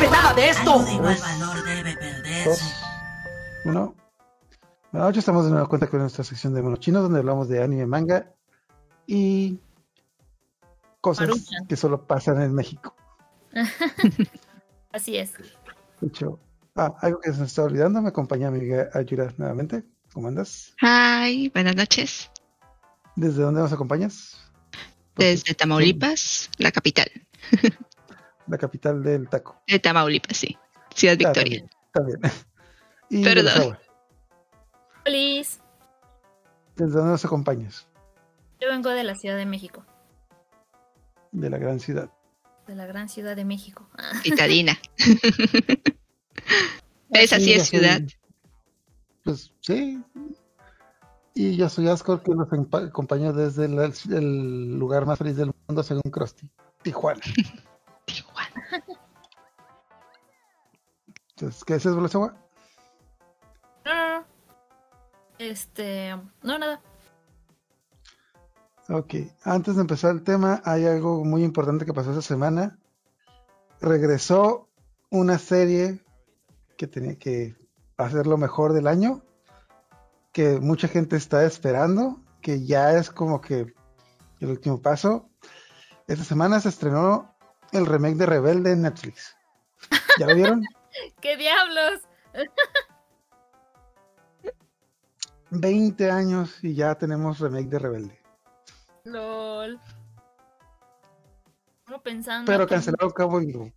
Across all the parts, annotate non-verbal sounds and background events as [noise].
sabe nada de esto. Algo de igual valor debe perderse. Uno. Buenas noches, estamos de nueva cuenta con nuestra sección de monos chinos, donde hablamos de anime, manga y cosas Maruchan. que solo pasan en México. [laughs] Así es. De hecho, ah, algo que se nos está olvidando, me acompaña mi amiga Ayura nuevamente. ¿Cómo andas? Hi, buenas noches. ¿Desde dónde nos acompañas? Desde Tamaulipas, la capital. [laughs] La capital del taco. De Tamaulipas, sí. Ciudad Ah, Victoria. también, Está bien. [laughs] Y Perdón. Feliz. ¿Desde dónde nos acompañas? Yo vengo de la Ciudad de México. De la gran ciudad. De la gran Ciudad de México. [laughs] [laughs] Ah, Citadina. ¿Ves? Así Sí, es yo soy- ciudad. Pues sí. Y yo soy Ascor, que nos acompaña desde el, el lugar más feliz del mundo, según Krusty. Tijuana. Entonces, ¿qué dices, Bolesagua? No, no, no. Este. No, nada. Ok, antes de empezar el tema, hay algo muy importante que pasó esta semana. Regresó una serie que tenía que hacer lo mejor del año, que mucha gente está esperando, que ya es como que el último paso. Esta semana se estrenó el remake de Rebelde en Netflix. ¿Ya lo vieron? [laughs] [laughs] ¿Qué diablos? 20 años y ya tenemos remake de Rebelde. LOL. Uno pensando. Pero que- cancelado Cabo y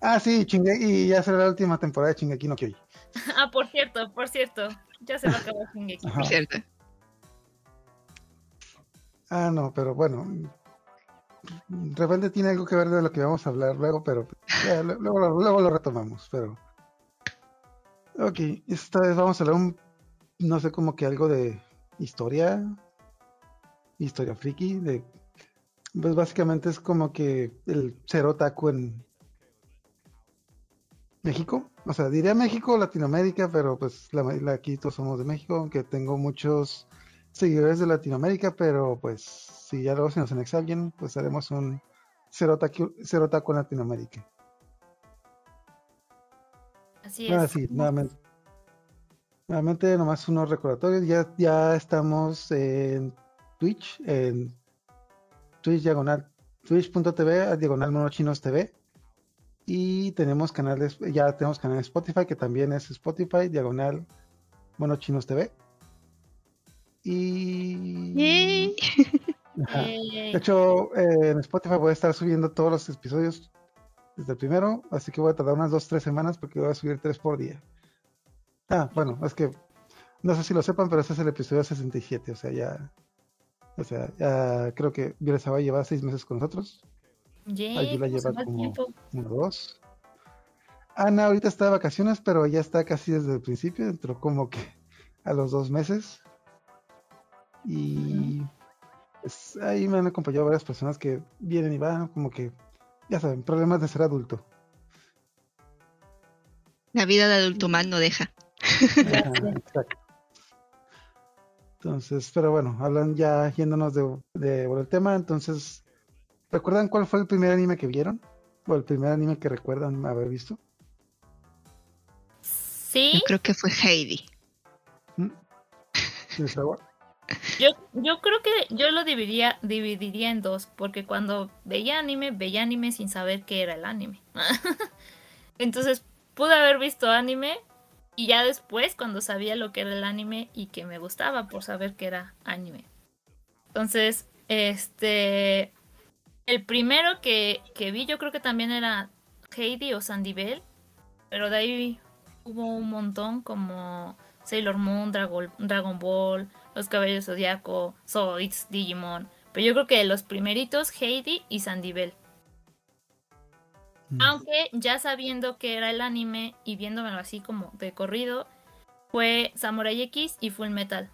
Ah, sí, chingue, y ya será la última temporada de Shingeki no Kyojin. [laughs] Ah, por cierto, por cierto. Ya se va a acabar [laughs] Shingeki. Ajá. Por cierto. Ah, no, pero bueno. Rebelde tiene algo que ver de lo que vamos a hablar luego, pero luego, lo- retomamos, pero. Ok, esta vez vamos a hablar un, no sé, como que algo de historia, historia friki, de, pues básicamente es como que el ser otaku en México, o sea, diría México, Latinoamérica, pero pues la- aquí todos somos de México, aunque tengo muchos seguidores de Latinoamérica, pero pues si ya luego se nos anexa alguien, pues haremos un ser otaku en Latinoamérica. Así es. Ah, sí, nuevamente. Nuevamente, nomás unos recordatorios. Ya, ya estamos en Twitch, en Twitch diagonal, twitch.tv a diagonal monochinos TV. Y tenemos canales, ya tenemos canal Spotify, que también es Spotify, diagonal monochinos TV. Y. Yay. Ajá. Yay. De hecho, eh, en Spotify voy a estar subiendo todos los episodios desde el primero, así que voy a tardar unas dos, tres semanas porque voy a subir tres por día. Ah, bueno, es que no sé si lo sepan, pero este es el episodio 67, o sea, ya, o sea, ya creo que Violet lleva seis meses con nosotros, Yay, Allí la ¿cómo se lleva como- tiempo? uno, dos. Ana ahorita está de vacaciones, pero ya está casi desde el principio, entró como que a los dos meses. Y pues, ahí me han acompañado varias personas que vienen y van, como que, ya saben, problemas de ser adulto. La vida de adulto mal no deja. Exacto. Entonces, pero bueno, hablan ya yéndonos de, de por el tema, entonces, ¿recuerdan cuál fue el primer anime que vieron? ¿O el primer anime que recuerdan haber visto? Sí, Yo creo que fue Heidi. ¿Mm? ¿Tienes agua? Yo, yo creo que yo lo dividiría, dividiría en dos, porque cuando veía anime, veía anime sin saber qué era el anime. [laughs] Entonces pude haber visto anime y ya después cuando sabía lo que era el anime y que me gustaba por saber que era anime. Entonces, este, el primero que, que vi yo creo que también era Heidi o Sandy Bell, pero de ahí hubo un montón como Sailor Moon, Dragon, Dragon Ball, Los Caballeros Zodiaco, Zoids, Digimon. Pero yo creo que los primeritos, Heidi y Sandy Bell. Mm. Aunque ya sabiendo que era el anime y viéndomelo así como de corrido, fue Samurai X y Full Metal.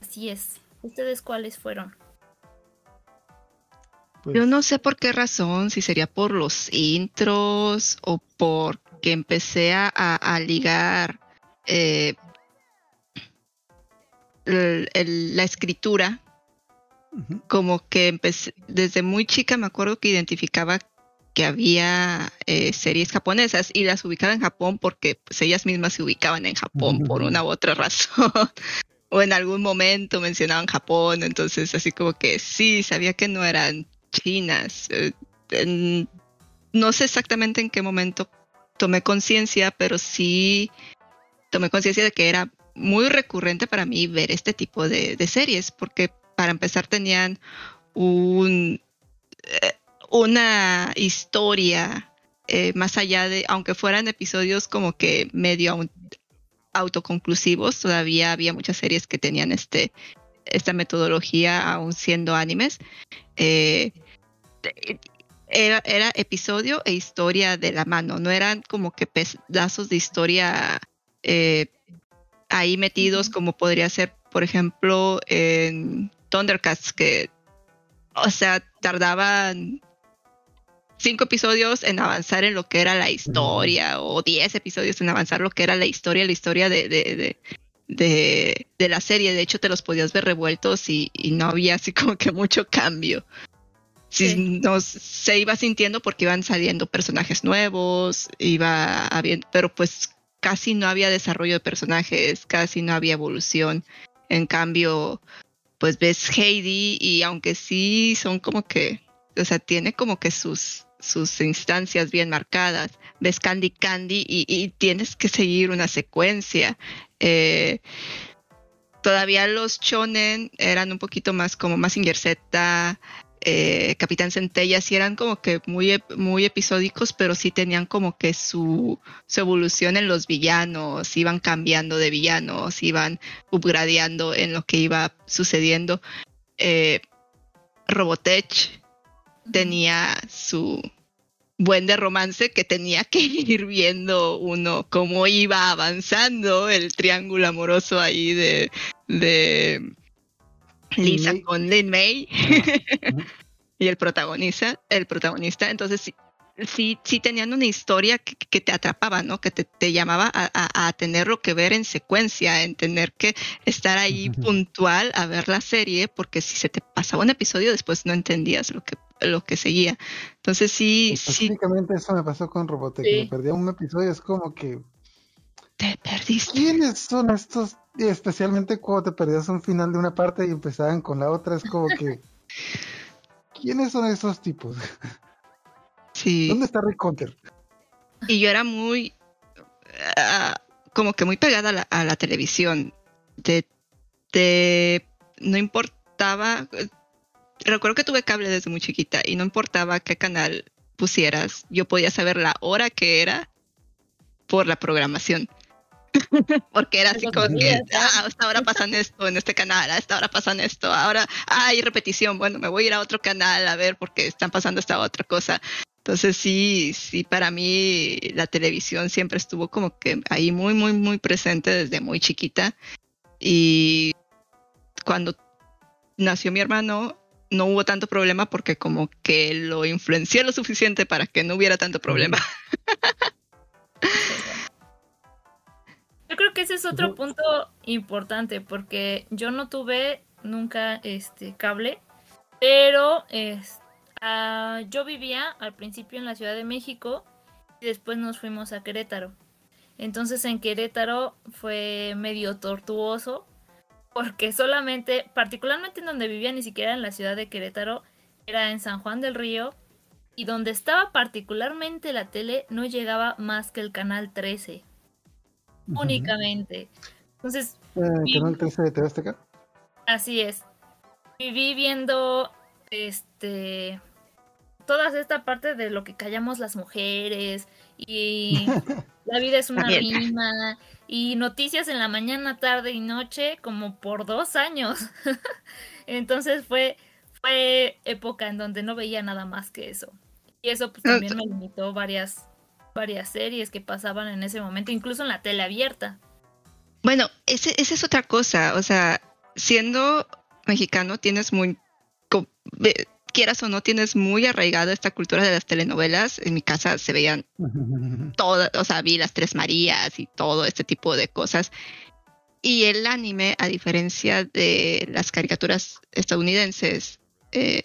Así es. ¿Ustedes cuáles fueron? Pues, Yo no sé por qué razón, si sería por los intros o porque empecé a, a- a ligar eh, el- el- la escritura, como que empecé, desde muy chica me acuerdo que identificaba que había eh, series japonesas y las ubicaba en Japón porque pues, ellas mismas se ubicaban en Japón por una u otra [laughs] razón. o en algún momento mencionaban Japón, entonces así como que sí, sabía que no eran chinas. Eh, no sé exactamente en qué momento tomé conciencia, pero sí tomé conciencia de que era muy recurrente para mí ver este tipo de, series, porque para empezar tenían un, eh, una historia eh, más allá de, aunque fueran episodios como que medio autoconclusivos, todavía había muchas series que tenían este, esta metodología aún siendo animes. Eh, era, era, episodio e historia de la mano, no eran como que pedazos de historia ahí metidos como podría ser, por ejemplo, en Thundercats, que, o sea, tardaban cinco episodios en avanzar en lo que era la historia, o diez episodios en avanzar lo que era la historia, la historia de, de, de, de, la serie. De hecho, te los podías ver revueltos y, y no había así [laughs] como que mucho cambio. Sí, no, se iba sintiendo porque iban saliendo personajes nuevos, iba habiendo, pero pues casi no había desarrollo de personajes, casi no había evolución. En cambio, pues ves Heidi y aunque sí son como que, o sea, tiene como que sus, sus instancias bien marcadas. Ves Candy Candy y, tienes que seguir una secuencia. Eh, todavía los shonen eran un poquito más como más Z, eh, Capitán Centella sí eran como que muy, muy episódicos, pero sí tenían como que su, evolución en los villanos, iban cambiando de villanos, iban upgradeando en lo que iba sucediendo. Eh, Robotech tenía su buen de romance que tenía que [laughs] ir viendo uno cómo iba avanzando el triángulo amoroso ahí de, de Lisa con Lin May [laughs] y el protagonista, el protagonista, entonces sí, sí, sí tenían una historia que, te atrapaba, ¿no? Que te, llamaba a, a, tenerlo que ver en secuencia, en tener que estar ahí puntual a ver la serie, porque si se te pasaba un episodio después no entendías lo que lo que seguía. Entonces sí, Específicamente eso me pasó con Robotech, me perdía un episodio, es como que te perdiste. ¿Quiénes son estos? Y especialmente cuando te perdías un final de una parte y empezaban con la otra, es como que. [laughs] ¿Quiénes son esos tipos? Sí. ¿Dónde está Rick Hunter? Y yo era muy. Ah, como que muy pegada a la, televisión. De, de, no importaba. Recuerdo que tuve cable desde muy chiquita y no importaba qué canal pusieras, yo podía saber la hora que era por la programación. [laughs] Porque era así como que, ah, hasta ahora pasan esto en este canal, a esta hora pasan esto, ahora hay repetición, bueno, me voy a ir a otro canal a ver porque están pasando esta otra cosa. Entonces sí, sí, para mí la televisión siempre estuvo como que ahí muy, muy, muy presente desde muy chiquita. Y cuando nació mi hermano, no hubo tanto problema porque como que lo influencié lo suficiente para que no hubiera tanto problema. Yo creo que ese es otro punto importante porque yo no tuve nunca este cable, pero ah, yo vivía al principio en la Ciudad de México y después nos fuimos a Querétaro. Entonces en Querétaro fue medio tortuoso porque solamente, particularmente en donde vivía, ni siquiera en la ciudad de Querétaro, era en San Juan del Río y donde estaba particularmente la tele no llegaba más que el canal 13 únicamente. Entonces. Eh, ¿Canal 13 de TV Azteca? Así es. Viví viendo este toda esta parte de lo que callamos las mujeres y [laughs] la vida es una rima y noticias en la mañana, tarde y noche como por dos años. [laughs] Entonces fue fue época en donde no veía nada más que eso. Y eso pues también me limitó varias varias series que pasaban en ese momento, incluso en la tele abierta. Bueno, esa es otra cosa, o sea, siendo mexicano tienes muy, quieras o no, tienes muy arraigada esta cultura de las telenovelas. En mi casa se veían [laughs] todas, o sea, vi las Tres Marías y todo este tipo de cosas. Y el anime, a diferencia de las caricaturas estadounidenses, eh,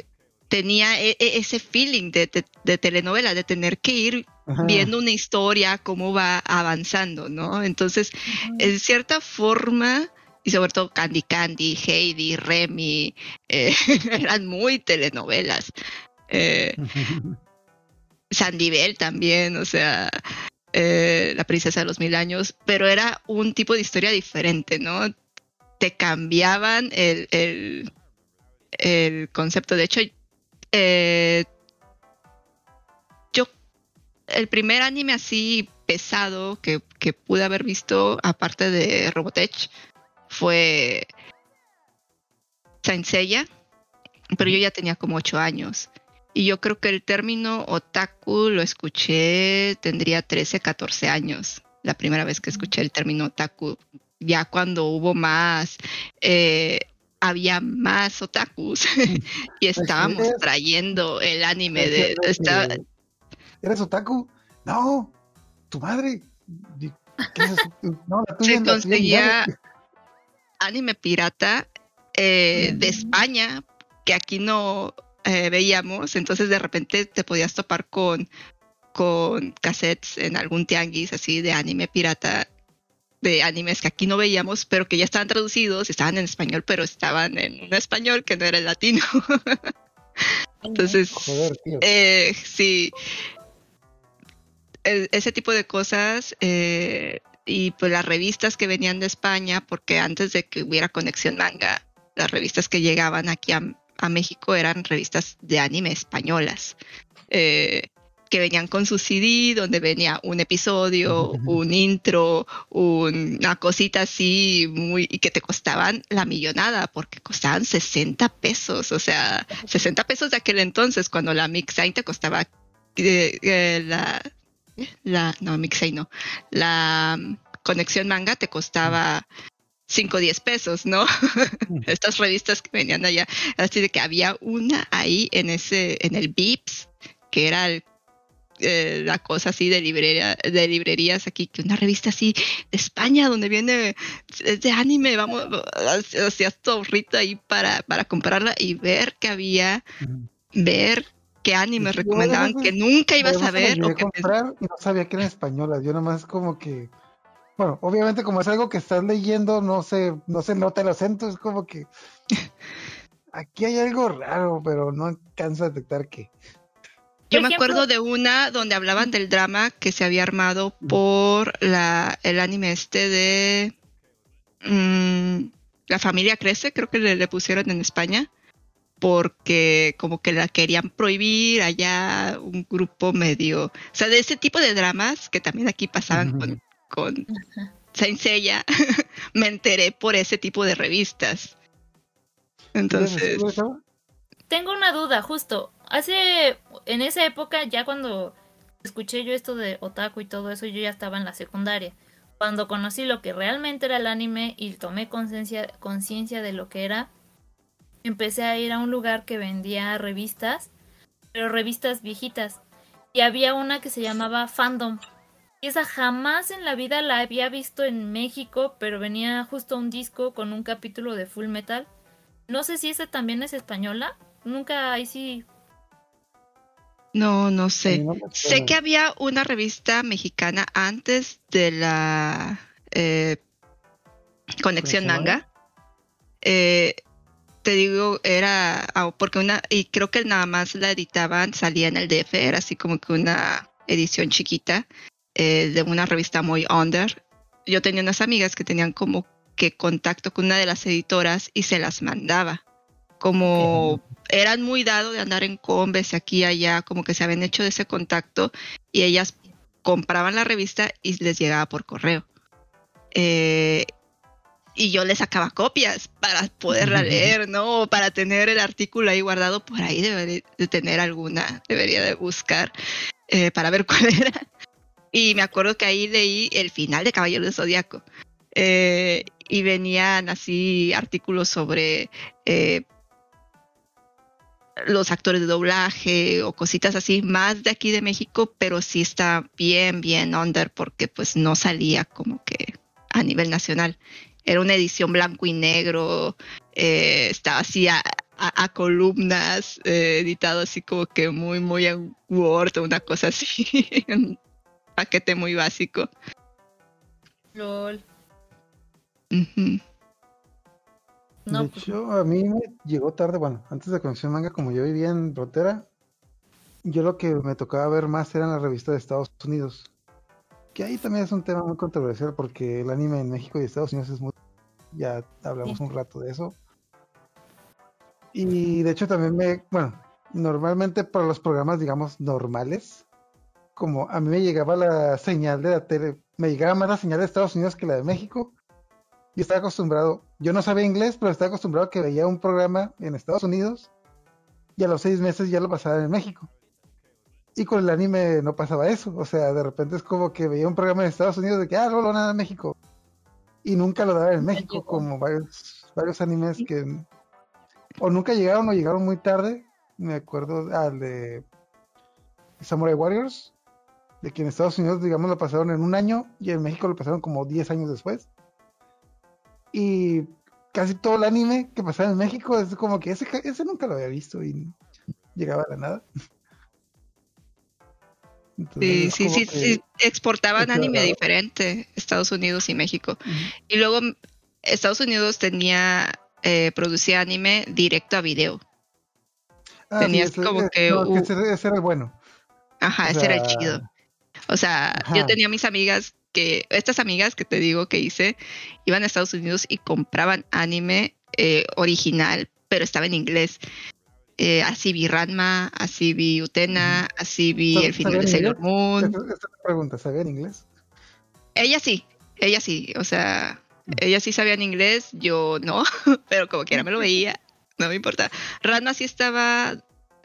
tenía e- e- ese feeling de, de- de telenovela, de tener que ir Ajá. viendo una historia, cómo va avanzando, ¿no? Entonces, en cierta forma, y sobre todo Candy Candy, Heidi, Remy, eh, [laughs] eran muy telenovelas. Eh, [laughs] Sandy Bell también, o sea, eh, la princesa de los mil años, pero era un tipo de historia diferente, ¿no? Te cambiaban el, el, el concepto. De hecho, eh, el primer anime así pesado que, que pude haber visto, aparte de Robotech, fue Saint Seiya, pero yo ya tenía como ocho años. Y yo creo que el término otaku lo escuché, tendría 13, 14 años. La primera vez que escuché el término otaku, ya cuando hubo más, eh, había más otakus [laughs] y estábamos es. trayendo el anime de... está- ¿Eres otaku? No, tu madre. ¿Qué es eso? No, la tuya, se conseguía anime pirata eh, de España que aquí no eh, veíamos, entonces de repente te podías topar con, con cassettes en algún tianguis así de anime pirata, de animes que aquí no veíamos, pero que ya estaban traducidos, estaban en español, pero estaban en un español que no era el latino. [laughs] entonces, Joder, tío. eh, sí. E- ese tipo de cosas eh, y pues las revistas que venían de España, porque antes de que hubiera conexión manga, las revistas que llegaban aquí a, a México eran revistas de anime españolas. eh, que venían con su CD, donde venía un episodio, un intro, una cosita así, muy, y que te costaban la millonada, porque costaban 60 pesos, o sea, 60 pesos de aquel entonces, cuando la Mixine te costaba eh, eh, la, la, no, Mixine no, la mm, conexión manga te costaba 5 o 10 pesos, ¿no? [laughs] Estas revistas que venían allá, así de que había una ahí en ese, en el Vips, que era el eh, la cosa así de librería, de librerías aquí, que una revista así de España donde viene es de anime, vamos, hacías tu ahorrito ahí para, para comprarla y ver que había, ver qué animes Yo recomendaban que nunca ibas a ver. o que a comprar y no sabía que eran españolas. Yo nomás como que, bueno, obviamente como es algo que estás leyendo, no se, no se nota el acento, es como que [laughs] aquí hay algo raro, pero no alcanzo a detectar qué. Yo me acuerdo de una donde hablaban del drama que se había armado por la, el anime este de mm, La familia crece, creo que le, le pusieron en España, porque como que la querían prohibir allá un grupo medio, o sea, de ese tipo de dramas que también aquí pasaban con, con Saint Seiya, [laughs] me enteré por ese tipo de revistas. ¿Quieres Entonces? Tengo una duda, justo. Hace. En esa época, ya cuando escuché yo esto de otaku y todo eso, yo ya estaba en la secundaria. Cuando conocí lo que realmente era el anime y tomé conciencia conciencia de lo que era, empecé a ir a un lugar que vendía revistas, pero revistas viejitas. Y había una que se llamaba Fandom. Y esa jamás en la vida la había visto en México, pero venía justo un disco con un capítulo de Full Metal. No sé si esa también es española. Nunca ahí sí. no, no sé. No Sé que había una revista mexicana antes de la eh, Conexión ¿Conexión Manga. Eh, te digo, era ah, porque una, y creo que nada más la editaban, salía en el DF, era así como que una edición chiquita eh, de una revista muy under. Yo tenía unas amigas que tenían como que contacto con una de las editoras y se las mandaba. Como eran muy dados de andar en combes aquí y allá, como que se habían hecho de ese contacto y ellas compraban la revista y les llegaba por correo. Eh, y yo les sacaba copias para poderla [laughs] leer, ¿no? O para tener el artículo ahí guardado, por ahí debería de tener alguna, debería de buscar eh, para ver [laughs] cuál era. Y me acuerdo que ahí leí el final de Caballero del Zodíaco. Eh, y venían así artículos sobre eh, los actores de doblaje o cositas así más de aquí de México, pero sí está bien, bien under porque pues no salía como que a nivel nacional. Era una edición blanco y negro, eh, estaba así a- a, a columnas, eh, editado así como que muy, muy en Word o una cosa así. [laughs] un paquete muy básico. LOL. No, de pues, hecho, a mí me llegó tarde, bueno, antes de Conexión Manga, como yo vivía en frontera, yo lo que me tocaba ver más eran las revistas de Estados Unidos. Que ahí también es un tema muy controversial porque el anime en México y Estados Unidos es muy... Ya hablamos Sí. un rato de eso. Y de hecho también me... Bueno, normalmente para los programas, digamos, normales, como a mí me llegaba la señal de la tele, me llegaba más la señal de Estados Unidos que la de México. Yo estaba acostumbrado, yo no sabía inglés, pero estaba acostumbrado a que veía un programa en Estados Unidos y a los seis meses ya lo pasaba en México. Y con el anime no pasaba eso, o sea, de repente es como que veía un programa en Estados Unidos de que, ah, no, no, nada en México. Y nunca lo daban en México, como varios, varios animes que o nunca llegaron o llegaron muy tarde. Me acuerdo al de Samurai Warriors, de que en Estados Unidos, digamos, lo pasaron en un año y en México lo pasaron como 10 años después. Y casi todo el anime que pasaba en México es como que ese, ese nunca lo había visto y llegaba a la nada. [laughs] Entonces, Sí, sí, sí, que- sí, exportaban anime diferente, Estados Unidos y México. Y luego Estados Unidos tenía, eh, producía anime directo a video. Ah, tenías ese- como ese- que no, ese, ese era bueno. Ajá, O ese era el chido. O sea, Ajá. yo tenía mis amigas que, estas amigas que te digo que hice, iban a Estados Unidos y compraban anime eh, original, pero estaba en inglés. Eh, así vi Ranma, así vi Utena, así vi ¿Sab- el final de Sailor? Moon. Esa, esa es la pregunta, ¿sabía en inglés? Ella sí, ella sí, o sea, ella sí sabía en inglés, yo no, [laughs] pero como quiera me lo veía, no me importa. Ranma sí estaba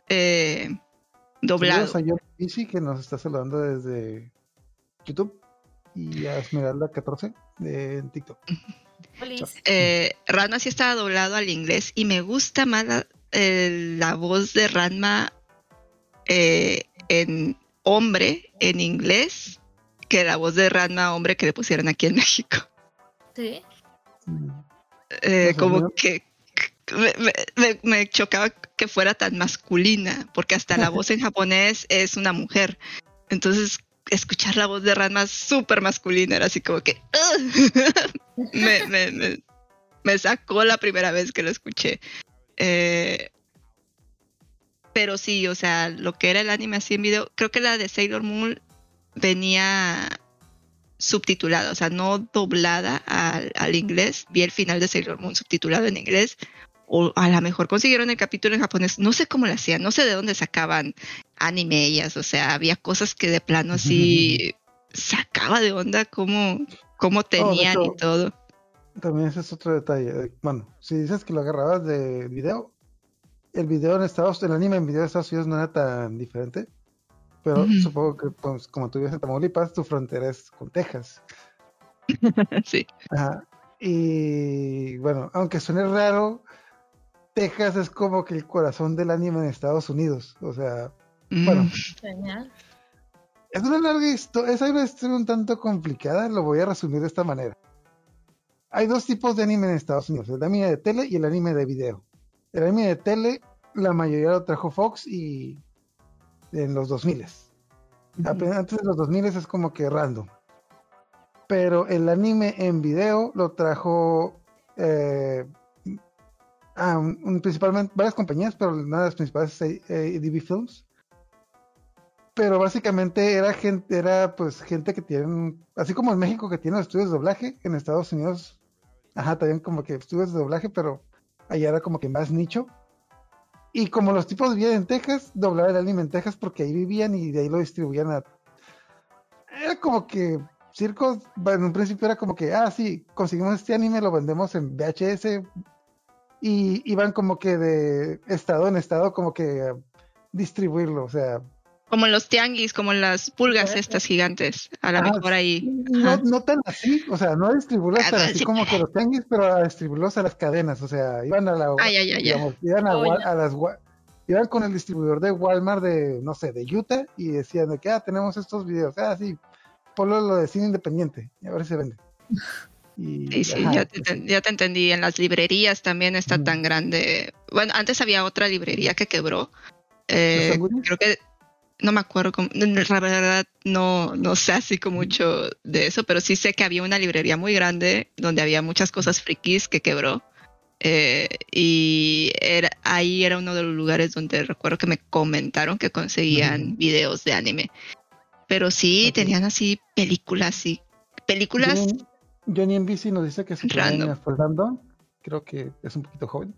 eh, doblado. Saludos a John Easy, que nos está saludando desde YouTube. Y a Esmeralda14 de TikTok. Eh, Ranma sí estaba doblado al inglés y me gusta más la, eh, la voz de Ranma eh, en hombre en inglés que la voz de Ranma hombre que le pusieron aquí en [laughs] México. Sí. Eh, como que me, me- me- me chocaba que fuera tan masculina, porque hasta la [laughs] voz en japonés es una mujer. Entonces, escuchar la voz de Ranma súper masculina era así como que [laughs] me, me- me sacó la primera vez que lo escuché. Eh, pero sí, o sea, lo que era el anime así en video, creo que la de Sailor Moon venía subtitulada, o sea, no doblada al, al inglés. Vi el final de Sailor Moon subtitulado en inglés. O a lo mejor consiguieron el capítulo en japonés. No sé cómo lo hacían, no sé de dónde sacaban anime ellas. O sea, había cosas que de plano así [laughs] sacaba de onda cómo, cómo tenían y todo. También ese es otro detalle. Eh, Bueno, si dices que lo agarrabas de video, el video en Estados el anime en video de Estados Unidos no era tan diferente. Pero supongo que, pues, como tú vives en Tamaulipas, tu frontera es con Texas. [laughs] sí. Ajá. Y bueno, aunque suene raro, Texas es como que el corazón del anime en Estados Unidos. O sea, Bueno. Mm, Genial. es una larga historia, es una historia un tanto complicada, lo voy a resumir de esta manera. Hay dos tipos de anime en Estados Unidos, el anime de tele y el anime de video. El anime de tele, la mayoría lo trajo Fox y en los 2000. Apenas antes de los 2000 es como que random. Pero el anime en video lo trajo eh, principalmente varias compañías, pero una de las principales es eh, DB Films. Pero básicamente era gente, era pues gente que tienen, así como en México que tienen estudios de doblaje, en Estados Unidos, ajá, también como que estudios de doblaje, pero allá era como que más nicho. Y como los tipos vivían en Texas, doblaban el anime en Texas porque ahí vivían y de ahí lo distribuían a... Era como que circos, en un principio era como que, ah, sí, conseguimos este anime, lo vendemos en VHS y iban como que de estado en estado como que distribuirlo, o sea, Como los tianguis, como las pulgas estas gigantes. A lo Ajá, mejor ahí. no, no tan así, o sea, no a distribuirlos Ah, tan no, así sí. como que los tianguis, pero a distribuirlos a las cadenas, o sea, iban a la, Ah, ya, ya. digamos, iban a, Oh, las, iban con el distribuidor de Walmart de, no sé, de Utah y decían de que, ah, tenemos estos videos, ah, sí, ponlo lo de cine independiente y a ver si se vende. Y, Sí, sí, ajá, ya, te, enten- ya te entendí. En las librerías también está tan grande. Bueno, antes había otra librería que quebró. Eh, creo que no me acuerdo, cómo- la verdad no, no sé así como mucho de eso, pero sí sé que había una librería muy grande donde había muchas cosas frikis que quebró. Eh, y era, ahí era uno de los lugares donde recuerdo que me comentaron que conseguían videos de anime. Pero sí, tenían así películas y películas. Johnny, Johnny NBC nos dice que primer Random. anime fue Slam Dunk. Creo que es un poquito joven.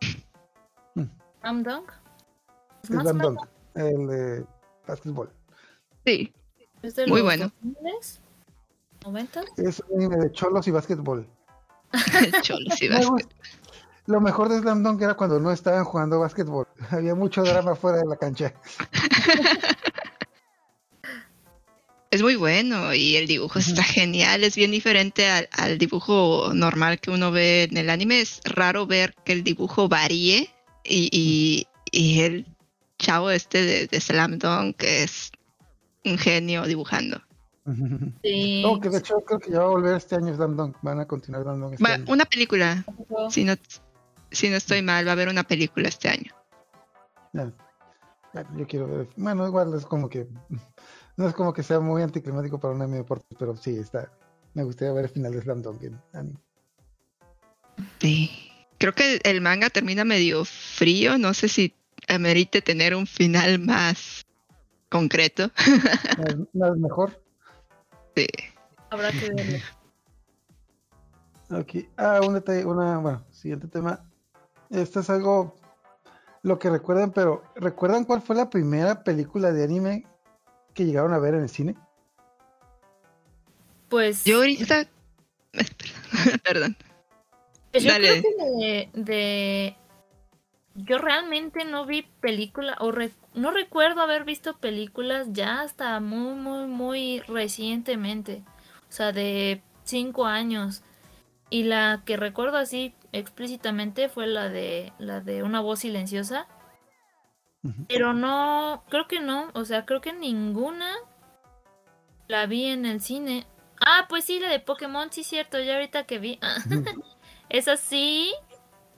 [laughs] Es Más menos Dunk, el de básquetbol. Sí, es de Muy los bueno. 2000s, 90s. Es un anime de cholos y básquetbol. [laughs] cholo, sí, Me vas. gusta. Lo mejor de Slam Dunk era cuando no estaban jugando básquetbol. [laughs] Había mucho drama fuera de la cancha. [laughs] Es muy bueno y el dibujo está genial, es bien diferente al, al dibujo normal que uno ve en el anime. Es raro ver que el dibujo varíe y, y- y el chavo este de, de Slam Dunk es un genio dibujando. Sí. [laughs] No, que de hecho creo que ya va a volver este año Slam Dunk. Van a continuar Slam Dunk este Va- año. una película, si no, si no estoy mal, va a haber una película este año. Ya. Yo quiero ver. Bueno, igual es como que. [laughs] No es como que sea muy anticlimático para un anime de deporte, pero sí, está. Me gustaría ver el final de Slam Dunk en anime. Sí. Creo que el manga termina medio frío, no sé si amerite tener un final más concreto. ¿No es, mejor? Sí. Habrá que verlo. Ok. Ah, un detalle, una, bueno, siguiente tema. Esto es algo lo que recuerdan, pero ¿recuerdan cuál fue la primera película de anime que llegaron a ver en el cine? Pues Yo ahorita. [laughs] Perdón. Pues yo Dale. creo que de, de- Yo realmente no vi película, o re- no recuerdo haber visto películas ya hasta muy, muy, muy recientemente. O sea, de cinco años. Y la que recuerdo así explícitamente fue la de la de una voz silenciosa. Pero no, creo que no. O sea, creo que ninguna la vi en el cine. Ah, pues sí, la de Pokémon, sí, cierto. Ya ahorita que vi. [laughs] Esa sí,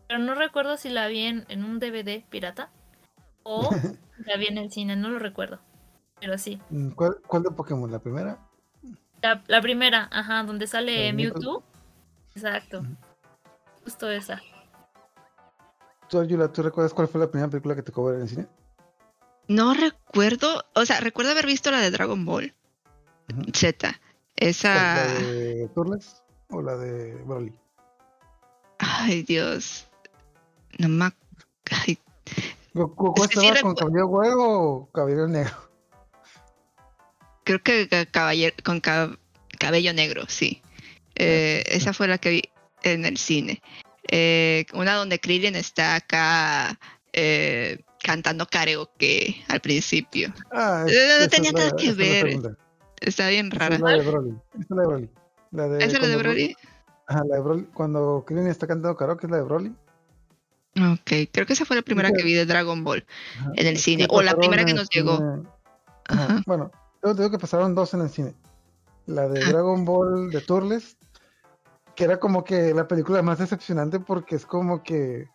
pero no recuerdo si la vi en, en un DVD pirata o [laughs] la vi en el cine, no lo recuerdo. Pero sí. Mm, ¿Cuál, cuál de Pokémon? ¿La primera? La, la primera, ajá, donde sale Mewtwo. Exacto. Justo esa. ¿Tú, Yula, ¿tú recuerdas cuál fue la primera película que te ver en el cine? No recuerdo. O sea, recuerdo haber visto la de Dragon Ball. Z. Esa. ¿La de Turles o la de Broly? Ay, Dios. No me. ac- Ay, ¿Goku Es que sí estaba con cabello güero o cabello negro? creo que ca- caballer- con ca- cabello negro, sí. Eh, esa fue la que vi en el cine. Eh, una donde Krillin está acá eh, cantando karaoke al principio. Ah, Eh, no esa es tenía la- nada que es ver. Está bien rara. es la de Broly. Esa es la de Broly. La de ¿Esa es la de cuando Broly? Ajá, la de Broly. Cuando Krillin está cantando karaoke es la de Broly. Ok, creo que esa fue la primera que vi de Dragon Ball. Ajá. En el cine, o la primera que nos llegó. Ajá. Ajá. Bueno, yo te digo que pasaron dos en el cine. La de. Dragon Ball de Turles, que era como que la película más decepcionante porque es como que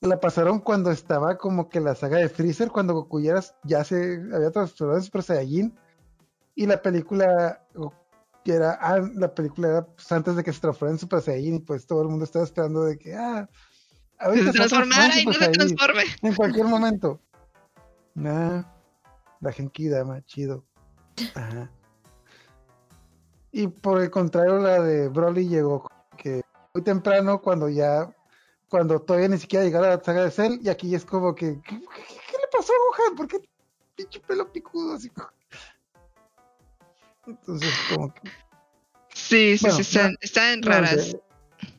la pasaron cuando estaba como que la saga de Freezer, cuando Goku ya, se había transformado en Super Saiyajin. Y la película que era, ah, la película era pues, antes de que se transformara en Super Saiyajin y pues todo el mundo estaba esperando de que, ah, ahorita se a transformara y no se transforme. en cualquier momento. Nah, la Genki Dama, chido. Ajá. Y por el contrario, la de Broly llegó que muy temprano, cuando ya, cuando todavía ni siquiera llegara la saga de Cell, y aquí es como que, ¿qué, le pasó a Gohan? ¿Por qué pinche pelo picudo así? Entonces, como que. Sí, sí, Bueno, sí, están, están raras. no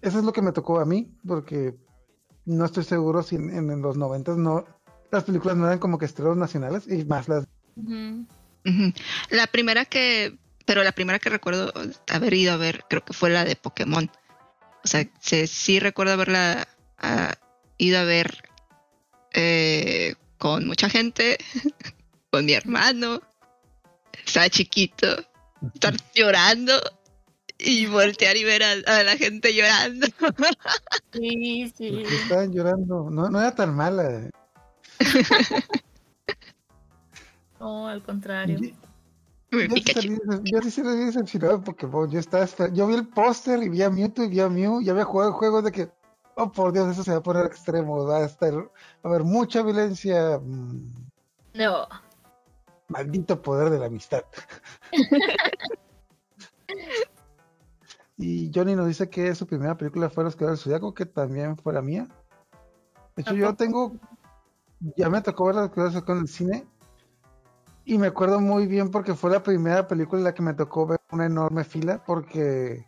Eso es lo que me tocó a mí, porque no estoy seguro si en, los noventas no, las películas no eran como que estrenos nacionales, y más las. La primera que, pero la primera que recuerdo haber ido a ver, creo que fue la de Pokémon. O sea, sí, sí recuerdo haberla ah, ido a ver eh, con mucha gente, [laughs] con mi hermano, estaba chiquito, estar llorando y voltear y ver a, a la gente llorando. [laughs] Sí, sí. ¿Por qué estaban llorando? No, no era tan mala. No, al contrario. Y- Yo sí salí decepcionado de Pokémon. Yo estaba yo vi el póster y vi a Mewtwo y vi a Mew. Y había jugado juegos de que, oh por Dios, eso se va a poner extremo. Va a estar, va a haber mucha violencia. mm, No. maldito poder de la amistad. [laughs] y Johnny nos dice que su primera película fue Los Caballeros del Zodiaco, que también fue la mía. De hecho, ¿A yo tengo, ya me tocó ver Los Caballeros del Zodiaco en el cine. Y me acuerdo muy bien porque fue la primera película en la que me tocó ver una enorme fila, porque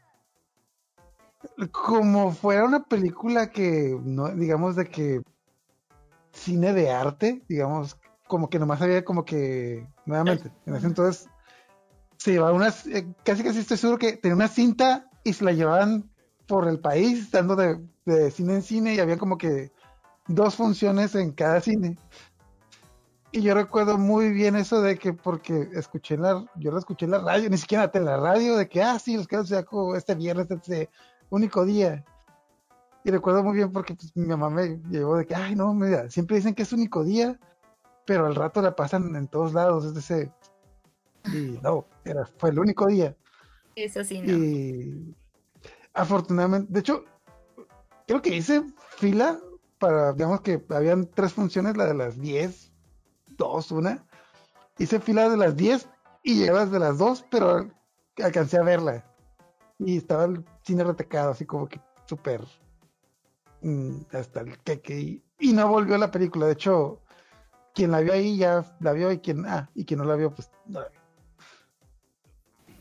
como fuera una película que, no, digamos, de que cine de arte, digamos, como que nomás había como que, nuevamente, en ese entonces se llevaba unas, eh, casi casi estoy seguro que tenía una cinta y se la llevaban por el país, dando de, cine en cine y había como que dos funciones en cada cine. Y yo recuerdo muy bien eso de que, porque escuché la, yo lo escuché en la radio, ni siquiera en la radio, de que, ah, sí, los quedos este viernes, este único día. Y recuerdo muy bien porque pues, mi mamá me llevó de que, ay, no, mira, siempre dicen que es único día, pero al rato la pasan en todos lados, es ese. Y no, era, fue el único día. Eso sí, no. Y afortunadamente, de hecho, creo que hice fila para, digamos que habían tres funciones, la de las 10, dos, una. Hice fila de las 10 y llegué de las 2, pero alcancé a verla. Y estaba el cine retecado, así como que súper mm, hasta el queque. Y no volvió la película. De hecho, quien la vio ahí ya la vio y quien, ah, y quien no la vio, pues no la vio.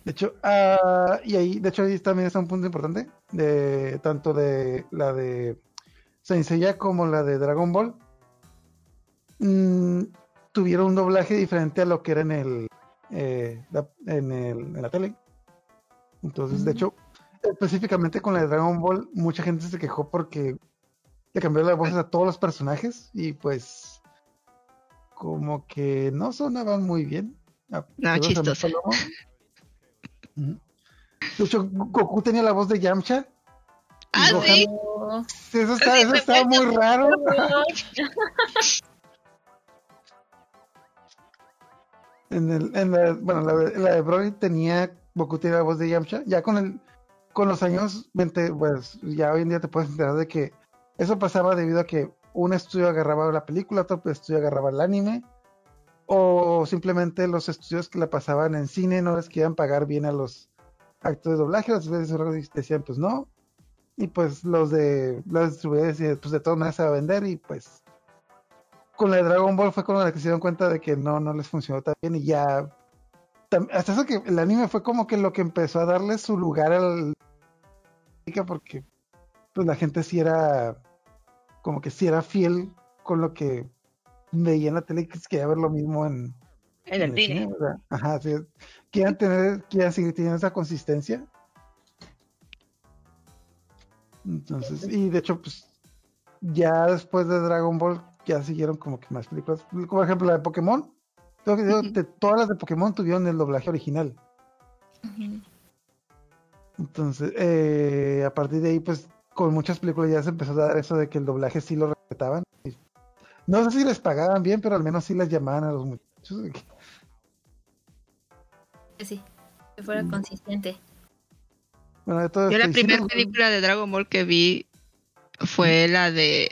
De hecho, ah, y ahí, de hecho, ahí también está un punto importante, de tanto de la de Saint Seiya como la de Dragon Ball. mm, tuvieron un doblaje diferente a lo que era en el, eh, la- en, el en la tele. Entonces, de Mm. hecho, específicamente con la de Dragon Ball, mucha gente se quejó porque le cambiaron las voces a todos los personajes y pues como que no sonaban muy bien. Ah, No, chistoso. De hecho, Goku tenía la voz de Yamcha. Ah, sí. Eso está, eso está muy raro. [laughs] En, el, en la, bueno, la, de- la de Broly tenía, Goku tenía la voz de Yamcha. Ya con el, con los años, pues ya hoy en día te puedes enterar de que eso pasaba debido a que un estudio agarraba la película, otro estudio agarraba el anime, o simplemente los estudios que la pasaban en cine no les querían pagar bien a los actores de doblaje, las veces decían pues no, y pues los de los distribuidores decían pues de todas maneras se va a vender y pues con la de Dragon Ball fue con la que se dieron cuenta de que no, no les funcionó tan bien y ya hasta eso que el anime fue como que lo que empezó a darle su lugar al porque pues la gente sí era como que sí era fiel con lo que veía en la tele que quería ver lo mismo en, En el cine. o sea, ajá, sí, quieran tener, quieran seguir teniendo esa consistencia. Entonces, y de hecho, pues, ya después de Dragon Ball, ya siguieron como que más películas. Como por ejemplo la de Pokémon. Tengo que de todas las de Pokémon tuvieron el doblaje original. Entonces, eh, a partir de ahí, pues, con muchas películas ya se empezó a dar eso de que el doblaje sí lo respetaban. Y No sé si les pagaban bien, pero al menos sí les llamaban a los muchachos. sí, que fuera Mm. consistente. Bueno, de todo Yo la primera película de Dragon Ball que vi fue la de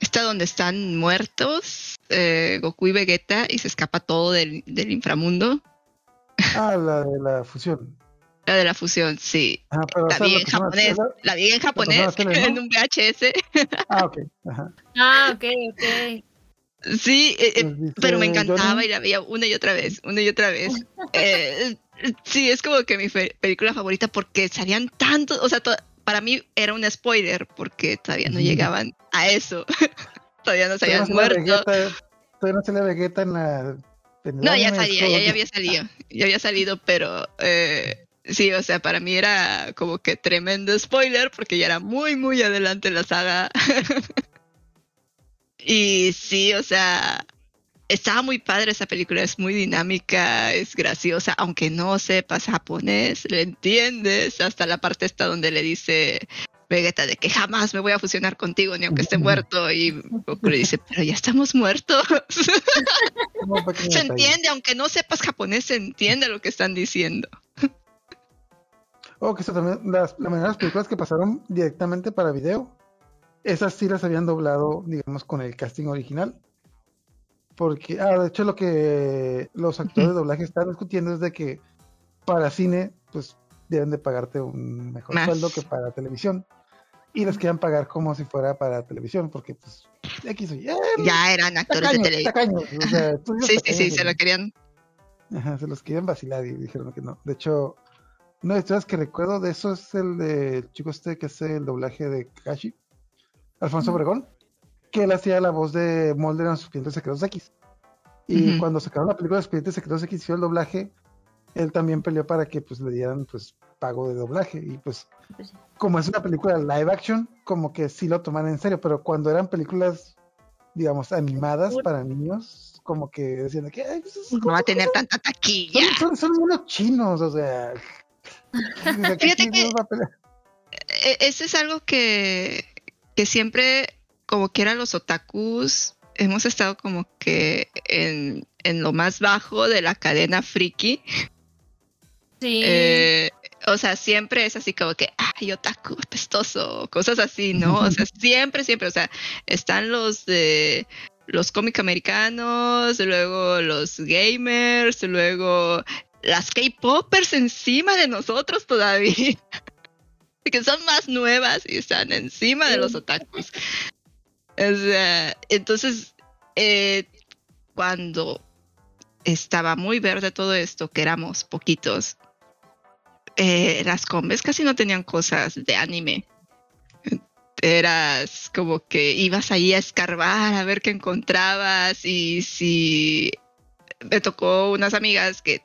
esta donde están muertos eh, Goku y Vegeta y se escapa todo del, del inframundo. Ah, la de la fusión. La de la fusión, sí. Ah, pero, o La sea, vi en japonés. la- La vi en japonés la tele, ¿no? en un VHS. Ah, ok. Ajá. Ah, ok, ok. Sí, eh, eh, dice pero me encantaba Johnny, y la veía una y otra vez, una y otra vez. Eh, sí, es como que mi fe- película favorita porque salían tantos, o sea, para mí era un spoiler porque todavía no llegaban a eso. [laughs] todavía no se habían no muerto. Vegeta- Todavía no sale Vegeta en la. en No, ya salía, ya, ya había salido, ya había salido, pero eh, sí, o sea, para mí era como que tremendo spoiler porque ya era muy, muy adelante la saga. [laughs] y sí, o sea, estaba muy padre esa película, es muy dinámica, es graciosa, aunque no sepas japonés, le entiendes, hasta la parte esta donde le dice Vegeta de que jamás me voy a fusionar contigo ni aunque esté muerto y Goku le dice, pero ya estamos muertos. [laughs] se entiende, aunque no sepas japonés, se entiende lo que están diciendo. Oh, que también, las, la mayoría de las películas que pasaron directamente para video, esas sí las habían doblado, digamos, con el casting original. Porque, ah, de hecho, lo que los actores de doblaje están discutiendo es de que para cine, pues deben de pagarte un mejor sueldo que para televisión. Y les quieren pagar como si fuera para televisión, porque pues X eh, ya eran actores de televisión. [laughs] sí, sí, sí, se lo querían. Ajá, se los querían vacilar y dijeron que no. De hecho, una de las historias que recuerdo de eso es el de chico este que hace el doblaje de Kashi, Alfonso Obregón, que él hacía la voz de Mulder en sus clientes secretos X. Y cuando sacaron la película de los clientes secretos X hizo el doblaje, él también peleó para que pues le dieran pues pago de doblaje. Y pues, pues como es una película live action como que sí lo toman en serio pero cuando eran películas digamos animadas para niños como que decían que pues, no va a tener tanta taquilla son, son, unos chinos o sea fíjate que e, ese es algo que que siempre como que eran los otakus hemos estado como que en, en lo más bajo de la cadena friki Sí. Eh, o sea, siempre es así como que, ay, otaku, testoso, cosas así, ¿no? O sea, [laughs] siempre, siempre, o sea, están los de los cómics americanos, luego los gamers, luego las K-popers encima de nosotros todavía, [laughs] que son más nuevas y están encima de los otakus. O sea, entonces, eh, cuando estaba muy verde todo esto, que éramos poquitos, eh, las combes casi no tenían cosas de anime. Eras como que ibas ahí a escarbar a ver qué encontrabas y si me tocó unas amigas que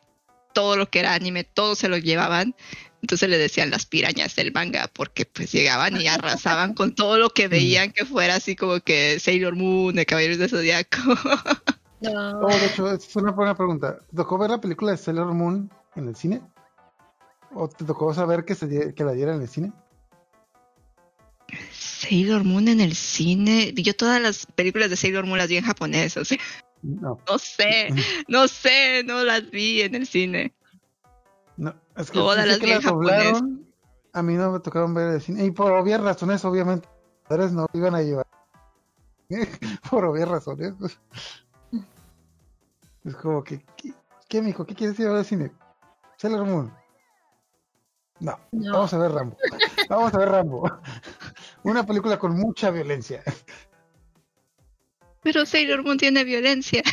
todo lo que era anime, todo se lo llevaban. Entonces le decían las pirañas del manga, porque pues llegaban y arrasaban con todo lo que veían que fuera así como que Sailor Moon, de Caballeros de Zodiaco. [laughs] No. Oh, de hecho, es una buena pregunta. ¿Tocó ver la película de Sailor Moon en el cine? ¿O te tocó saber que, se, que la diera en el cine? Sailor Moon en el cine. Yo todas las películas de Sailor Moon las vi en japonés, o sea. No. no sé, no sé, no las vi en el cine. No, es que todas las vi japonés. A mí no me tocaron ver en el cine. Y por obvias razones, obviamente, padres no iban a llevar. [laughs] por obvias razones. Es como que, ¿qué, qué mijo? ¿Qué quieres ir a ver al cine? Sailor Moon. No, vamos a ver Rambo. Vamos a ver Rambo. [laughs] Una película con mucha violencia. Pero Sailor Moon tiene violencia.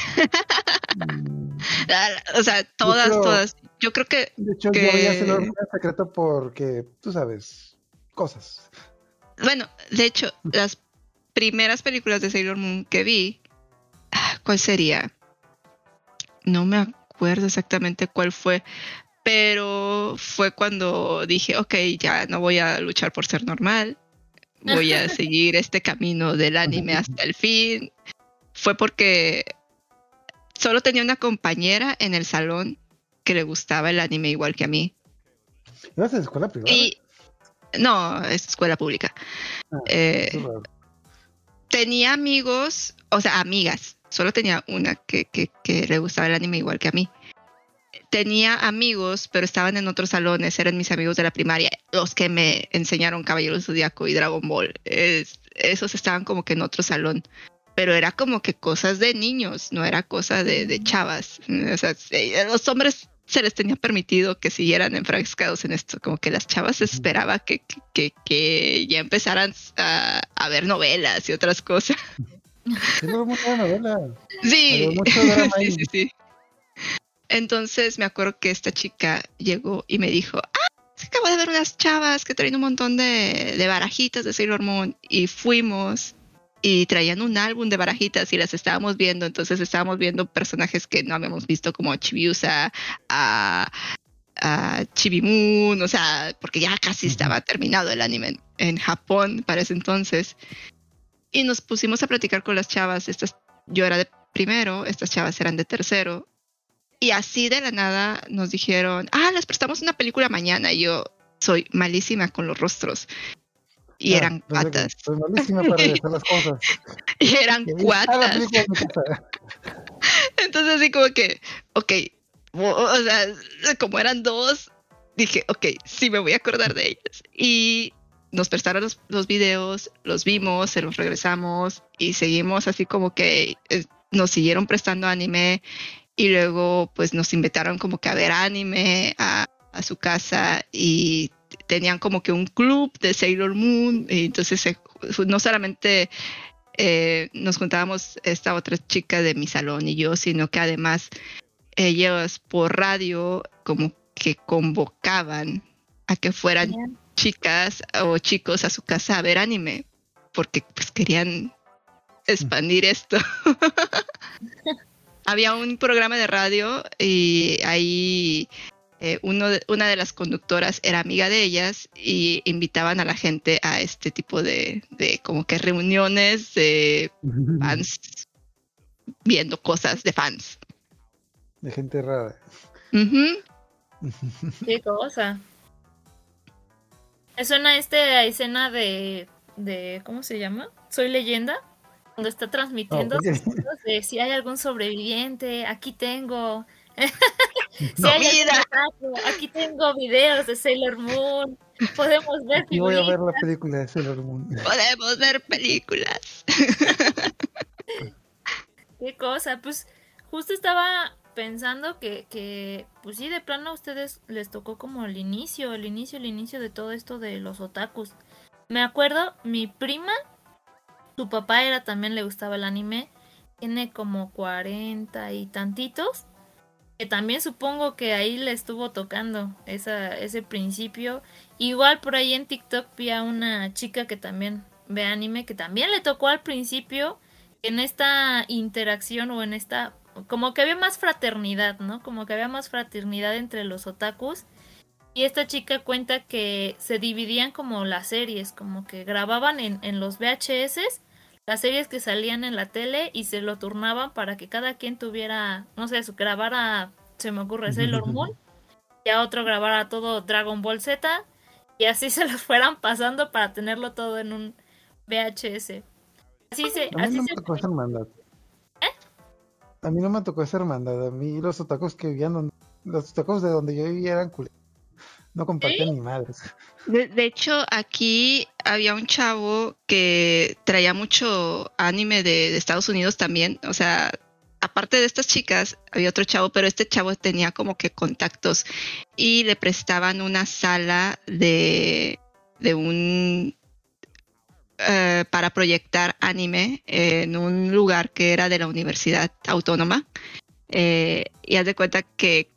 Mm. [laughs] o sea, todas, todas. Yo creo que. De hecho, yo voy a Sailor Moon secreto porque, tú sabes, cosas. Bueno, de hecho, las primeras películas de Sailor Moon que vi, ah, ¿cuál sería? No me acuerdo exactamente cuál fue, pero fue cuando dije, ok, ya no voy a luchar por ser normal, voy a [laughs] seguir este camino del anime hasta el fin. Fue porque solo tenía una compañera en el salón que le gustaba el anime igual que a mí. ¿Ibas a escuela privada? no, es escuela pública. Ah, eh, tenía amigos, o sea, amigas. Solo tenía una que, que, que le gustaba el anime igual que a mí tenía amigos, pero estaban en otros salones, eran mis amigos de la primaria, los que me enseñaron Caballero Zodíaco y Dragon Ball. esos estaban como que en otro salón. Pero era como que cosas de niños, no era cosa de, chavas. O sea, los hombres se les tenía permitido que siguieran enfrascados en esto, como que las chavas esperaba que, que, que ya empezaran a, a, ver novelas y otras cosas. Sí, [laughs] sí, sí, sí. Entonces me acuerdo que esta chica llegó y me dijo, ah, se acabo de ver unas chavas que traen un montón de, de barajitas de Sailor Moon y fuimos y traían un álbum de barajitas y las estábamos viendo, entonces estábamos viendo personajes que no habíamos visto como Chibiusa, a, a Chibimun, o sea, porque ya casi estaba terminado el anime en, Japón para ese entonces. Y nos pusimos a platicar con las chavas, estas, yo era de primero, estas chavas eran de tercero. Y así de la nada nos dijeron, ah, les prestamos una película mañana. Y yo soy malísima con los rostros. Y Ah, eran pensé que cuatas. Soy malísima para decir las cosas. [laughs] Y eran cuatas. [laughs] Entonces así como que, ok, o sea, como eran dos, dije, ok, sí me voy a acordar de ellas. Y nos prestaron los, los videos, los vimos, se los regresamos y seguimos así como que eh, nos siguieron prestando anime y luego pues nos invitaron como que a ver anime a, a su casa y tenían como que un club de Sailor Moon y entonces no solamente eh, nos juntábamos esta otra chica de mi salón y yo, sino que además ellos por radio como que convocaban a que fueran chicas o chicos a su casa a ver anime, porque pues querían expandir esto. [laughs] Había un programa de radio y ahí eh, uno de- una de las conductoras era amiga de ellas y invitaban a la gente a este tipo de, de como que reuniones de fans viendo cosas de fans. De gente rara. Ujú. [laughs] Qué cosa. Me suena esta escena de, de. ¿Cómo se llama? Soy leyenda. Cuando está transmitiendo sus cosas de si hay algún sobreviviente, aquí tengo. Si No, hay aquí tengo videos de Sailor Moon. Podemos ver Y voy a ver la película de Sailor Moon. Podemos ver películas. [laughs] Qué cosa, pues justo estaba pensando que, que, pues sí, de plano a ustedes les tocó como el inicio, el inicio, el inicio de todo esto de los otakus. Me acuerdo, mi prima, su papá era también le gustaba el anime, tiene como cuarenta y tantitos, que también supongo que ahí le estuvo tocando ese principio. Igual por ahí en TikTok vi a una chica que también ve anime, que también le tocó al principio en esta interacción o en esta como que había más fraternidad, ¿no? Como que había más fraternidad entre los otakus. Y esta chica cuenta que se dividían como las series, como que grababan en, en los VHS las series que salían en la tele y se lo turnaban para que cada quien tuviera, no sé, su- grabara, se me ocurre, Sailor [laughs] Moon, y a otro grabara todo Dragon Ball Z, y así [laughs] se los fueran pasando para tenerlo todo en un VHS. Así se, A mí así no me se tocó esa hermandad. A mí no me tocó esa hermandad. A mí los otakus que vivían donde, los otakus de donde yo vivía eran culeros. No compartían ni madres. De, de hecho, aquí había un chavo que traía mucho anime de, de Estados Unidos también. O sea, aparte de estas chicas, había otro chavo, pero este chavo tenía como que contactos y le prestaban una sala de, de un eh, para proyectar anime en un lugar que era de la Universidad Autónoma. Eh, y haz de cuenta que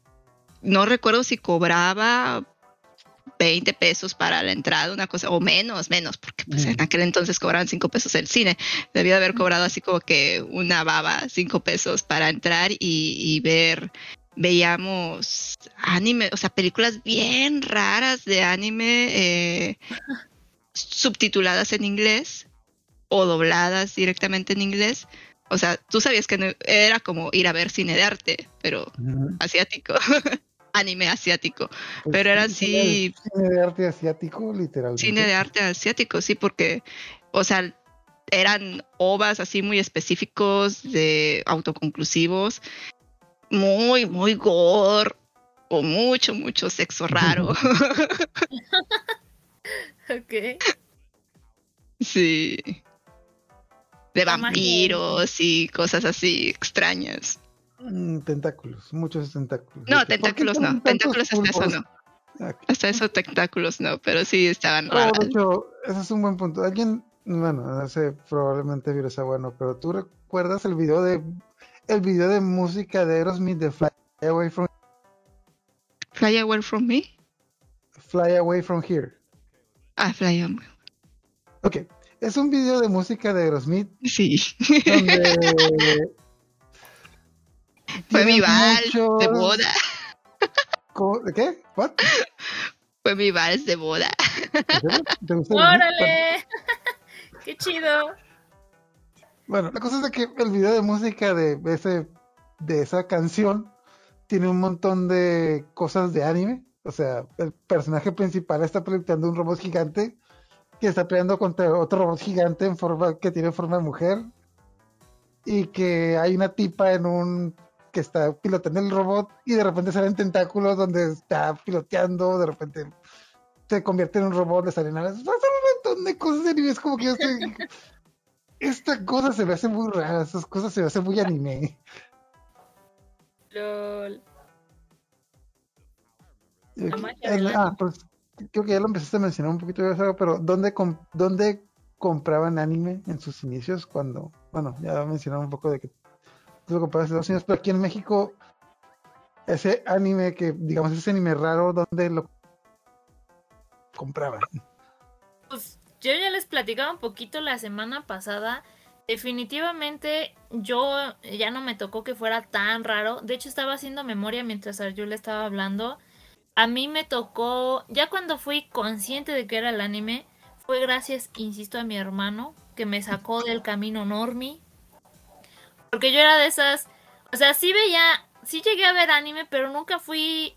no recuerdo si cobraba 20 pesos para la entrada, una cosa, o menos, menos, porque pues en aquel entonces cobraban 5 pesos el cine. Debía de haber cobrado así como que una baba, 5 pesos para entrar y, y ver, veíamos anime, o sea, películas bien raras de anime, eh, subtituladas en inglés o dobladas directamente en inglés. O sea, tú sabías que no- era como ir a ver cine de arte, pero Ujú. asiático, [laughs] anime asiático. Pues Pero era sí, así- Cine de arte asiático, literalmente. cine de arte asiático, sí, porque, o sea, eran ovas así muy específicos, de autoconclusivos, muy, muy gore, o mucho, mucho sexo raro. [laughs] [laughs] Ok. sí. De vampiros y cosas así extrañas. Mm, tentáculos, muchos tentáculos. No, ¿Por qué tentáculos no, tentáculos hasta eso no. Hasta eso tentáculos no, pero sí estaban Oh, raras. de hecho, ese es un buen punto. Alguien, bueno, no sé, probablemente Virus sea bueno, pero tú recuerdas el video de el video de música de Aerosmith de Fly Away from Fly away from me. Fly Away from Here. Ah, fly away. Ok, es un video de música de Aerosmith Sí. donde [laughs] Fue mi vals de boda. [laughs] ¿Cómo- ¿De qué? ¿What? Fue mi vals de boda. ¿Te gusta? ¡Órale! [laughs] ¡Qué chido! Bueno, la cosa es de que el video de música de ese de esa canción tiene un montón de cosas de anime. O sea, el personaje principal está proyectando un robot gigante que está peleando contra otro robot gigante en forma que tiene forma de mujer y que hay una tipa en un que está pilotando el robot y de repente salen tentáculos donde está piloteando, de repente se convierte en un robot, de salen alas. un montón de cosas de anime. Es como que yo estoy. [laughs] Esta cosa se me hace muy rara, esas cosas se me hacen muy anime. LOL. ah, pues creo que ya lo empezaste a mencionar un poquito, pero ¿dónde, ¿dónde compraban anime en sus inicios? Cuando, bueno, ya mencionaba un poco de que lo comprabas hace dos años, pero aquí en México, ese anime que, digamos, ese anime raro, ¿dónde lo compraban? Pues yo ya les platicaba un poquito la semana pasada. Definitivamente yo ya no me tocó que fuera tan raro. De hecho estaba haciendo memoria mientras le estaba hablando. A mí me tocó, ya cuando fui consciente de que era el anime, fue gracias, insisto, a mi hermano, que me sacó del camino normie. Porque yo era de esas, o sea, sí veía, sí llegué a ver anime, pero nunca fui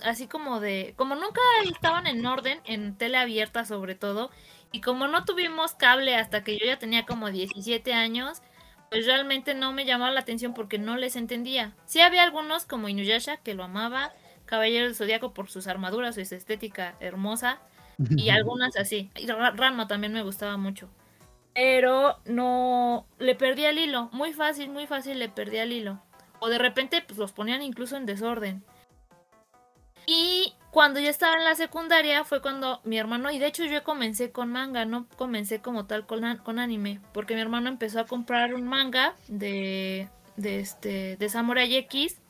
así como de, como nunca estaban en orden, en tele abierta sobre todo, y como no tuvimos cable hasta que yo ya tenía como 17 años, pues realmente no me llamaba la atención porque no les entendía. Sí había algunos como Inuyasha que lo amaba, Caballero del Zodíaco por sus armaduras, su estética hermosa, y [laughs] algunas así. Y Ranma también me gustaba mucho. Pero no le perdí el hilo, muy fácil, muy fácil le perdí el hilo. O de repente pues los ponían incluso en desorden. Y cuando ya estaba en la secundaria fue cuando mi hermano, y de hecho yo comencé con manga, no comencé como tal con, con anime, porque mi hermano empezó a comprar un manga de, de, este, de Samurai X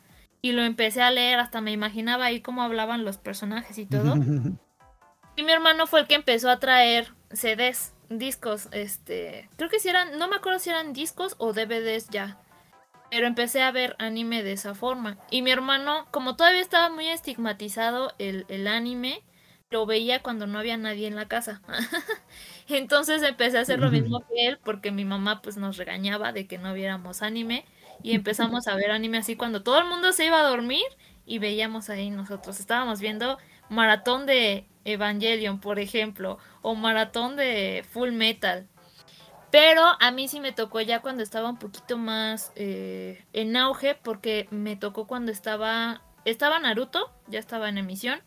y lo empecé a leer, hasta me imaginaba ahí cómo hablaban los personajes y todo. [laughs] y mi hermano fue el que empezó a traer CDs, discos, este, creo que si eran, no me acuerdo si eran discos o DVDs ya. Pero empecé a ver anime de esa forma. Y mi hermano, como todavía estaba muy estigmatizado el, anime, lo veía cuando no había nadie en la casa. [laughs] Entonces empecé a hacer lo mismo que él porque mi mamá pues nos regañaba de que no viéramos anime y empezamos a ver anime así cuando todo el mundo se iba a dormir y veíamos ahí nosotros. Estábamos viendo maratón de Evangelion, por ejemplo, o maratón de Full Metal. Pero a mí sí me tocó ya cuando estaba un poquito más eh, en auge, porque me tocó cuando estaba, estaba Naruto, ya estaba en emisión,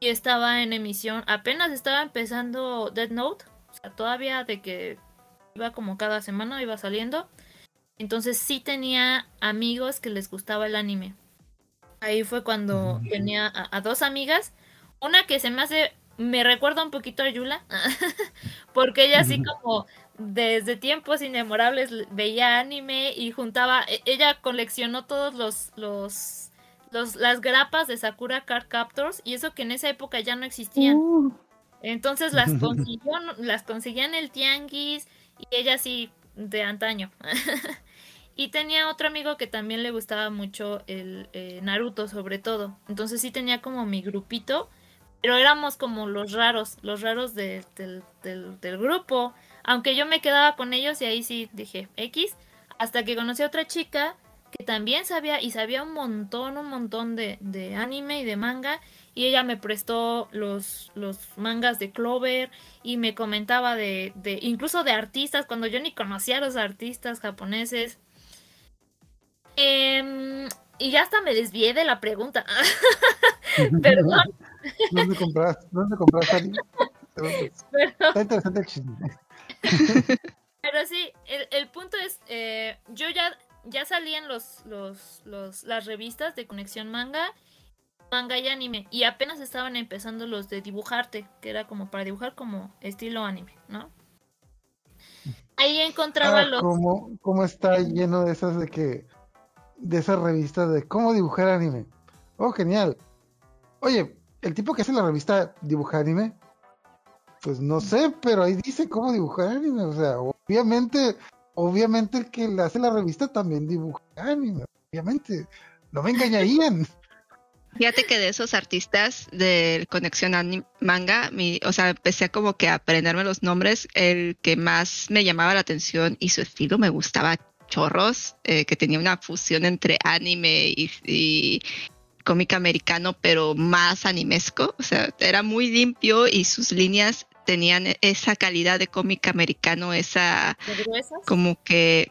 y estaba en emisión, apenas estaba empezando Dead Note, o sea, todavía de que iba como cada semana, iba saliendo. Entonces sí tenía amigos que les gustaba el anime. Ahí fue cuando tenía a, a dos amigas, una que se me hace, me recuerda un poquito a Yula, [laughs] porque ella así como desde tiempos inmemorables veía anime y juntaba, e, ella coleccionó todos los, los, los las grapas de Sakura Card Captors y eso que en esa época ya no existían. Uh. Entonces las [laughs] consiguió, las conseguía en el tianguis y ella sí de antaño. [laughs] y tenía otro amigo que también le gustaba mucho el eh, Naruto sobre todo. Entonces sí tenía como mi grupito, pero éramos como los raros, los raros del, del, grupo. Aunque yo me quedaba con ellos y ahí sí dije X, hasta que conocí a otra chica que también sabía y sabía un montón, un montón de, de anime y de manga y ella me prestó los, los mangas de Clover y me comentaba de, de incluso de artistas cuando yo ni conocía a los artistas japoneses. Em, y ya hasta me desvié de la pregunta. [laughs] Perdón. ¿Dónde compras? ¿Dónde compras anime? Está interesante el chisme. [laughs] Pero sí, el, punto es, eh, yo ya, ya salí en los, los, los, las revistas de Conexión Manga, manga y anime, y apenas estaban empezando los de dibujarte, que era como para dibujar como estilo anime, ¿no? Ahí encontraba ah, los... Como, está lleno de esas de que... De esas revistas de cómo dibujar anime. Oh, genial. Oye, el tipo que hace la revista dibuja anime, pues no sé, pero ahí dice cómo dibujar anime. O sea, obviamente, obviamente el que le hace la revista también dibuja anime. Obviamente, no me engañarían. [laughs] Fíjate que de esos artistas de Conexión Anim- Manga, mi, o sea, empecé como que a aprenderme los nombres. El que más me llamaba la atención y su estilo me gustaba chorros, eh, que tenía una fusión entre anime y, y cómic americano, pero más animesco. O sea, era muy limpio y sus líneas tenían esa calidad de cómic americano, esa como que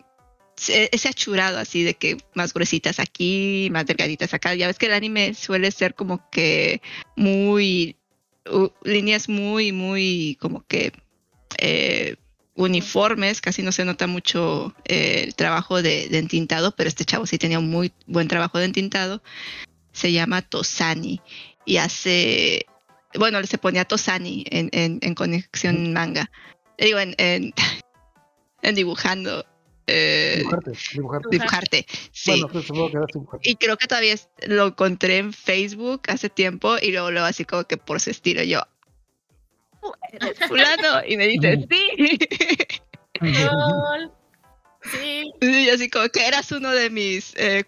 se- ese achurado así de que más gruesitas aquí, más delgaditas acá. Ya ves que el anime suele ser como que muy líneas muy, muy como que eh, uniformes, casi no se nota mucho eh, el trabajo de, de entintado, pero este chavo sí tenía un muy buen trabajo de entintado. Se llama Tosani y hace, bueno, se ponía Tosani en, en, en conexión manga. Digo, en, en, [laughs] en dibujando. eh, Dibujarte, dibujarte. dibujarte, sí. Bueno, pues. Y creo que todavía lo encontré en Facebook hace tiempo y luego, luego así como que por su estilo yo, "Oh, ¿eres [laughs] fulano? Y me dice, sí. [laughs] Sí, Y así como que eras uno de mis, eh,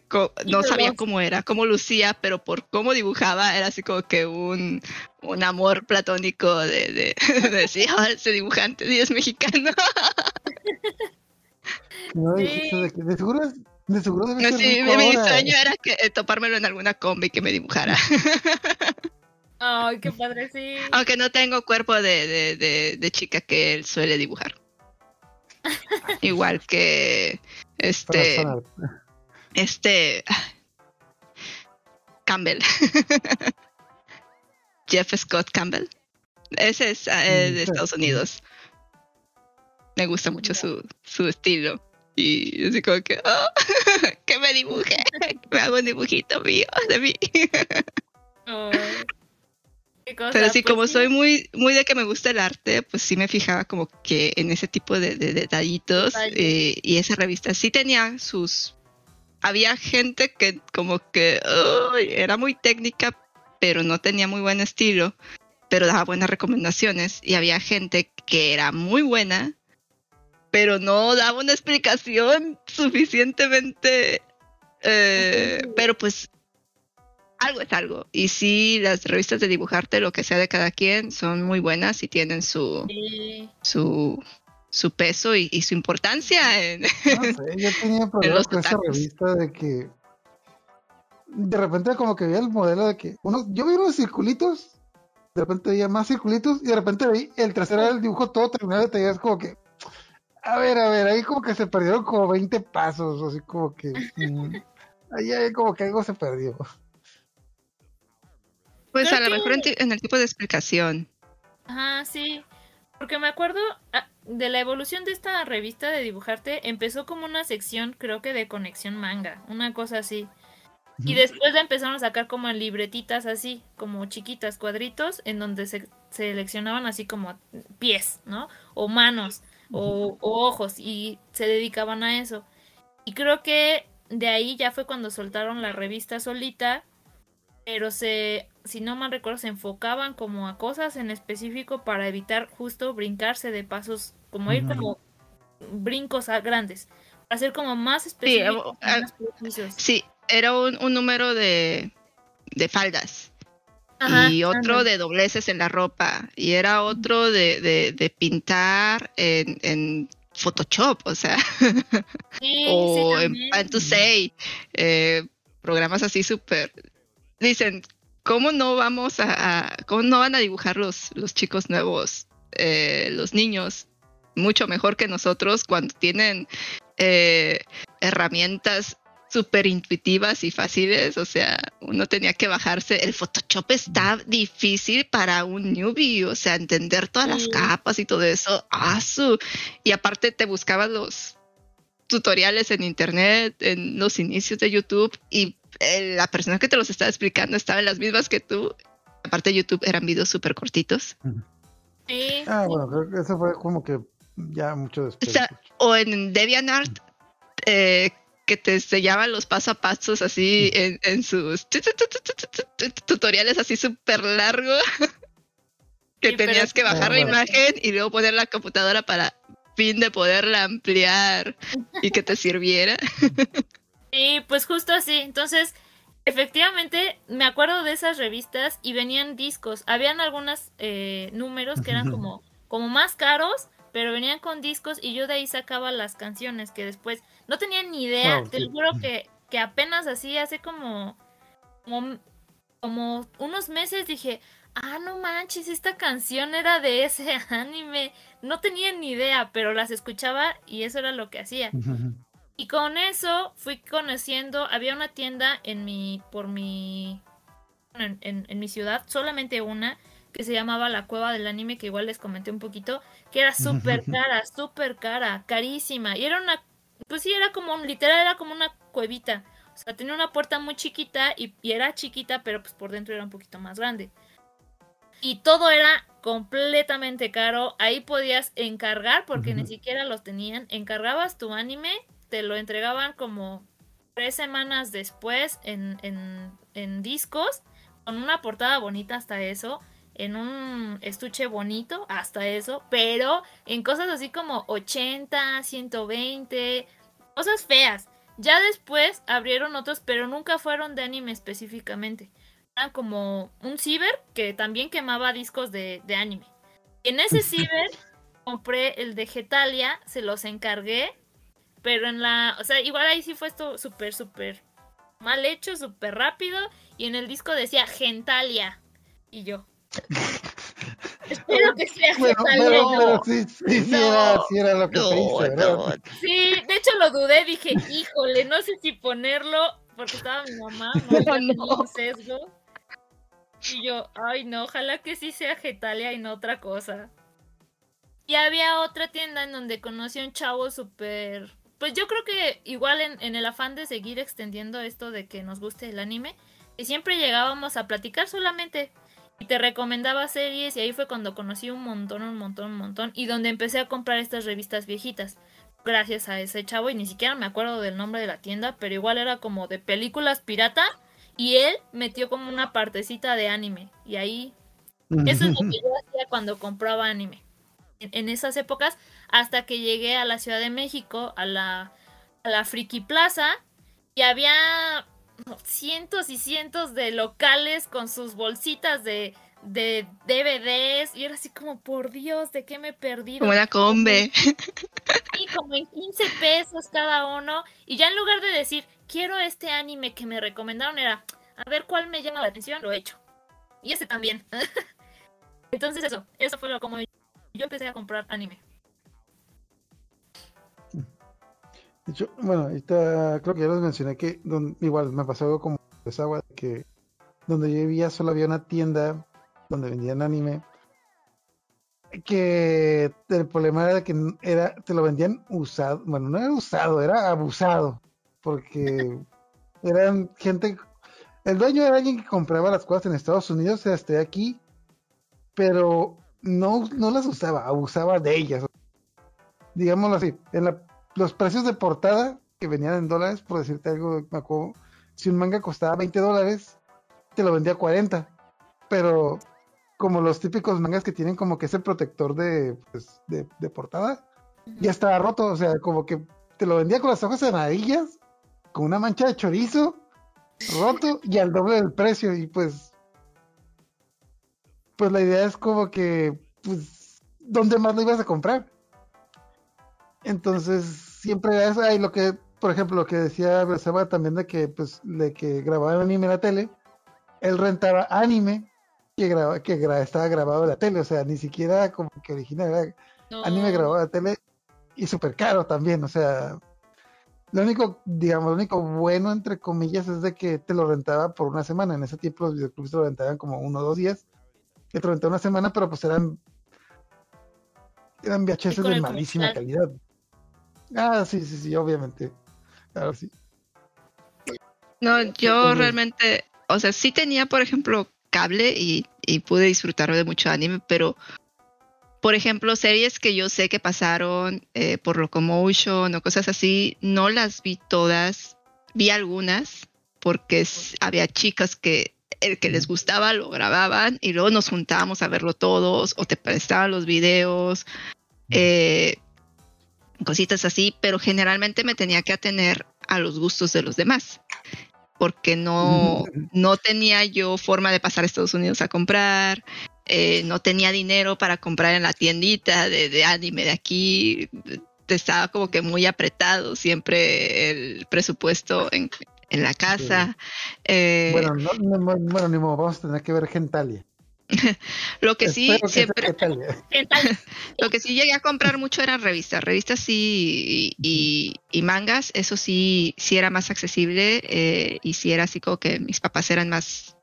no sabía cómo era, cómo lucía, pero por cómo dibujaba era así como que un, un amor platónico de, de, [laughs] de decir, "Ah, ese dibujante sí es mexicano. [laughs] No, Sí. de, seguro, es- de seguro debe ser Sí, mi ahora. sueño era que, eh, topármelo en alguna combi que me dibujara. ay, qué padre, sí. [laughs] Aunque no tengo cuerpo de, de, de, de chica que él suele dibujar. [laughs] Igual que este, este Campbell. [laughs] Jeff Scott Campbell. Ese es eh, de. Estados Unidos. Me gusta mucho su, su estilo. Y así como que, oh, [laughs] que me dibuje. Me hago un dibujito mío de mí. Ay. Qué cosa, Pero sí, pues como sí. soy muy, muy de que me gusta el arte, pues sí me fijaba como que en ese tipo de, de detallitos. Eh, y esa revista sí tenía sus... Había gente que como que era muy técnica, pero no tenía muy buen estilo, pero daba buenas recomendaciones. Y había gente que era muy buena, pero no daba una explicación suficientemente... eh, pero pues algo es algo. Y sí, las revistas de dibujarte, lo que sea de cada quien, son muy buenas y tienen su, Sí. su, su peso y, y su importancia. En... No sé, [laughs] yo tenía problemas con esa revista de que de repente como que veía el modelo de que uno, yo veía unos circulitos, de repente veía más circulitos y de repente veía el tercero del dibujo todo terminado y te veías como que a ver, a ver, ahí como que se perdieron como 20 pasos, así como que mm, ahí, ahí como que algo se perdió. Pues Creo a lo que- mejor en, el tipo de explicación. Ajá, sí. Porque me acuerdo ah, de la evolución de esta revista de dibujarte. Empezó como una sección, creo que de conexión manga, una cosa así. Y después la empezaron a sacar como en libretitas así, como chiquitas, cuadritos, en donde se seleccionaban así como pies, ¿no? O manos, o, o ojos, y se dedicaban a eso. Y creo que de ahí ya fue cuando soltaron la revista solita, pero se, si no mal recuerdo, se enfocaban como a cosas en específico para evitar justo brincarse de pasos, como ir como brincos a grandes, para hacer como más específicos, más precisos. Sí, era un, un número de, de faldas. Ajá, y otro de dobleces en la ropa. Y era otro de, de, de pintar en, en Photoshop, o sea. [laughs] Sí, [laughs] o sí, en también. Pan to Say, eh, programas así súper. Dicen, ¿cómo no vamos a, a- cómo no van a dibujar los, los chicos nuevos, eh, los niños, mucho mejor que nosotros cuando tienen eh, herramientas súper intuitivas y fáciles? O sea, uno tenía que bajarse. El Photoshop está difícil para un newbie, o sea, entender todas las capas y todo eso. ¡Ah, su! Y aparte te buscabas los tutoriales en internet, en los inicios de YouTube, y eh, la persona que te los estaba explicando estaba en las mismas que tú. Aparte, YouTube eran videos súper cortitos. Sí, Ah, bueno, creo que eso fue como que ya mucho después. O sea, o en DeviantArt, eh, que te enseñaban los paso a pasos así en, en sus tu- tu- tu- tu- tu- tu- tu- tutoriales así súper largos, [laughs] que Sí, tenías que bajar la bueno. imagen y luego poner la computadora para fin de poderla ampliar y que te sirviera. [laughs] Sí, pues justo así. Entonces, efectivamente, me acuerdo de esas revistas y venían discos. Habían algunos eh, números que eran como, como más caros, pero venían con discos y yo de ahí sacaba las canciones que después no tenía ni idea. Wow, te sí. juro que, que apenas así, hace como, como, como unos meses dije, ah, no manches, esta canción era de ese [laughs] anime. No tenía ni idea, pero las escuchaba y eso era lo que hacía. Y con eso fui conociendo, había una tienda en mi, por mi, en, en- en mi ciudad, solamente una, que se llamaba La Cueva del Anime, que igual les comenté un poquito, que era súper [laughs] cara, súper cara, carísima. Y era una, pues sí, era como, un, literal, era como una cuevita. O sea, tenía una puerta muy chiquita y, y era chiquita, pero pues por dentro era un poquito más grande. Y todo era completamente caro. Ahí podías encargar, porque ni siquiera los tenían. Encargabas tu anime, te lo entregaban como tres semanas después en, en, en discos, con una portada bonita hasta eso, en un estuche bonito hasta eso, pero en cosas así como 80, 120, cosas feas. Ya después abrieron otros, pero nunca fueron de anime específicamente. Eran como un ciber que también quemaba discos de, de anime. En ese [laughs] ciber compré el de Getalia, se los encargué, pero en la, o sea, igual ahí sí fue esto súper, súper mal hecho, súper rápido, y en el disco decía Gentalia. Y yo. [laughs] Espero que sea Bueno, y no. pero sí, sí, sí era, sí era lo que te hice, ¿verdad? Sí, de hecho lo dudé, dije, híjole, no sé si ponerlo, porque estaba mi mamá, no. [laughs] un sesgo. Y yo, ay no, ojalá que sí sea Getalia y no otra cosa. Y había otra tienda en donde conocí a un chavo súper... Pues yo creo que igual en, en el afán de seguir extendiendo esto de que nos guste el anime, que siempre llegábamos a platicar solamente y te recomendaba series y ahí fue cuando conocí un montón, un montón, un montón y donde empecé a comprar estas revistas viejitas gracias a ese chavo y ni siquiera me acuerdo del nombre de la tienda, pero igual era como de películas pirata y él metió como una partecita de anime y ahí eso es lo que yo hacía cuando compraba anime. En, en esas épocas, hasta que llegué a la Ciudad de México, a la, a la Friki Plaza, y había cientos y cientos de locales con sus bolsitas de, de DVDs, y era así como, por Dios, ¿de qué me he perdido? Como una combe. Sí, como en 15 pesos cada uno. Y ya en lugar de decir, quiero este anime que me recomendaron, era, a ver cuál me llama la atención, lo he hecho. Y ese también. [laughs] Entonces eso, eso fue lo como yo empecé a comprar anime. De hecho, bueno, ahorita creo que ya les mencioné que don- igual me pasó algo como agua que donde yo vivía solo había una tienda donde vendían anime que el problema era que era te lo vendían usado, bueno, no era usado, era abusado, porque [laughs] eran gente, el dueño era alguien que compraba las cosas en Estados Unidos, hasta aquí, pero no, no las usaba, abusaba de ellas. Digámoslo así, en la- los precios de portada que venían en dólares, por decirte algo, me acuerdo, si un manga costaba 20 dólares, te lo vendía a 40, pero como los típicos mangas que tienen como que ese protector de, pues, de, de portada, ya estaba roto, o sea, como que te lo vendía con las hojas amarillas, con una mancha de chorizo, roto y al doble del precio, y pues, pues la idea es como que, pues, ¿dónde más lo ibas a comprar? Entonces, siempre era eso, y lo que, por ejemplo, lo que decía Bersaba también de que, pues, de que grababan anime en la tele, él rentaba anime que, graba, que gra- estaba grabado en la tele, o sea, ni siquiera como que original, era No. anime grabado en la tele y súper caro también, o sea, lo único, digamos, lo único bueno, entre comillas, es de que te lo rentaba por una semana, en ese tiempo los videoclubs te lo rentaban como uno o dos días, que te lo rentaba una semana, pero pues eran eran VHS de malísima calidad. Ah, sí, sí, sí, obviamente. Claro, sí. No, yo realmente, o sea, sí tenía, por ejemplo, cable y, y pude disfrutar de mucho anime, pero, por ejemplo, series que yo sé que pasaron eh, por Locomotion o cosas así, no las vi todas, vi algunas, porque había chicas que el que les gustaba lo grababan y luego nos juntábamos a verlo todos o te prestaban los videos, eh, cositas así, pero generalmente me tenía que atener a los gustos de los demás. porque no, no tenía yo forma de pasar a Estados Unidos a comprar, eh, no tenía dinero para comprar en la tiendita de, de anime de aquí, estaba como que muy apretado siempre el presupuesto en, en la casa. Eh, Bueno, no, no, no, bueno, ni modo, vamos a tener que ver Gentalia. [laughs] lo que sí, que siempre, Gentalia. ¿Qué tal? [laughs] lo que sí llegué a comprar mucho eran revistas, revistas sí y, y- y mangas, eso sí, sí era más accesible eh, y sí era así como que mis papás eran más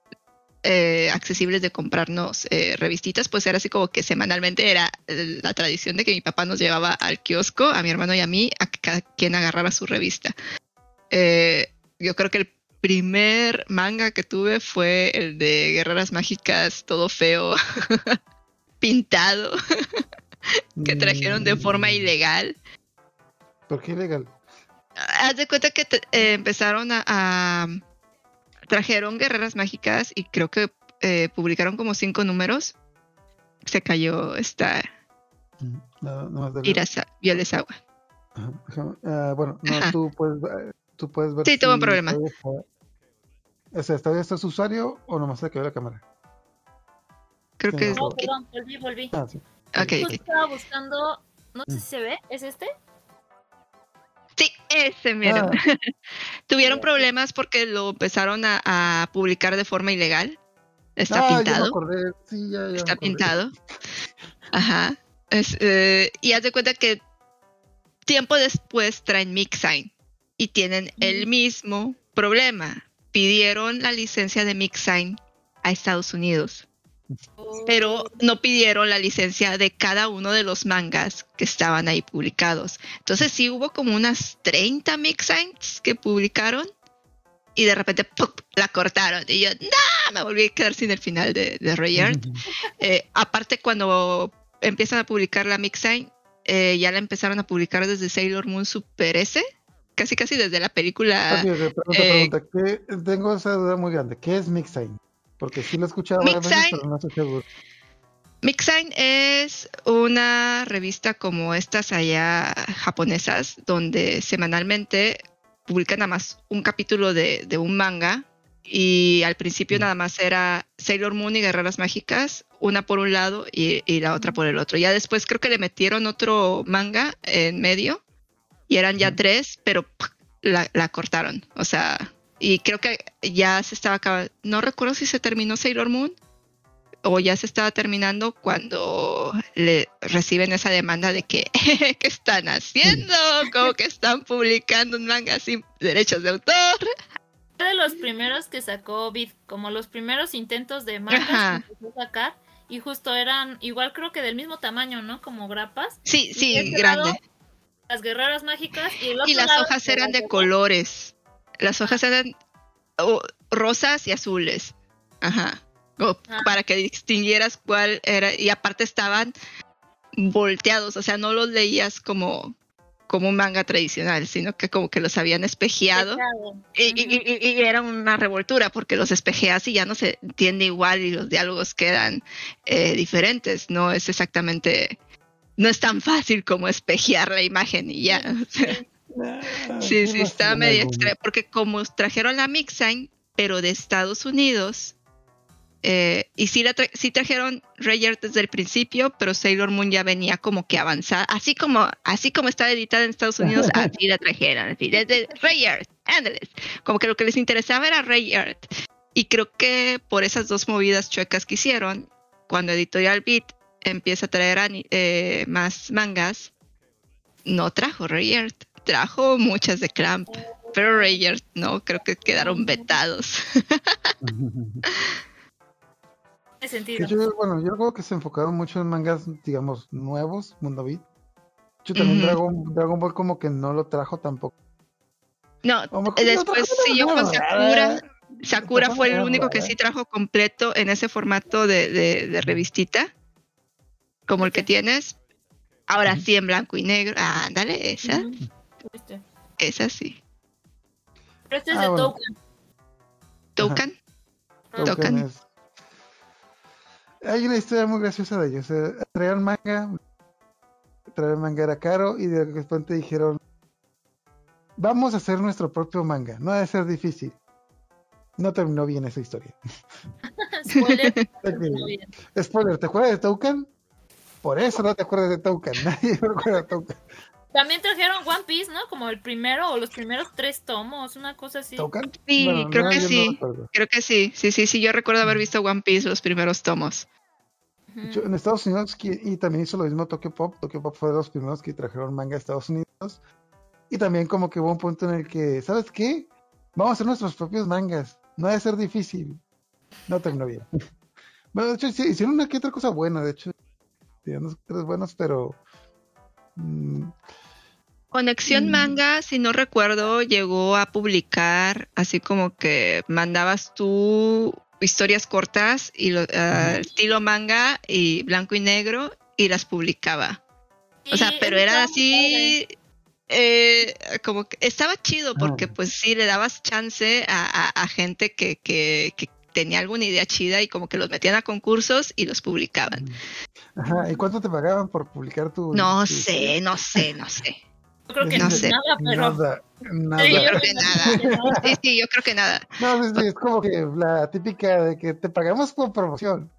eh, accesibles de comprarnos eh, revistitas, pues era así como que semanalmente era eh, la tradición de que mi papá nos llevaba al kiosco, a mi hermano y a mí, a que cada quien agarrara su revista. Eh, yo creo que el primer manga que tuve fue el de Guerreras Mágicas, todo feo, [laughs] pintado, [laughs] que trajeron de forma Mm, ilegal. ¿Por qué ilegal? Haz de cuenta que te- eh, empezaron a, a- Trajeron Guerreras Mágicas y creo que eh, publicaron como cinco números. Se cayó esta Mm, No, no. Ajá, déjame- ah, bueno, no, Ajá. tú puedes, eh, tú puedes ver. Sí, tuvo un si problema. está- O sea, ¿todavía está su usuario o nomás se quedó la cámara? Creo Sí, que no, es. No, Ok. perdón, volví, volví. Ah, sí. Ok, Justo ok. estaba buscando, no sé Mm. si se ve, ¿es este? Sí, ese mero. Ah, [laughs] Tuvieron problemas porque lo empezaron a, a publicar de forma ilegal. Está ah, ya me pintado. acordé, Sí, ya, ya me Está pintado. Ajá. Es, eh, y haz de cuenta que tiempo después traen Mixine y tienen el mismo problema. Pidieron la licencia de Mixine a Estados Unidos, pero no pidieron la licencia de cada uno de los mangas que estaban ahí publicados. Entonces sí hubo como unas 30 Mixines que publicaron y de repente la cortaron. Y yo, no, me volví a quedar sin el final de, de Rayard. Eh, aparte, cuando empiezan a publicar la Mixine, eh, ya la empezaron a publicar desde Sailor Moon Super S, casi casi desde la película. Eh, pregunta. ¿qué- tengo esa duda muy grande. ¿Qué es Mixine? Porque sí lo he escuchado varias veces, Mixine- pero no estoy seguro. Mixine es una revista como estas allá japonesas, donde semanalmente publican nada más un capítulo de, de un manga. Y al principio Mm. nada más era Sailor Moon y Guerreras Mágicas, una por un lado y, y la otra por el otro. Ya después creo que le metieron otro manga en medio y eran ya tres, pero la, la cortaron. O sea, y creo que ya se estaba acabando. No recuerdo si se terminó Sailor Moon o ya se estaba terminando cuando le reciben esa demanda de que [laughs] ¿qué están haciendo? Como que están publicando un manga sin derechos de autor. De los primeros que sacó Vid, como los primeros intentos de mangas Ajá. que empezó a sacar. Y justo eran, igual creo que del mismo tamaño, ¿no? Como grapas. Sí, sí, este grande. lado, Las guerreras mágicas y el otro Y las lado, hojas eran de colores. Las hojas eran oh, rosas y azules. Ajá. Ah. Para que distinguieras cuál era. Y aparte estaban volteados. O sea, no los leías como, como un manga tradicional, sino que como que los habían espejeado. Y, y- y- y era una revoltura porque los espejeas y ya no se entiende igual y los diálogos quedan eh, diferentes. No es exactamente, no es tan fácil como espejear la imagen y ya. Sí, sí, está medio extra, porque como trajeron la Mixine, pero de Estados Unidos, eh, y sí, la tra- sí trajeron Rayard desde el principio, pero Sailor Moon ya venía como que avanzada, así como, así como está editada en Estados Unidos, [laughs] así la trajeron, así, desde Rayard, ándales. Como que lo que les interesaba era Rayard. Y creo que por esas dos movidas chuecas que hicieron, cuando Editorial Beat empieza a traer ani- eh, más mangas, no trajo Rayard, trajo muchas de Clamp, pero Rayard no, creo que quedaron vetados. [laughs] Sentido. yo, bueno, yo creo que se enfocaron mucho en mangas, digamos, nuevos, Mundo Beat. Yo también. Dragon, Dragon Ball como que no lo trajo tampoco. No, O mejor no después siguió con nada. Sakura. Sakura Trajo fue el único que ¿eh? sí trajo completo en ese formato de, de- de revistita, como el que tienes. Ahora sí en blanco y negro. Ah, ándale, esa, esa sí. Pero este es Ah, de bueno. Token. Token. Ah, Token. Token es- Hay una historia muy graciosa de ellos. eh, Traían manga, traer manga era caro y de repente dijeron, vamos a hacer nuestro propio manga, no debe ser difícil. no terminó bien esa historia. [laughs] Spoiler. [laughs] Spoiler, ¿te acuerdas de Toucan? Por eso no te acuerdas de Toucan. [laughs] Nadie se acuerda de Toucan. También trajeron One Piece, ¿no? Como el primero o los primeros tres tomos, una cosa así. ¿Toucan? Sí, Bueno, creo no, que no sí. Creo que sí, sí, sí, sí, yo recuerdo haber visto One Piece los primeros tomos. Yo- en Estados Unidos y también hizo lo mismo Tokyo Pop. Tokyo Pop fue de los primeros que trajeron manga a Estados Unidos. Y también como que hubo un punto en el que, ¿sabes qué? Vamos a hacer nuestros propios mangas. No debe ser difícil. No terminó bien. [laughs] Bueno, de hecho, sí, hicieron una que otra cosa buena. De hecho, hicieron unos tres buenos, pero... mm, Conexión Mm. Manga, si no recuerdo, llegó a publicar así como que mandabas tú historias cortas y lo, ah, estilo manga y blanco y negro y las publicaba. O sea, pero era así, eh, como que estaba chido porque Ah. pues sí le dabas chance a, a- a gente que, que, que tenía alguna idea chida y como que los metían a concursos y los publicaban. Ajá, ¿y cuánto te pagaban por publicar tu... No tu sé, no sé, no sé. Yo creo que No sé. nada, pero. Nada, nada. Sí, Yo creo que nada. Sí, sí, yo creo que nada, No, sí, sí, es como que la típica de que te pagamos por promoción.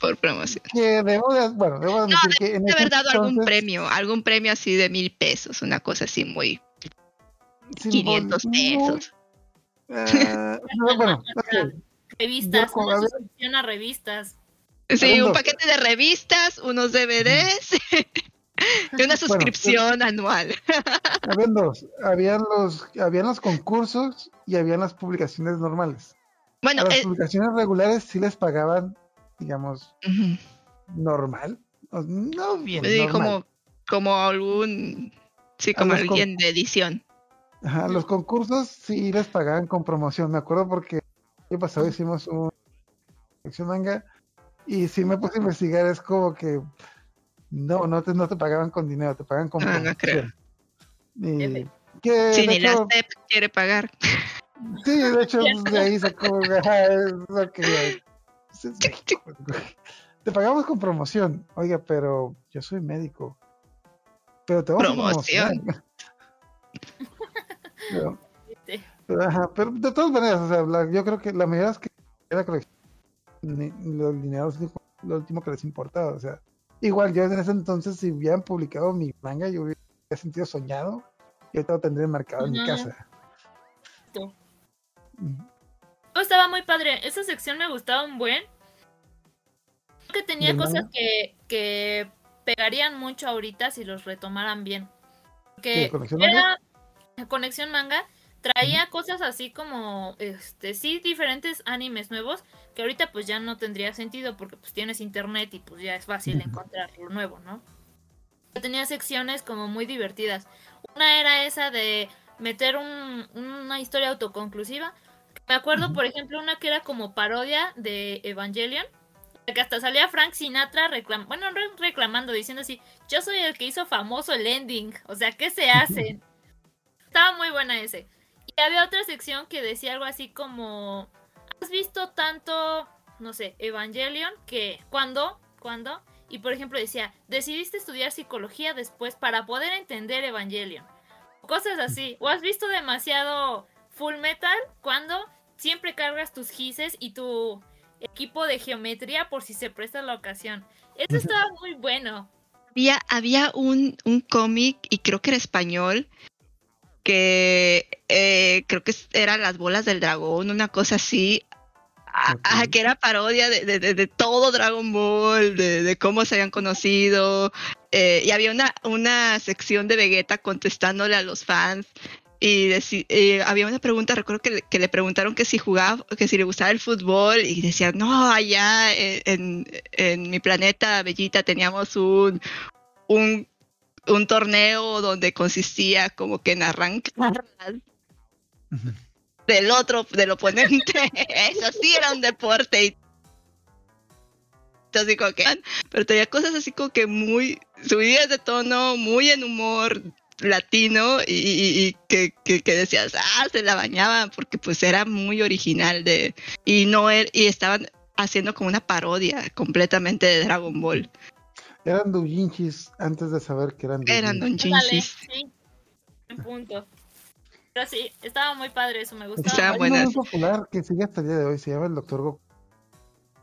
por promoción. Que debo de, bueno, debo de No, admitir que en haber dado algún premio, algún premio así de mil pesos, una cosa así muy simbol- 500 muy- pesos. ah, no, bueno, [laughs] ok. Revistas, una suscripción a revistas. Sí, un paquete de revistas, unos DVDs [laughs] y una suscripción anual. [laughs] Habían dos. Habían los, habían los concursos y habían las publicaciones normales. Bueno, a las eh, publicaciones regulares sí les pagaban, digamos, normal. No bien, sí, normal. como, como algún, sí, como alguien de edición. Ajá, los concursos sí les pagaban con promoción. Me acuerdo porque año pasado hicimos un sección manga y si me puse a investigar es como que no, no te, no te pagaban con dinero, te pagan con Ah, no promoción. Y que Si ni la hecho, CEP quiere pagar. sí, de hecho Cierto. de ahí sacó ajá, es lo que pues, es México. te pagamos con promoción. Oiga, pero yo soy médico. Pero te vamos a Promoción. promocionar. [laughs] Pero, ajá, pero de todas maneras, o sea, la- yo creo que la mayoría es que colección, ni- los dineros es lo último que les importaba, o sea, igual yo en ese entonces si hubieran publicado mi manga yo hubiera sentido soñado y ahorita lo tendría marcado en mi casa. Estaba muy padre. Esa sección me gustaba un buen. Creo que tenía ¿Del cosas manga? que, que pegarían mucho ahorita si los retomaran bien. ¿Qué, conexión era Conexión Manga. Traía cosas así como, este, sí, diferentes animes nuevos, que ahorita pues ya no tendría sentido porque pues tienes internet y pues ya es fácil encontrar lo nuevo, ¿no? Tenía secciones como muy divertidas. Una era esa de meter un- una historia autoconclusiva. Me acuerdo, por ejemplo, una que era como parodia de Evangelion. Que hasta salía Frank Sinatra reclam bueno, no reclamando, diciendo así, yo soy el que hizo famoso el ending. O sea, ¿qué se [laughs] hace? Estaba muy buena ese. Y había otra sección que decía algo así como, ¿has visto tanto, no sé, Evangelion? Que, ¿cuándo? ¿Cuándo? Y por ejemplo decía, decidiste estudiar psicología después para poder entender Evangelion. O cosas así. ¿O has visto demasiado Full Metal? ¿Cuándo? Siempre cargas tus gises y tu equipo de geometría por si se presta la ocasión. Eso estaba muy bueno. Había, había un, un cómic, y creo que era español, que eh, creo que eran las bolas del dragón, una cosa así. Ah, que era parodia de, de- de- de todo Dragon Ball, de, cómo se habían conocido. eh, y había una, una sección de Vegeta contestándole a los fans. Y eh, había una pregunta, recuerdo que, le- que le preguntaron que si jugaba, que si le gustaba el fútbol, y decía, no, allá en, en- en mi planeta Bellita teníamos un, un, un torneo donde consistía como que en arrancar del otro, del oponente. [laughs] Eso sí era un deporte. Y así como que, pero tenía cosas así como que muy subidas de tono, muy en humor latino y, y- y que, que, que decías, ah, se la bañaban porque pues era muy original de y no er- y estaban haciendo como una parodia completamente de Dragon Ball. Eran doujinshis antes de saber que eran Eran doujinshis. Don Ándale, Jinchis. sí. En punto. Pero sí, estaba muy padre eso, me gustaba. Estaba uno muy popular que sigue hasta el día de hoy, se llama el Doctor Goku.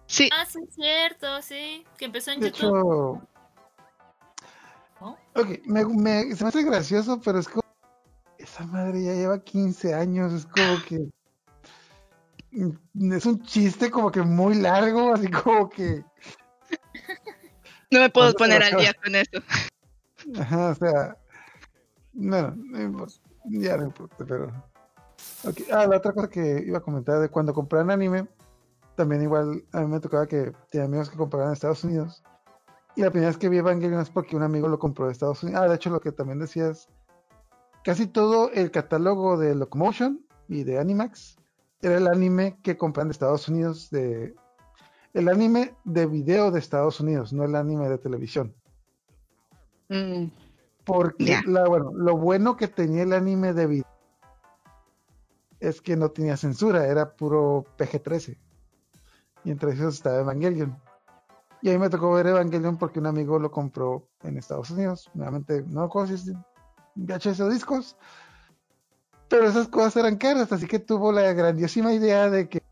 Sí, Ah, sí, es cierto, sí. Que empezó en De YouTube. hecho, ¿no? ok, me, me- se me hace gracioso, pero es como, esa madre ya lleva 15 años, es como que, es un chiste como que muy largo, así como que, no me puedo ¿Cuándo se poner al día con eso. ajá, o sea, bueno, no importa, ya no importa, pero, ok, ah, la otra cosa que iba a comentar de cuando compraban anime, también igual a mí me tocaba que tenía amigos que compraban en Estados Unidos. Y la primera vez que vi Evangelion es porque un amigo lo compró de Estados Unidos. Ah, de hecho, lo que también decías, casi todo el catálogo de Locomotion y de Animax era el anime que compran de Estados Unidos, de el anime de video de Estados Unidos, no el anime de televisión. Mm, Porque la, bueno, lo bueno que tenía el anime de video es que no tenía censura, era puro PG-13. Y entre esos estaba Evangelion. Y a mí me tocó ver Evangelion porque un amigo lo compró en Estados Unidos. Nuevamente, no de VHS o discos. Pero esas cosas eran caras, así que tuvo la grandiosima idea de que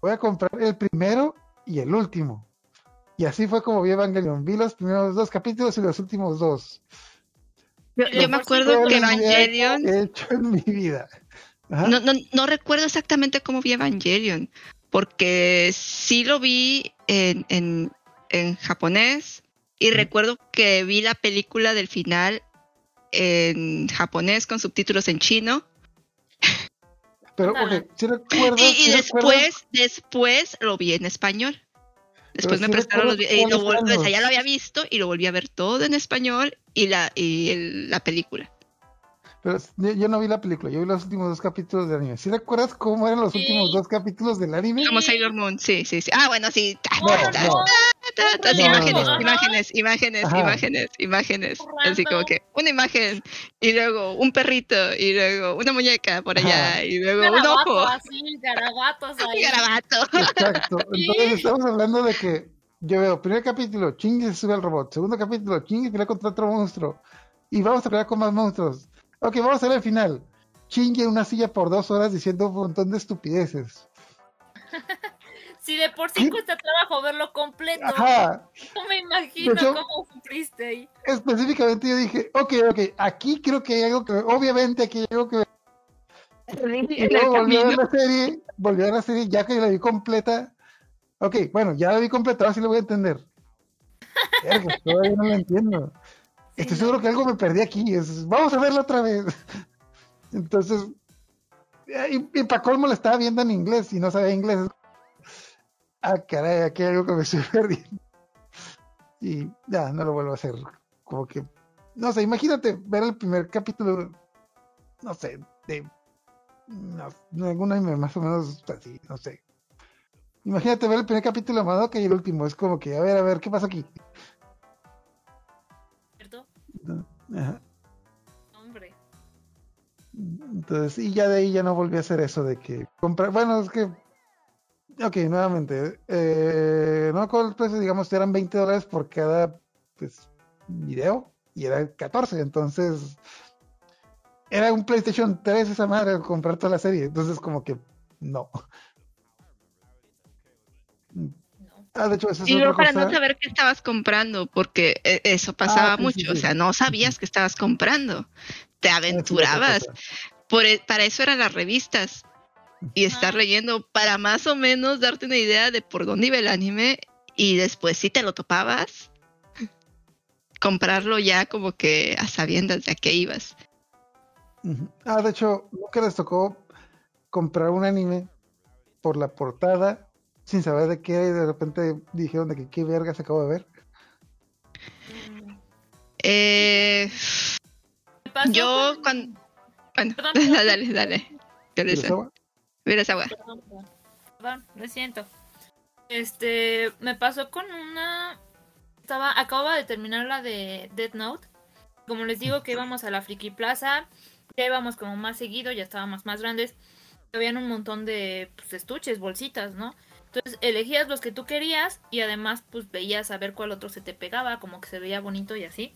voy a comprar el primero y el último. Y así fue como vi Evangelion. Vi los primeros dos capítulos y los últimos dos. Yo, me acuerdo que Evangelion, que he hecho en mi vida. Ajá. no, no, no recuerdo exactamente cómo vi Evangelion, porque sí lo vi en, en, en japonés y recuerdo que vi la película del final en japonés con subtítulos en chino Pero, Nada. ok, si recuerdas. y, y sí recuerdas- después, después lo vi en español. Después Pero me prestaron los y lo o sea, ya lo había visto y lo volví a ver todo en español y la y el- la película. Pero yo, yo no vi la película, yo vi los últimos dos capítulos del anime. ¿Sí recuerdas cómo eran los Sí. últimos dos capítulos del anime? Como Sailor Moon, sí, sí, sí. Ah, bueno, sí. No, No, imágenes, imágenes, imágenes, Ajá. imágenes, imágenes. Así como que una imagen y luego un perrito y luego una muñeca por allá Ajá. y luego un Garabato, ojo. así, garabatos [laughs] ahí. Garabato. Exacto. [laughs] Entonces estamos hablando de que yo veo primer capítulo, Chingy se sube al robot. Segundo capítulo, Chingy pelea contra otro monstruo. Y vamos a pelear con más monstruos. Ok, vamos a ver el final. Chingy en una silla por dos horas diciendo un montón de estupideces. [laughs] Si de por sí cuesta trabajo verlo completo, Ajá. no me imagino hecho- cómo sufriste ahí. Específicamente yo dije, ok, ok, aquí creo que hay algo que ver. Obviamente aquí hay algo que. Y luego volví a ver la serie, volví a ver la serie, ya que la vi completa. Ok, bueno, ya la vi completa, ahora sí lo voy a entender. [laughs] Verga, todavía no la entiendo. Estoy seguro que algo me perdí aquí. es- vamos a verla otra vez. [laughs] Entonces, eh, y, y para colmo la estaba viendo en inglés y no sabía inglés. Ah, caray, aquí hay algo que me estoy [laughs] perdiendo. Y ya, no lo vuelvo a hacer. Como que, no sé, imagínate ver el primer capítulo, no sé, de no, anime más o menos así, no sé. Imagínate ver el primer capítulo de Madoka y el último. Es como que, a ver, a ver, ¿qué pasa aquí? ¿Cierto? Ajá. Hombre. Entonces, y ya de ahí ya no volví a hacer eso de que comprar. Bueno, es que. Ok, nuevamente. Eh, no acuerdo el precio, digamos, eran 20 dólares por cada pues, video y era 14. Entonces, era un PlayStation 3 esa madre comprar toda la serie. Entonces, como que no. Ah, de hecho, eso es Y luego para cosa. no saber qué estabas comprando, porque eh, eso pasaba Ah, sí, mucho, sí, o sea, no sabías que estabas comprando, te otra aventurabas, por, e- para eso eran las revistas y estar Ah. leyendo para más o menos darte una idea de por dónde iba el anime y después si te lo topabas, comprarlo ya como que a sabiendas de a qué ibas. Ah, de hecho, nunca les tocó comprar un anime por la portada sin saber de qué de repente dijeron de que qué verga se acabo de ver. Eh, yo con- cuando... Bueno, Perdón. [laughs] dale, dale. Yo le sé. Kurosawa. Mira esa agua. Perdón, perdón. Perdón, lo siento. Este, me pasó con una. Estaba, acababa de terminar la de Death Note. Como les digo que íbamos a la Friki Plaza, ya íbamos como más seguido, ya estábamos más grandes. Habían un montón de pues, estuches, bolsitas, ¿no? Entonces elegías los que tú querías y además pues veías a ver cuál otro se te pegaba, como que se veía bonito y así.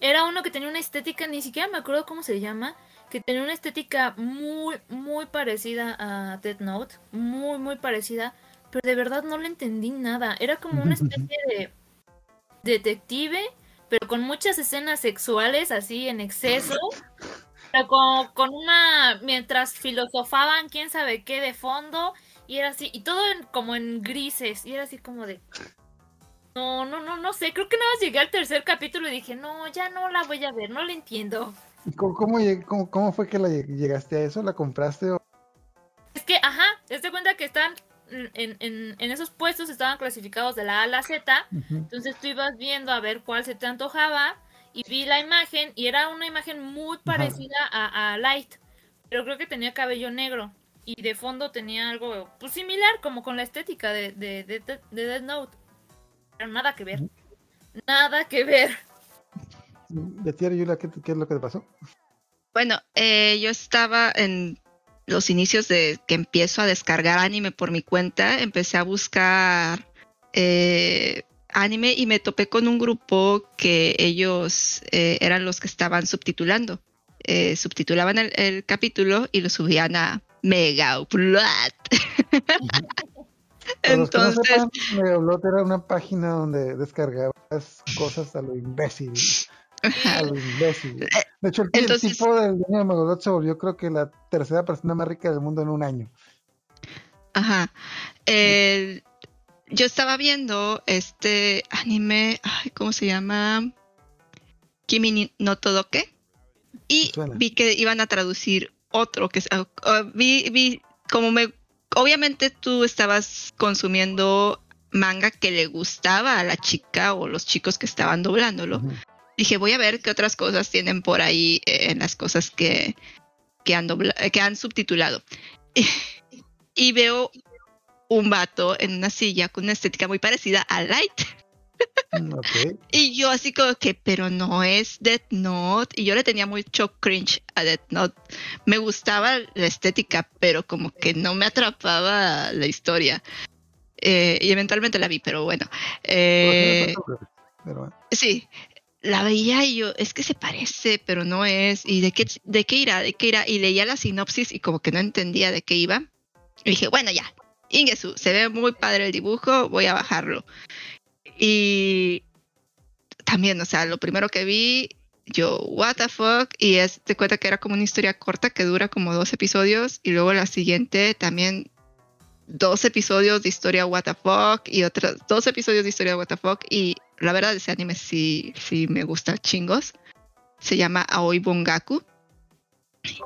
era uno que tenía una estética, ni siquiera me acuerdo cómo se llama, que tenía una estética muy, muy parecida a Death Note, muy, muy parecida, pero de verdad no le entendí nada. Era como una [laughs] especie de detective, pero con muchas escenas sexuales así en exceso. Pero con, con una. Mientras filosofaban quién sabe qué de fondo. Y era así. Y todo en- como en grises. Y era así como de. No, no, no, no sé. Creo que nada más llegué al tercer capítulo y dije, no, ya no la voy a ver, no la entiendo. ¿Y ¿Cómo, cómo, cómo- cómo fue que la llegaste a eso? ¿La compraste? O... Es que, ajá, te das cuenta que están en, en, en esos puestos estaban clasificados de la A a la Z. Entonces tú ibas viendo a ver cuál se te antojaba y vi la imagen y era una imagen muy parecida a, a Light, pero creo que tenía cabello negro y de fondo tenía algo pues similar como con la estética de, de, de, de- de Death Note. Pero nada que ver. Nada que ver. De ti, Yula, ¿qué, ¿qué es lo que te pasó? Bueno, eh, yo estaba en los inicios de que empiezo a descargar anime por mi cuenta. Empecé a buscar eh, anime y me topé con un grupo que ellos eh, eran los que estaban subtitulando. Eh, subtitulaban el, el capítulo y lo subían a Mega Upload. Para los que no Entonces, sepan, Megaupload era una página donde descargabas cosas a lo imbécil. A lo imbécil. De hecho, el, Entonces- tipo del dueño de Megaupload se volvió, creo que, la tercera persona más rica del mundo en un año. Ajá. El- yo estaba viendo este anime, ay, ¿cómo se llama? Kimi no Todoke. Y vi que iban a traducir otro que ah, vi, vi como me obviamente tú estabas consumiendo manga que le gustaba a la chica o los chicos que estaban doblándolo. Ujú. Dije, voy a ver qué otras cosas tienen por ahí eh, en las cosas que, que, han, dobla- eh, que han subtitulado. [laughs] y veo un vato en una silla con una estética muy parecida a Light. Mm. Y yo así como que, pero no es Death Note. Y yo le tenía mucho cringe a Death Note. Me gustaba la estética, pero como que no me atrapaba la historia. Eh, y eventualmente la vi, pero bueno. Eh, Pero bueno. Sí, la veía y yo, es que se parece, pero no es. ¿Y de qué, de qué irá? ¿De qué irá? Y leía la sinopsis y como que no entendía de qué iba. Y dije, bueno, ya, Ingesu, se ve muy padre el dibujo, voy a bajarlo. Y también, o sea, lo primero que vi, yo, what the fuck, y es de cuenta que era como una historia corta que dura como dos episodios, y luego la siguiente también dos episodios de historia what the fuck y otros dos episodios de historia what the fuck y la verdad ese anime sí, sí me gusta chingos. Se llama Aoi Bongaku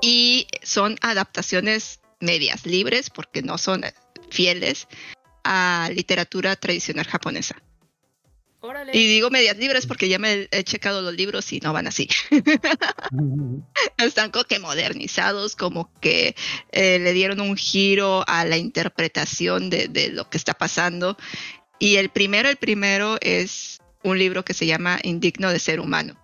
y son adaptaciones medias libres porque no son fieles a literatura tradicional japonesa. Órale. Y digo medias libres porque ya me he checado los libros y no van así. [laughs] Están como que modernizados, como que eh, le dieron un giro a la interpretación de, de lo que está pasando. Y el primero, el primero es un libro que se llama Indigno de ser humano.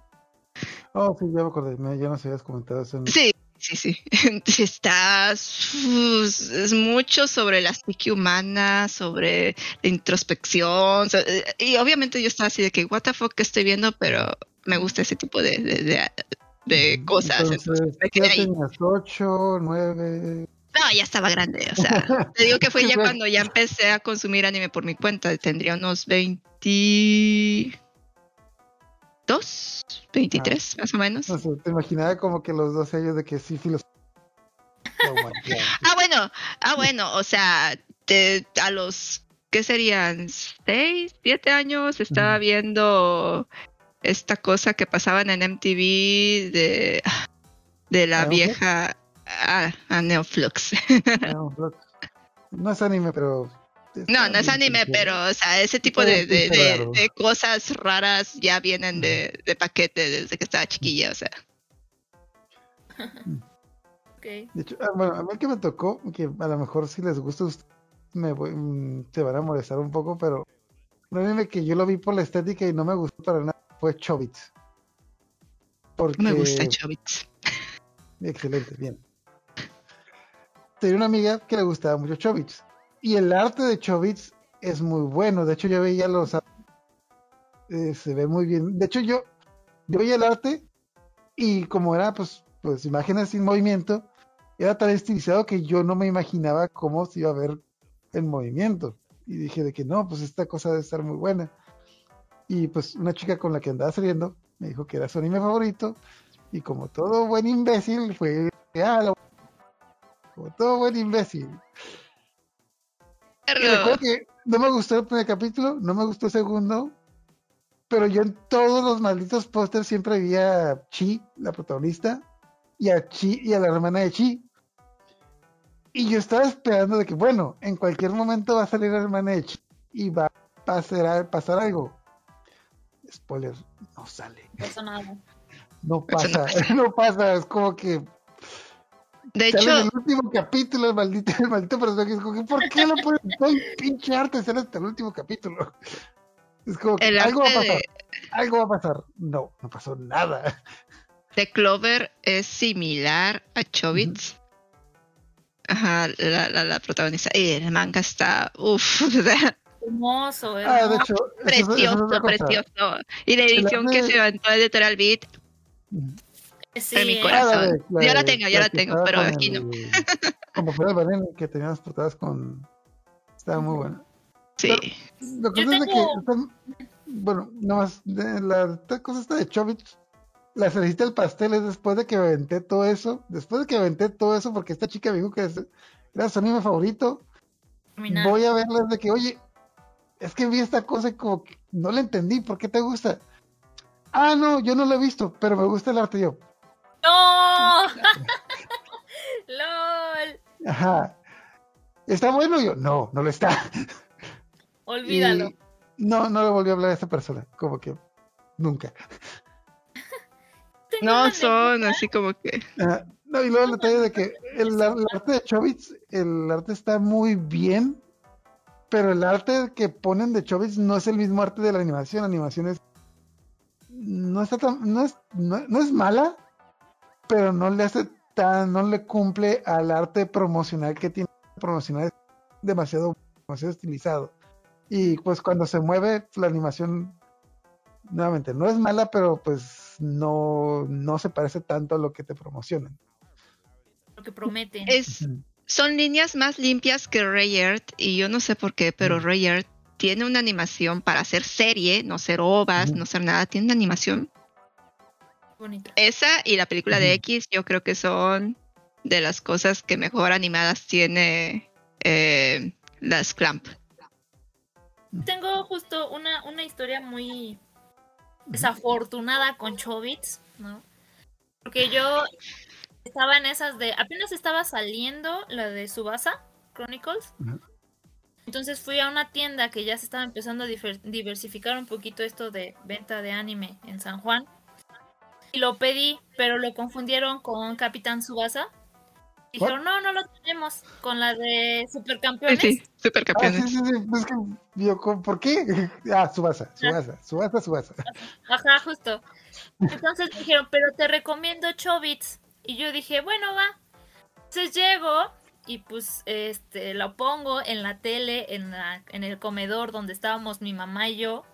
Oh, sí, ya me acordé. me- Ya nos habías comentado eso. en- Sí, sí, sí. [laughs] Está es mucho sobre la psique humana, sobre la introspección. so- y obviamente yo estaba así de que, what the fuck que estoy viendo, pero me gusta ese tipo de, de, de- de cosas. Entonces, entonces me ¿qué quedé ahí. tenías? ¿Ocho, nueve? No, ya estaba grande. O sea, te digo que fue [laughs] ya cuando ya empecé a consumir anime por mi cuenta. Tendría unos 22, 23 más o menos. No sé, te imaginaba como que los dos años de que sí, filos. Oh my God. Ah, bueno, ah, bueno, o sea, te- a los, ¿qué serían? ¿Seis, siete años? Estaba viendo esta cosa que pasaban en MTV de, de la ¿Neoflux? vieja ah, a Neoflux. No, no- no es anime, pero. No, no es anime, pero, o sea, ese tipo de, de, de- cosas raras ya vienen de, de paquete desde que estaba chiquilla, o sea. [laughs] Ok. De hecho, ah, bueno, a mí que me tocó, que a lo mejor si les gusta, ust- me voy- mm, te van a molestar un poco, pero un anime que yo lo vi por la estética y no me gustó para nada fue Chobits. Porque, Me gusta Chobits. Excelente, bien. Tenía una amiga que le gustaba mucho Chobits. Y el arte de Chobits es muy bueno. De hecho, yo veía los. eh, se ve muy bien. De hecho, yo yo veía el arte y como era pues, pues imágenes sin movimiento, era tan estilizado que yo no me imaginaba cómo se iba a ver en movimiento. Y dije de que no, pues esta cosa debe estar muy buena. Y pues una chica con la que andaba saliendo me dijo que era su anime favorito. Y como todo buen imbécil, fue como todo buen imbécil. Recuerdo que no me gustó el primer capítulo, no me gustó el segundo, pero yo en todos los malditos pósters siempre vi a Chi, la protagonista, y a Chi y a la hermana de Chi. Y yo estaba esperando de que, bueno, en cualquier momento va a salir la hermana de Chi y va a pasar, pasar algo. Spoiler, no sale, No pasó nada. no Eso no pasa, [laughs] no pasa, es como que De Sale en hecho, el último capítulo, el maldito, el maldito personaje. Es como que, ¿por qué lo ponen todo el pinche arte sale hasta el último capítulo? Es como que algo va a pasar, de, algo va a pasar. No, no pasó nada. de Clover es similar a Chobits. Ajá, la, la, la protagonista. Y el manga está, uff, [laughs] Hermoso, Ah, de hermoso. hecho, eso- eso es precioso, precioso. Y la edición arte- que se aventó de Literal Beat, Sí, en mi eh, corazón. Ah, la de- Yo la de- tengo, yo la tengo, pero aquí el- no. [laughs] Como fuera el banana que tenía las portadas con. Estaba muy buena. Sí. Lo que Yo pasa es de tengo- que. Bueno, nada más. de La esta cosa esta de Chobits. La cerecita del pastel es después de que me aventé todo eso. Después de que aventé todo eso, porque esta chica me dijo que es- era su anime favorito. voy a verlas de que, oye, es que vi esta cosa y como que no la entendí, ¿por qué te gusta? Ah, no, yo no lo he visto, pero me gusta el arte yo. ¡No! [laughs] ¡Lol! Ajá. ¿Está bueno? Yo, no, no lo está. Olvídalo. Y no, no le volví a hablar a esa persona, como que nunca. No son así como que. Ajá. No, y luego el detalle de que el, ar- el arte de Chobits, el arte está muy bien, pero el arte que ponen de Chobits no es el mismo arte de la animación. La animación es. No está tan. No es, no, no es mala, pero no le hace tan. No le cumple al arte promocional que tiene. Promocional es demasiado, demasiado estilizado. Y pues cuando se mueve, la animación. Nuevamente, no es mala, pero pues no, no se parece tanto a lo que te promocionan. Lo que prometen. Es, son líneas más limpias que Ray Earth y yo no sé por qué, pero. Ray Earth tiene una animación para hacer serie, no ser ovas, no ser nada, tiene una animación. Bonita. Esa y la película de. X yo creo que son de las cosas que mejor animadas tiene eh, las Clamp. Tengo justo una, una historia muy desafortunada con Chobits, ¿no? Porque yo estaba en esas de. Apenas estaba saliendo la de Subasa Chronicles. Entonces fui a una tienda que ya se estaba empezando a diversificar un poquito esto de venta de anime en San Juan. Y lo pedí, pero lo confundieron con Capitán Subasa. Dijeron, no, no lo tenemos con la de Supercampeones. Sí, Ah, supercampeones. sí, sí, sí. Es que yo, ¿con- ¿por qué? [laughs] Ah, Subasa, Subasa, Subasa, Subasa. Ajá, justo. Entonces dijeron, pero te recomiendo Chobits. Y yo dije, bueno, va. Entonces llego y pues este lo pongo en la tele, en, la, en el comedor donde estábamos mi mamá y yo.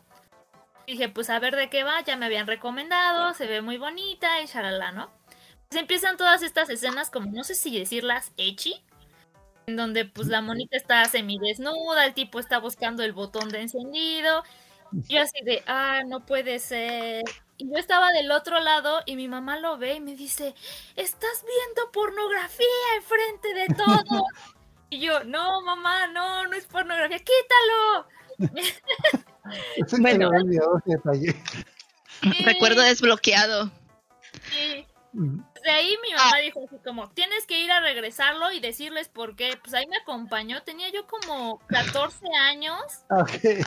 Dije, pues a ver de qué va, ya me habían recomendado, se ve muy bonita y charalá, ¿no? Pues empiezan todas estas escenas como, no sé si decirlas, echi, en donde pues la monita está semidesnuda, el tipo está buscando el botón de encendido, y yo así de, ah, no puede ser. Y yo estaba del otro lado y mi mamá lo ve y me dice, estás viendo pornografía enfrente de todo. [laughs] y yo, no, mamá, no, no es pornografía, quítalo. [laughs] Bueno. [laughs] Recuerdo desbloqueado. Y Mm. de ahí mi mamá dijo así como, tienes que ir a regresarlo y decirles por qué. Pues ahí me acompañó, tenía yo como 14 años. Ah, Ok.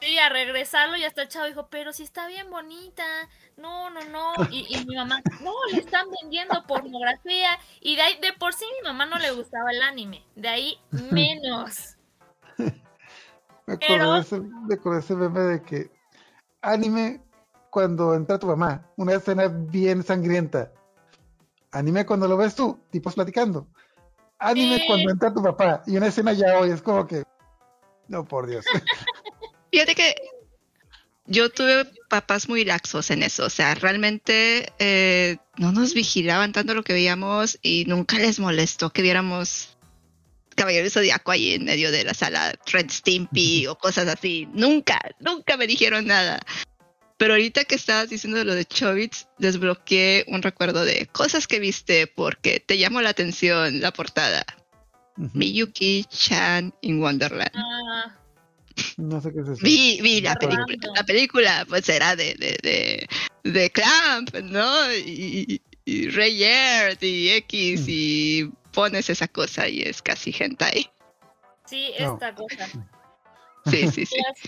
Sí, a regresarlo y hasta el chavo dijo, pero si está bien bonita, no, no, no. Y, y mi mamá, no, le están vendiendo pornografía. Y de ahí, de por sí mi mamá no le gustaba el anime, de ahí [laughs] menos. Me acordé, Pero- de ese, me acordé de ese meme de que anime cuando entra tu mamá, una escena bien sangrienta. Anime cuando lo ves tú, tipos platicando. Anime Sí. cuando entra tu papá y una escena ya hoy es como que. No, por Dios. [laughs] Fíjate que yo tuve papás muy laxos en eso, o sea, realmente eh, no nos vigilaban tanto lo que veíamos y nunca les molestó que viéramos Caballero Zodíaco ahí en medio de la sala, Red Stimpy o cosas así. Nunca, nunca me dijeron nada. Pero ahorita que estabas diciendo lo de Chobits, desbloqueé un recuerdo de cosas que viste porque te llamó la atención la portada. Miyuki Chan in Wonderland. Ah, No sé qué es eso. Vi, vi la película. La película, pues era de, de, de, de Clamp, ¿no? Y, y Ray Aird y X y pones esa cosa y es casi hentai. sí, No. esta cosa. Sí, sí, sí. Las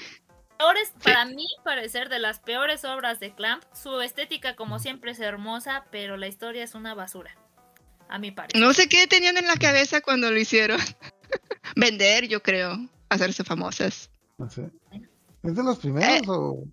peores, para mí parecer, de las peores obras de Clamp, su estética como siempre es hermosa, pero la historia es una basura. A mi parecer. No sé qué tenían en la cabeza cuando lo hicieron. [laughs] Vender, yo creo. Hacerse famosas. No sé. ¿Es de los primeros Eh, o...?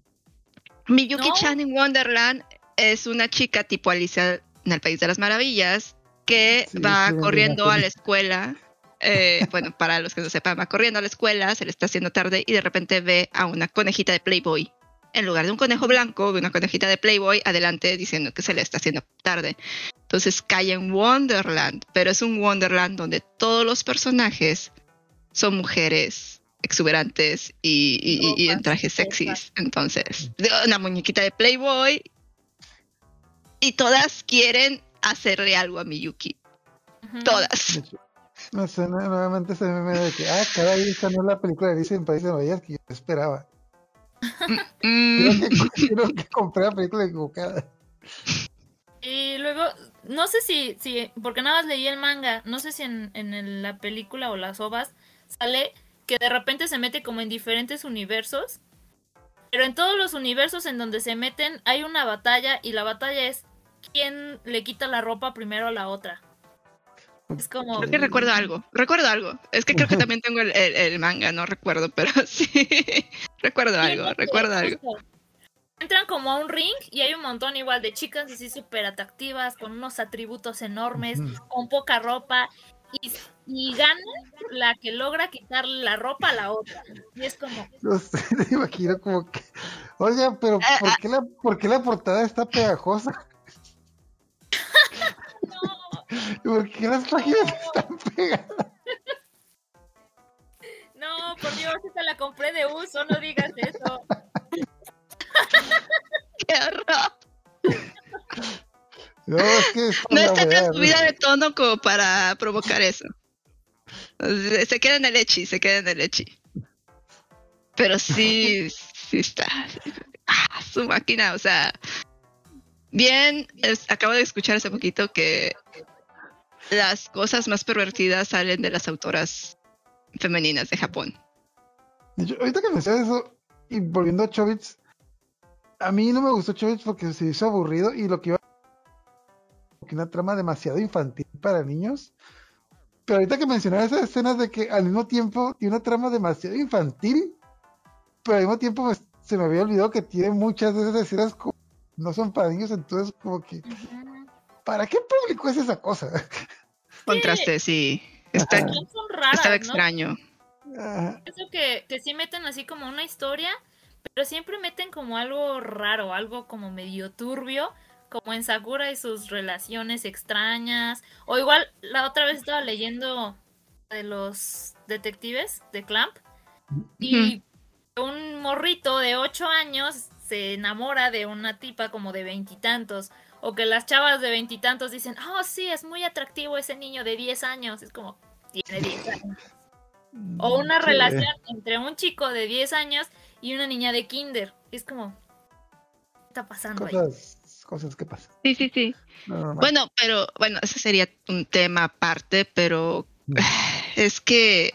Miyuki No. Chan in Wonderland es una chica tipo Alicia en el País de las Maravillas que Sí, va corriendo a la escuela. eh, bueno, para los que no sepan, va corriendo a la escuela, se le está haciendo tarde y de repente ve a una conejita de Playboy. En lugar de un conejo blanco, ve una conejita de Playboy adelante diciendo que se le está haciendo tarde. Entonces cae en Wonderland, pero es un Wonderland donde todos los personajes son mujeres exuberantes y, y- y- y en trajes sexys. Entonces, de una muñequita de Playboy y todas quieren hacerle algo a Miyuki. Ujú. Todas. No sé, nu- nuevamente ese meme de que, ah, caray, esta no es la película de Alicia en País de Maravillas que yo esperaba. Mm, Creo que, [laughs] creo que compré la película equivocada. Y luego, no sé si, si, porque nada más leí el manga, no sé si en, en el- la película o las ovas sale que de repente se mete como en diferentes universos, pero en todos los universos en donde se meten hay una batalla y la batalla es quién le quita la ropa primero a la otra. Es como... creo que recuerdo algo. Recuerdo algo. Es que creo que también tengo el, el- el manga, no recuerdo, [laughs] pero sí. recuerdo algo, recuerdo algo. Entran como a un ring y hay un montón igual de chicas así súper atractivas, con unos atributos enormes, con poca ropa, y, y gana la que logra quitarle la ropa a la otra. Y es como, [laughs] No sé, [laughs] me imagino como que. Oiga, pero Ah, ¿por qué, la, ¿por qué la portada está pegajosa? [laughs] no, ¿Por qué las páginas están pegadas? no, por Dios, esta la compré de uso, no digas eso. [laughs] ¡Qué horror! No, es que es No está tan subida de tono como para provocar eso. Se se queda en el echi, se queda en el echi. Pero sí, [laughs] sí está. Ah, su máquina, o sea. Bien, es- acabo de escuchar hace poquito que las cosas más pervertidas salen de las autoras femeninas de Japón. De hecho, ahorita que me decías eso, y volviendo a Chobits, a mí no me gustó Chobits porque se hizo aburrido y lo que iba que una trama demasiado infantil para niños. Pero ahorita que mencionaba esas escenas de que al mismo tiempo tiene una trama demasiado infantil, pero al mismo tiempo me- se me había olvidado que tiene muchas de esas escenas como no son para niños, entonces como que ¿para qué público es esa cosa? [laughs] Contraste, sí. Está, Ajá. No son raras, estaba ¿no? extraño. Ajá. Eso que, que sí meten así como una historia, pero siempre meten como algo raro, algo como medio turbio, como en Sakura y sus relaciones extrañas. O igual, la otra vez estaba leyendo de los detectives de Clamp y un morrito de 8 años se enamora de una tipa como de veintitantos. O que las chavas de veintitantos dicen, oh sí, es muy atractivo ese niño de 10 años. Es como, tiene 10 años. O una Sí. relación entre un chico de 10 años y una niña de kinder. Es como, ¿qué está pasando ahí? Cosas, cosas que pasan. Sí, sí, sí. No. Bueno, pero bueno, ese sería un tema aparte, pero Mm. [sighs] es que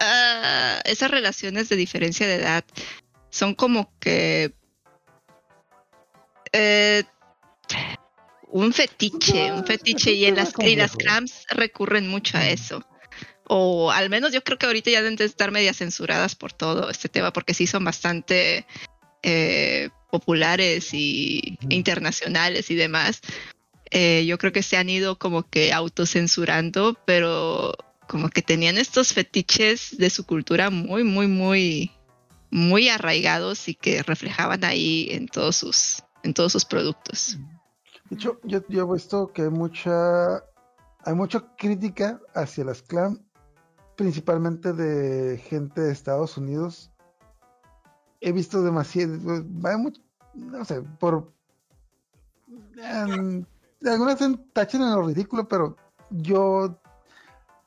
ah, esas relaciones de diferencia de edad son como que eh, un fetiche, un fetiche y, en las, y las crams recurren mucho a eso. O al menos yo creo que ahorita ya deben de estar media censuradas por todo este tema, porque sí son bastante eh, populares y internacionales y demás. Eh, yo creo que se han ido como que autocensurando, pero como que tenían estos fetiches de su cultura muy, muy, muy muy arraigados y que reflejaban ahí en todos sus, en todos sus productos. De hecho, yo, yo he visto que hay mucha, hay mucha crítica hacia las clan, principalmente de gente de Estados Unidos. He visto demasiado, hay mucho- no sé, por em, algunas tachan en lo ridículo, pero yo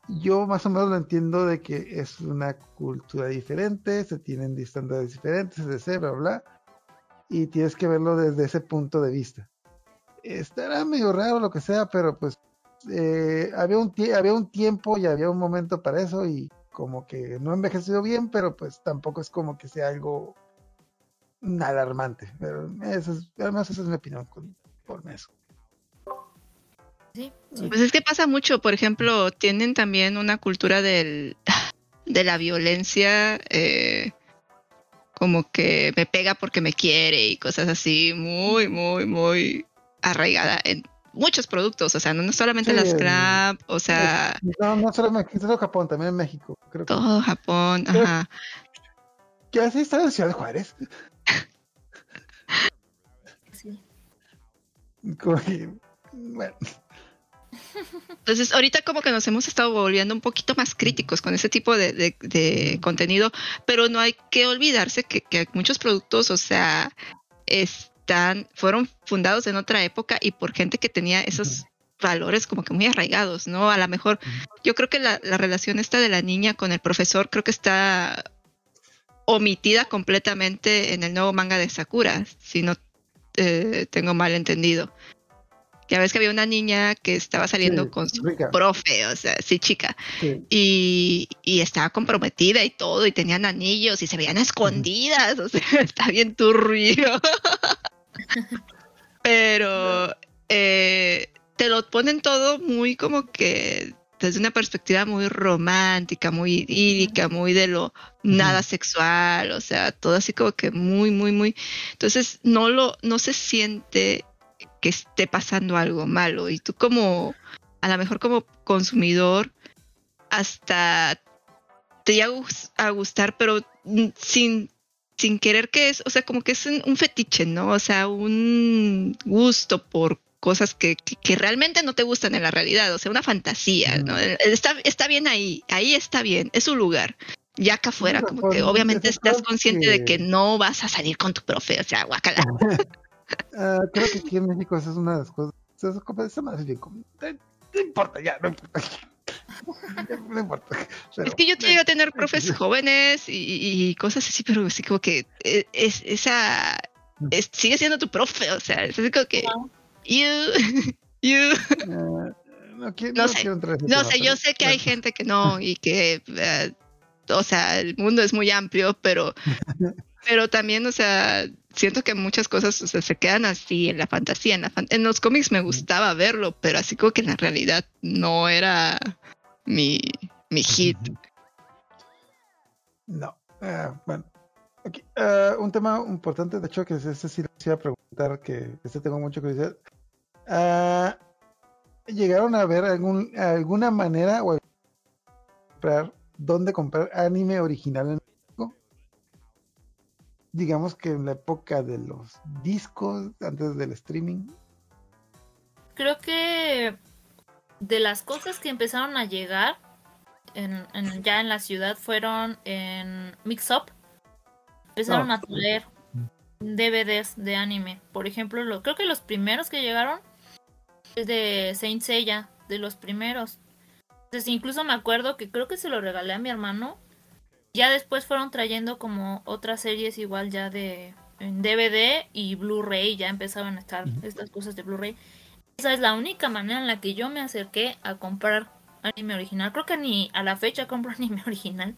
yo más o menos lo entiendo de que es una cultura diferente, se tienen estándares diferentes, etc, bla, bla, y tienes que verlo desde ese punto de vista. Estará medio raro lo que sea, pero pues eh, había, un había un tiempo y había un momento para eso y como que no ha envejecido bien, pero pues tampoco es como que sea algo alarmante. Pero eso es, además esa es mi opinión con, por eso. Sí, sí. Pues es que pasa mucho, por ejemplo, tienen también una cultura del, [laughs] de la violencia, eh, como que me pega porque me quiere y cosas así, muy, muy, muy arraigada en muchos productos, o sea, no, no solamente Sí, las scrap, o sea, No, no solo en México, solo Japón, también en México. Creo que, todo Japón, Creo- ajá. que así está en Ciudad Juárez. sí. Como que, bueno, Entonces, ahorita como que nos hemos estado volviendo un poquito más críticos con ese tipo de, de- de contenido, pero no hay que olvidarse que, que muchos productos, o sea, están, fueron fundados en otra época y por gente que tenía esos valores como que muy arraigados, ¿no? A lo mejor, yo creo que la, la relación esta de la niña con el profesor creo que está omitida completamente en el nuevo manga de Sakura, si no eh, tengo mal entendido. Ya ves que había una niña que estaba saliendo Sí, con su rica. profe, o sea, sí, chica, sí. y, y estaba comprometida y todo, y tenían anillos y se veían escondidas, o sea, [laughs] está bien turbio. [laughs] [laughs] Pero eh, te lo ponen todo muy como que desde una perspectiva muy romántica, muy idílica, muy de lo nada sexual, o sea, todo así como que muy, muy, muy. Entonces no lo, no se siente que esté pasando algo malo. Y tú como, a lo mejor como consumidor, hasta te llega a gus- a gustar, pero sin, sin querer que es, o sea, como que es un, fetiche, ¿no? O sea, un gusto por cosas que, que, que realmente no te gustan en la realidad, o sea, una fantasía, ¿no? Está, está bien ahí, ahí está bien, es su lugar. Ya acá afuera, como que obviamente estás consciente de que- no vas a salir con tu profe, o sea, guacala. [laughs] Ah, creo que aquí en México esa es una de las cosas. Esa, esa madre No importa, ya, no importa. No importa. Pero, [laughs] Es que yo a tener profes jóvenes y, cosas así, pero así como que eh, es, esa es- sigue siendo tu profe, o sea, es así como que you, [laughs] you. eh, no, quiero, No no sé, quiero entrar en ese No tema, sé, yo sé que hay gente que no y que, eh, o sea, el mundo es muy amplio, pero, [laughs] pero también, o sea, siento que muchas cosas o sea, se quedan así en la fantasía. En, la fan- en los cómics me gustaba verlo, pero así como que en la realidad no era mi, mi hit. No. Ah, bueno. Aquí, ah, un tema importante, de hecho, que ese sí les iba a preguntar, que este tengo mucha curiosidad. Ah, ¿Llegaron a ver algún, alguna manera o comprar dónde comprar anime original en México? Digamos que en la época de los discos, antes del streaming. Creo que de las cosas que empezaron a llegar en, en- ya en la ciudad fueron en Mix Up. Empezaron Oh. a traer DVDs de anime. Por ejemplo, lo, creo que los primeros que llegaron es de Saint Seiya, de los primeros. Entonces, incluso me acuerdo que creo que se lo regalé a mi hermano. Ya después fueron trayendo como otras series igual ya de en DVD y Blu-ray, ya empezaban a estar estas cosas de Blu-ray. Esa es la única manera en la que yo me acerqué a comprar anime original. Creo que ni a la fecha compro [laughs] anime original.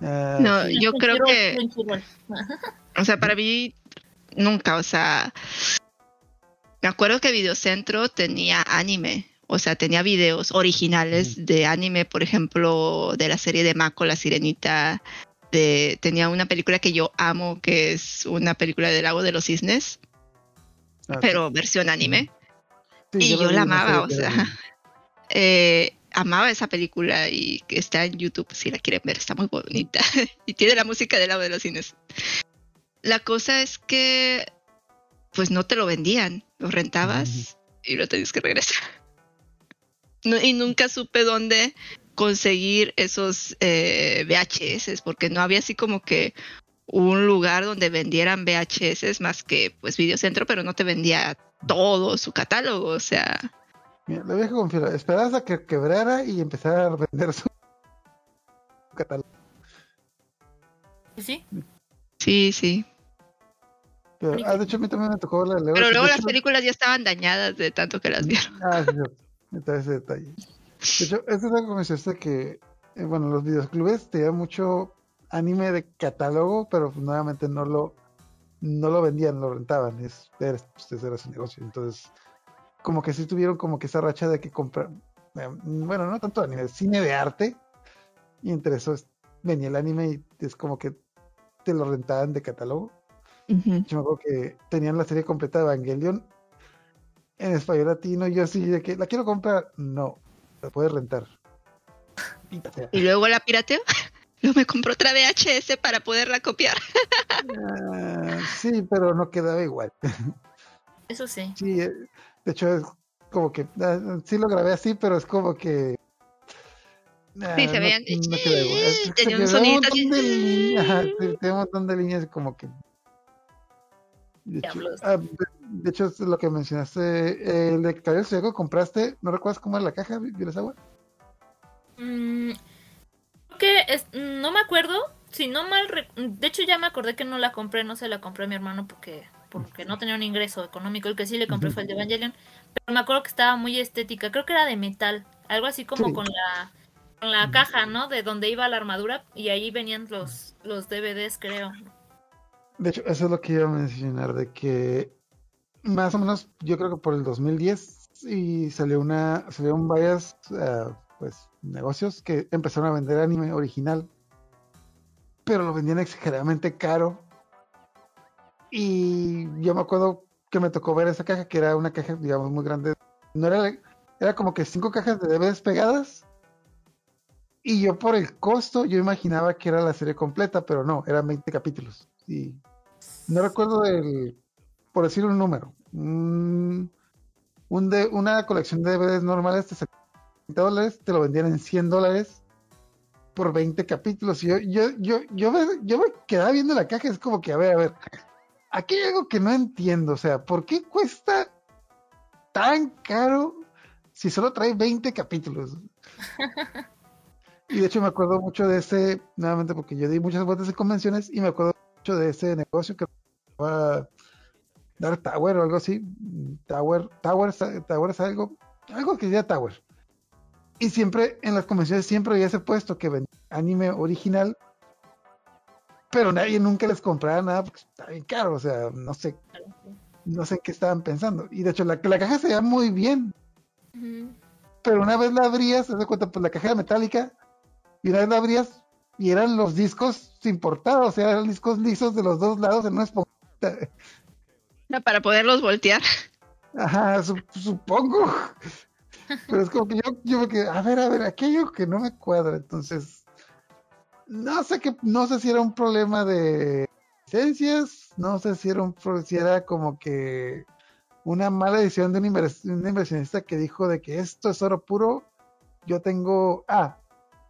Ah, [laughs] No, sí. yo creo que, [laughs] o sea, para mí nunca, o sea, me acuerdo que Videocentro tenía anime, o sea, tenía videos originales de anime, por ejemplo, de la serie de Mako, La Sirenita, de, tenía una película que yo amo, que es una película del lago de los cisnes, Ah, sí. pero versión anime. Sí, y yo la amaba, o sea, [laughs] eh, amaba esa película y que está en YouTube si la quieren ver, está muy bonita. [laughs] y tiene la música del lado de los cines. La cosa es que pues no te lo vendían, lo rentabas y lo tenías que regresar. [laughs] y nunca supe dónde conseguir esos eh, VHS, porque no había así como que un lugar donde vendieran VHS más que pues Videocentro, pero no te vendía todo su catálogo, o sea. Mira, lo viejo confiar, esperabas a que quebrara y empezara a vender su catálogo. ¿Sí? Sí, sí. Pero, ah, de hecho, a mí también me tocó la Pero luego las películas ya estaban dañadas de tanto que las vieron. Ah, sí, está ese detalle. De hecho, eso es algo que me que, eh, bueno, los videoclubes tenían mucho anime de catálogo, pero pues, nuevamente no lo, no lo vendían, lo rentaban. Es, era, pues, era su negocio. Entonces, como que sí tuvieron como que esa racha de que comprar, eh, bueno, no tanto anime, cine de arte. Y entre eso venía el anime y es como que te lo rentaban de catálogo. Yo me acuerdo que tenían la serie completa de Evangelion en español latino. Y yo así de que la quiero comprar. No, la puedes rentar. Y luego la pirateo. [laughs] No me compró otra VHS para poderla copiar. Ah, sí, pero no quedaba igual. Eso sí. Sí, eh, de hecho es como que ah, sí lo grabé así, pero es como que ah, sí, se veían. No. Tenía un sonido así. tenía un montón de líneas como que de hecho, ah, de, hecho, es lo que mencionaste. el de Cabello Ciego compraste, ¿no recuerdas cómo era la caja, ¿Vienes agua? Mm, que es, no me acuerdo. Si no mal. De hecho, ya me acordé que no la compré, no se la compré a mi hermano porque porque no tenía un ingreso económico. El que sí le compré fue el de Evangelion. Pero me acuerdo que estaba muy estética. Creo que era de metal. Algo así como con la con la caja, ¿no? De donde iba la armadura. Y ahí venían los, los DVDs, creo. De hecho, eso es lo que iba a mencionar, de que más o menos yo creo que por el 2010 y salió una, salieron varias eh, pues negocios que empezaron a vender anime original, pero lo vendían exageradamente caro. Y yo me acuerdo que me tocó ver esa caja, que era una caja, digamos, muy grande. No era, era como que cinco cajas de DVDs pegadas. Y yo por el costo, yo imaginaba que era la serie completa, pero no, eran 20 capítulos. Y no recuerdo el, por decir un número, un, de, una colección de DVDs normales te 30 dólares, te lo vendían en 100 dólares por 20 capítulos. Y yo, yo, yo, yo, me, yo me quedaba viendo la caja, es como que, a ver, a ver, aquí hay algo que no entiendo, o sea, ¿por qué cuesta tan caro si solo trae 20 capítulos? y de hecho me acuerdo mucho de ese, nuevamente porque yo di muchas vueltas en convenciones y me acuerdo de ese negocio que va a dar Tower o algo así. Tower, Tower, Tower es algo, algo que sea Tower. Y siempre en las convenciones siempre había ese puesto que vendía anime original, pero nadie nunca les compraba nada porque está bien caro, o sea, no sé, no sé qué estaban pensando. Y de hecho la, la caja se veía muy bien. Pero una vez la abrías, te das cuenta, pues la caja era metálica, y una vez la abrías, y eran los discos importados, o sea, eran discos lisos de los dos lados en una esponjita. Para poderlos voltear. Ajá, supongo. Pero es como que yo, yo que, a ver, a ver, aquello que no me cuadra, entonces, no sé qué, no sé si era un problema de licencias, no sé si era un, si era como que una mala decisión de un, inversionista que dijo de que esto es oro puro, yo tengo, ah,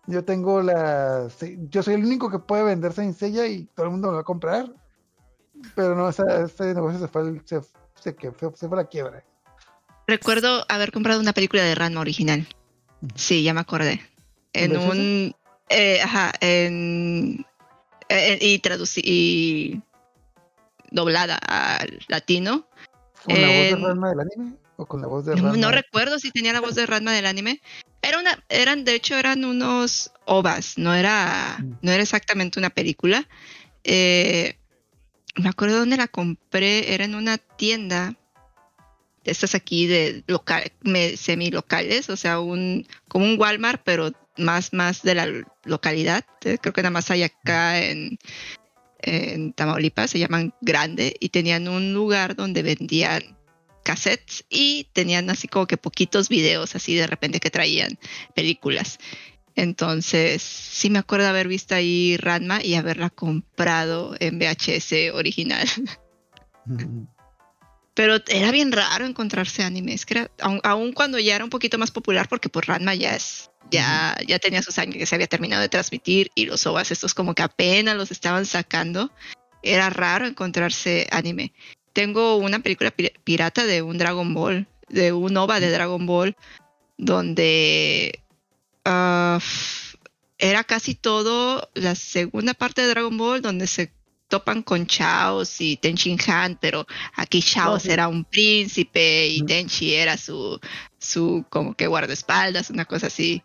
yo tengo la. Yo soy el único que puede vender Seiya y todo el mundo lo va a comprar. Pero no, este negocio se fue, se, se, se fue la quiebra. Recuerdo haber comprado una película de Ranma original. Sí, ya me acordé. En un. Eh, ajá, en. y traducí. Y doblada al latino. ¿Con la voz de Ranma del anime? ¿O con la voz de Ranma? No recuerdo si tenía la voz de Ranma del anime, era una, eran, de hecho, eran unos ovas, no era, no era exactamente una película. Eh, me acuerdo dónde la compré, era en una tienda estas aquí de local, semi locales, o sea, un, como un Walmart, pero más, más de la localidad. Creo que nada más hay acá en, Tamaulipas, se llaman Grande, y tenían un lugar donde vendían cassettes y tenían así como que poquitos videos así de repente que traían películas. Entonces, sí me acuerdo haber visto ahí Ranma y haberla comprado en VHS original. [laughs] Pero era bien raro encontrarse animes, que era, aun, cuando ya era un poquito más popular, porque por pues Ranma ya es, ya, ya tenía sus años que se había terminado de transmitir y los OVAs estos como que apenas los estaban sacando, era raro encontrarse anime. Tengo una película pirata de un Dragon Ball, de un OVA de Dragon Ball, donde uh, era casi todo la segunda parte de Dragon Ball, donde se topan con Chaos y Tenchin Han, pero aquí Chaos era un príncipe y Tenchi era su, su como que guardaespaldas, una cosa así.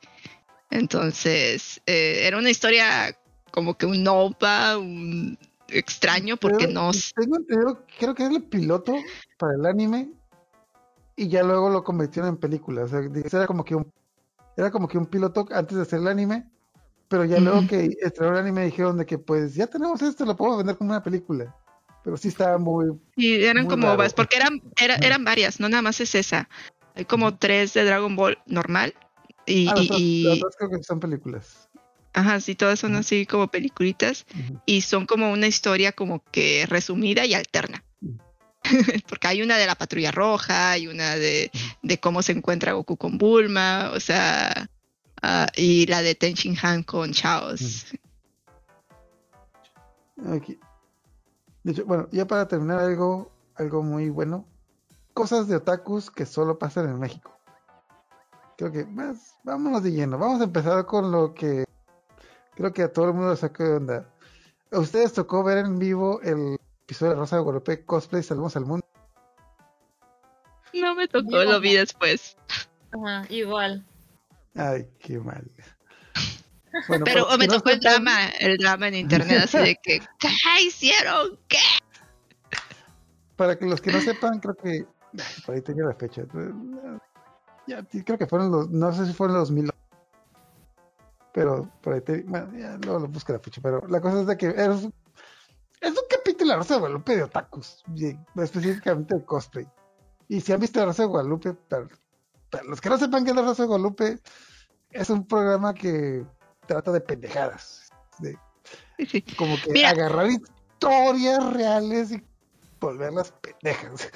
Entonces, eh, era una historia como que un nova, un extraño, porque no... Tengo entendido, creo que es el piloto para el anime y ya luego lo convirtieron en película. O sea, era como que un, era como que un piloto antes de hacer el anime pero ya luego que estrenó el anime dijeron de que pues ya tenemos esto, lo podemos vender como una película. Pero sí estaba muy... Y eran como ovas, porque eran, eran varias, no nada más es esa. Hay como tres de Dragon Ball normal. Y, ah, y, creo que son películas. Ajá, sí, todas son así como peliculitas. Y son como una historia como que resumida y alterna. [laughs] porque hay una de la patrulla roja, y una de, de cómo se encuentra Goku con Bulma, o sea, Ah, y la de Ten Han con Chaos. Aquí. De hecho, bueno, ya para terminar algo, algo muy bueno. Cosas de otakus que solo pasan en México. Creo que más, vámonos de lleno. Vamos a empezar con lo que creo que a todo el mundo le sacó de onda. ¿A ustedes tocó ver en vivo el episodio de Rosa de Guadalupe Cosplay Salvamos al Mundo? No me tocó, lo vi después. Ajá, igual. Ay, qué mal. pero me tocó el drama, el drama en internet, así de que, ¿qué hicieron? ¿Qué? Para que los que no sepan, creo que, por ahí tenía la fecha, ya, creo que fueron los, no sé si fueron los mil, pero por ahí te, bueno, ya luego lo busco la fecha, pero la cosa es de que es, es un capítulo de Rosa de Guadalupe de otakus, específicamente de cosplay. Y si han visto Rosa de Guadalupe, para los que no sepan qué es la Rosa de Guadalupe, es un programa que trata de pendejadas. De, como que agarrar historias reales y volverlas pendejas.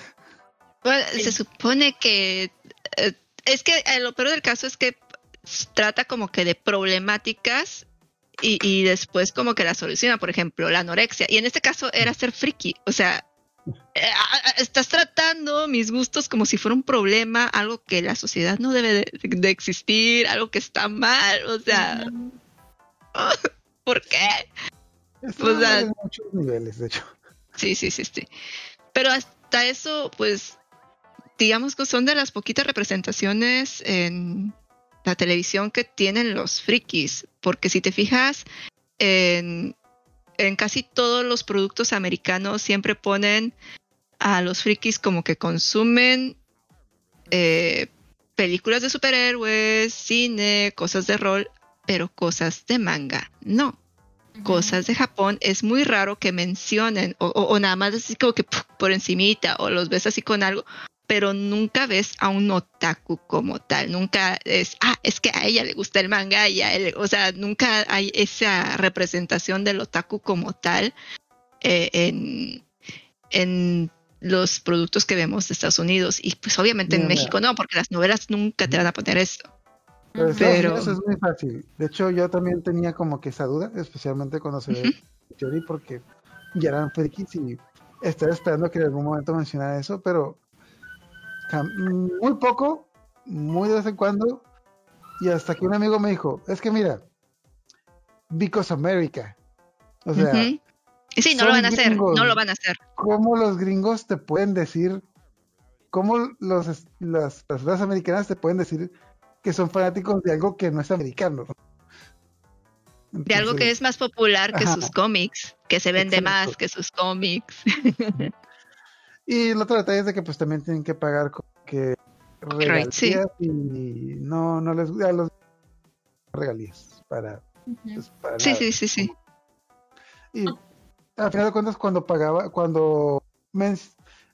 Bueno, se supone que eh, es que eh, lo peor del caso es que trata como que de problemáticas y, y, después como que la soluciona, por ejemplo, la anorexia. Y en este caso era ser friki, o sea, estás tratando mis gustos como si fuera un problema, algo que la sociedad no debe de, existir, algo que está mal, o sea, [laughs] ¿por qué? o sea, muchos niveles, de hecho. Sí, sí, sí, sí. Pero hasta eso, pues, digamos que son de las poquitas representaciones en la televisión que tienen los frikis, porque si te fijas en en casi todos los productos americanos siempre ponen a los frikis como que consumen eh, películas de superhéroes, cine, cosas de rol, pero cosas de manga, no. Cosas de Japón es muy raro que mencionen o, nada más así como que por encimita o los ves así con algo, pero nunca ves a un otaku como tal, nunca es, ah, es que a ella le gusta el manga y a él, o sea, nunca hay esa representación del otaku como tal eh, en, en los productos que vemos de Estados Unidos y pues obviamente en México no, porque las novelas nunca te van a poner esto. Pero, eso es muy fácil. De hecho, yo también tenía como que esa duda, especialmente cuando se ve Yori, porque ya eran frikis y estaba esperando que en algún momento mencionara eso, pero muy poco, muy de vez en cuando, y hasta que un amigo me dijo, es que mira, Because America. O sea, sí, no lo van a hacer, no lo van a hacer. ¿Cómo los gringos te pueden decir, cómo los, las personas americanas te pueden decir que son fanáticos de algo que no es americano? de algo que es más popular que sus cómics, que se vende más que sus cómics. Y el otro detalle es de que pues también tienen que pagar que regalías y no, no les a los regalías para, pues, sí, sí, sí, sí. Y al final de cuentas cuando pagaba, cuando en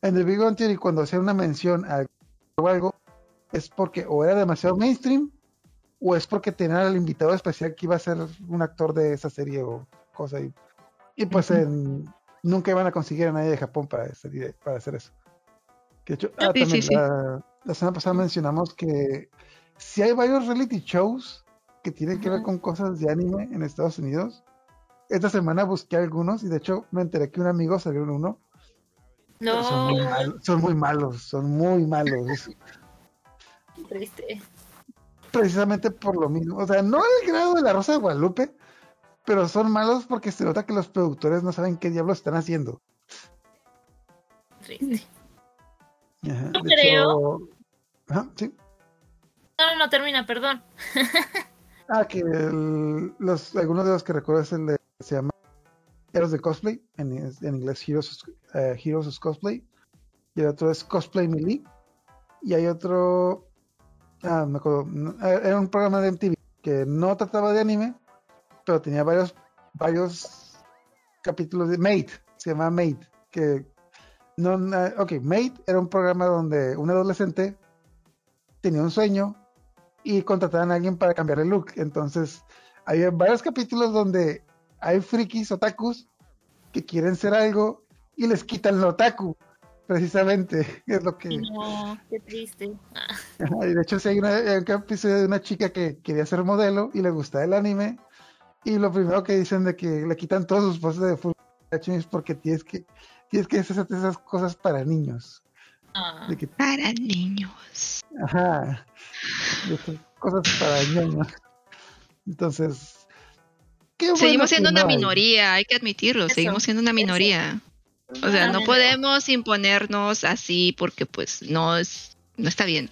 The Big Bang Theory cuando hacía una mención a o algo, es porque o era demasiado mainstream o es porque tenían al invitado especial que iba a ser un actor de esa serie o cosa. Y, y pues en- nunca iban a conseguir a nadie de Japón para hacer, para hacer eso. Que de hecho, Ah, ah, sí, también sí, sí. La, la semana pasada mencionamos que si hay varios reality shows que tienen que ver con cosas de anime en Estados Unidos. Esta semana busqué algunos y de hecho me enteré que un amigo salió en uno. Son, muy No, son muy malos, son muy malos. triste. precisamente por lo mismo. O sea, no al grado de la Rosa de Guadalupe, pero son malos porque se nota que los productores no saben qué diablos están haciendo. triste. Ajá, de creo- hecho- Ajá, sí. No, no, no, termina, perdón. [laughs] Ah, que el- los, algunos de los que recuerdo es el de, se llama Heroes de Cosplay, en, en inglés Heroes, eh, Heroes of Cosplay, y el otro es Cosplay Melee, y hay otro, ah, me acuerdo, eh, era un programa de MTV que no trataba de anime, pero tenía varios, varios capítulos de Mate, se llama Mate, que no, ok, Mate era un programa donde un adolescente tenía un sueño y contrataban a alguien para cambiar el look. Entonces, hay varios capítulos donde hay frikis, otakus, que quieren ser algo y les quitan lo otaku, precisamente. [laughs] Es lo que. No, qué triste. Ah, y de hecho, sí hay, una, hay un episodio de una chica que quería ser modelo y le gusta el anime. Y lo primero que dicen de que le quitan todas sus poses de full es porque tienes que tienes que hacer esas cosas para niños. ah. De que, Para niños. ajá, cosas para niños. Entonces, qué bueno Seguimos siendo una minoría, hay que admitirlo, Eso, seguimos siendo una eso. minoría. O sea, no podemos imponernos así porque pues no es, no está bien.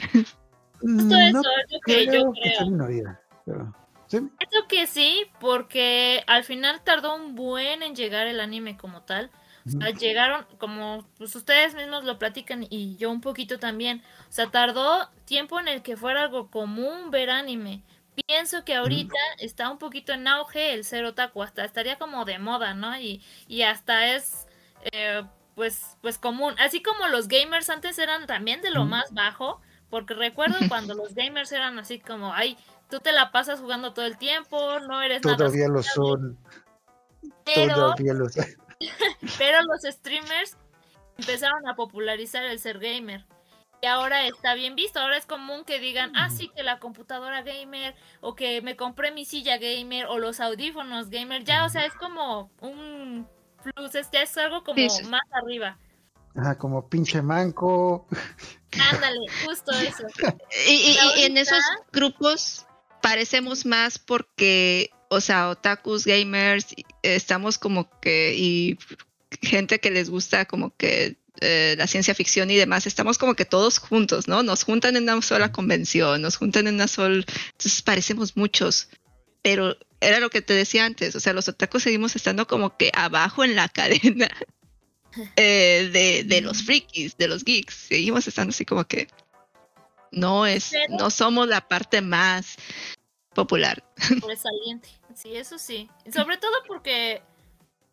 Justo No eso es lo que yo creo que sea creo. minoría, pero sí. Creo que sí, porque al final tardó un buen en llegar el anime como tal. O sea, llegaron, como pues ustedes mismos lo platican y yo un poquito también. O sea, tardó tiempo en el que fuera algo común ver anime. Pienso que ahorita está un poquito en auge el ser otaku, hasta estaría como de moda, ¿no? Y, y hasta es, eh, pues, pues común. Así como los gamers antes eran también de lo más bajo, porque recuerdo [laughs] cuando los gamers eran así como, ay, tú te la pasas jugando todo el tiempo, no eres nada Todavía lo son. pero, Todavía lo son. [laughs] pero los streamers empezaron a popularizar el ser gamer. Y ahora está bien visto, ahora es común que digan, ah, sí, que la computadora gamer, o que me compré mi silla gamer, o los audífonos gamer, ya, o sea, es como un plus, es, ya es algo como Sí, sí. más arriba. Ajá, como pinche manco. [laughs] Ándale, justo eso. Y, y- y en esos grupos parecemos más porque, o sea, otakus, gamers, estamos como que, y gente que les gusta como que eh, la ciencia ficción y demás, estamos como que todos juntos, ¿no? Nos juntan en una sola convención, nos juntan en una sola... Entonces parecemos muchos, pero era lo que te decía antes, o sea, los otakus seguimos estando como que abajo en la [laughs] cadena [laughs] eh, de, de los frikis, de los geeks, seguimos estando así como que no es, no somos la parte más popular. [laughs] sobresaliente. Sí, eso sí. Sobre todo porque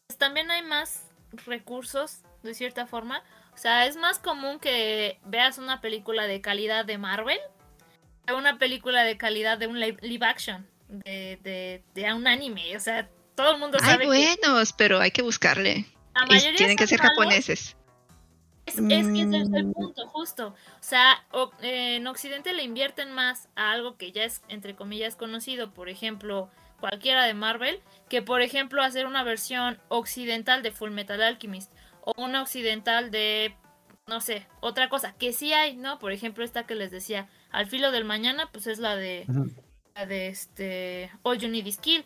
pues, también hay más recursos, de cierta forma. O sea, es más común que veas una película de calidad de Marvel que una película de calidad de un live, live action, de, de, de un anime. O sea, todo el mundo Hay sabe que buenos, pero hay que buscarle. la Y mayoría tienen que ser malos. japoneses. Es, es que ese es el Mm. punto, justo. O sea, o- eh, en Occidente le invierten más a algo que ya es, entre comillas, conocido, por ejemplo, cualquiera de Marvel, que por ejemplo hacer una versión occidental de Full Metal Alchemist o una occidental de, no sé, otra cosa, que sí hay, ¿no? Por ejemplo, esta que les decía, Al filo del mañana, pues es la de, la de este, All You Need Is Kill.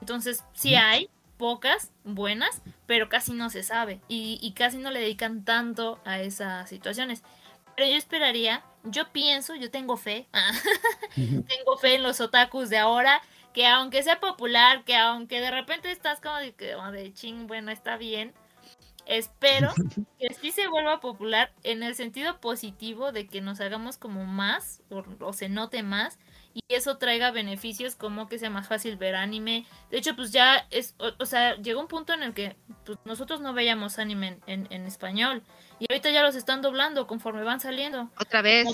Entonces, sí hay, pocas, buenas, pero casi no se sabe y, y casi no le dedican tanto a esas situaciones. Pero yo esperaría, yo pienso, yo tengo fe, [laughs] tengo fe en los otakus de ahora, que aunque sea popular, que aunque de repente estás como de, como de ching, bueno, está bien, espero [laughs] que sí se vuelva popular en el sentido positivo de que nos hagamos como más o, o se note más y eso traiga beneficios como que sea más fácil ver anime. De hecho, pues ya es, o, o sea, llegó un punto en el que pues, nosotros no veíamos anime en, en, en español y ahorita ya los están doblando conforme van saliendo. Otra vez.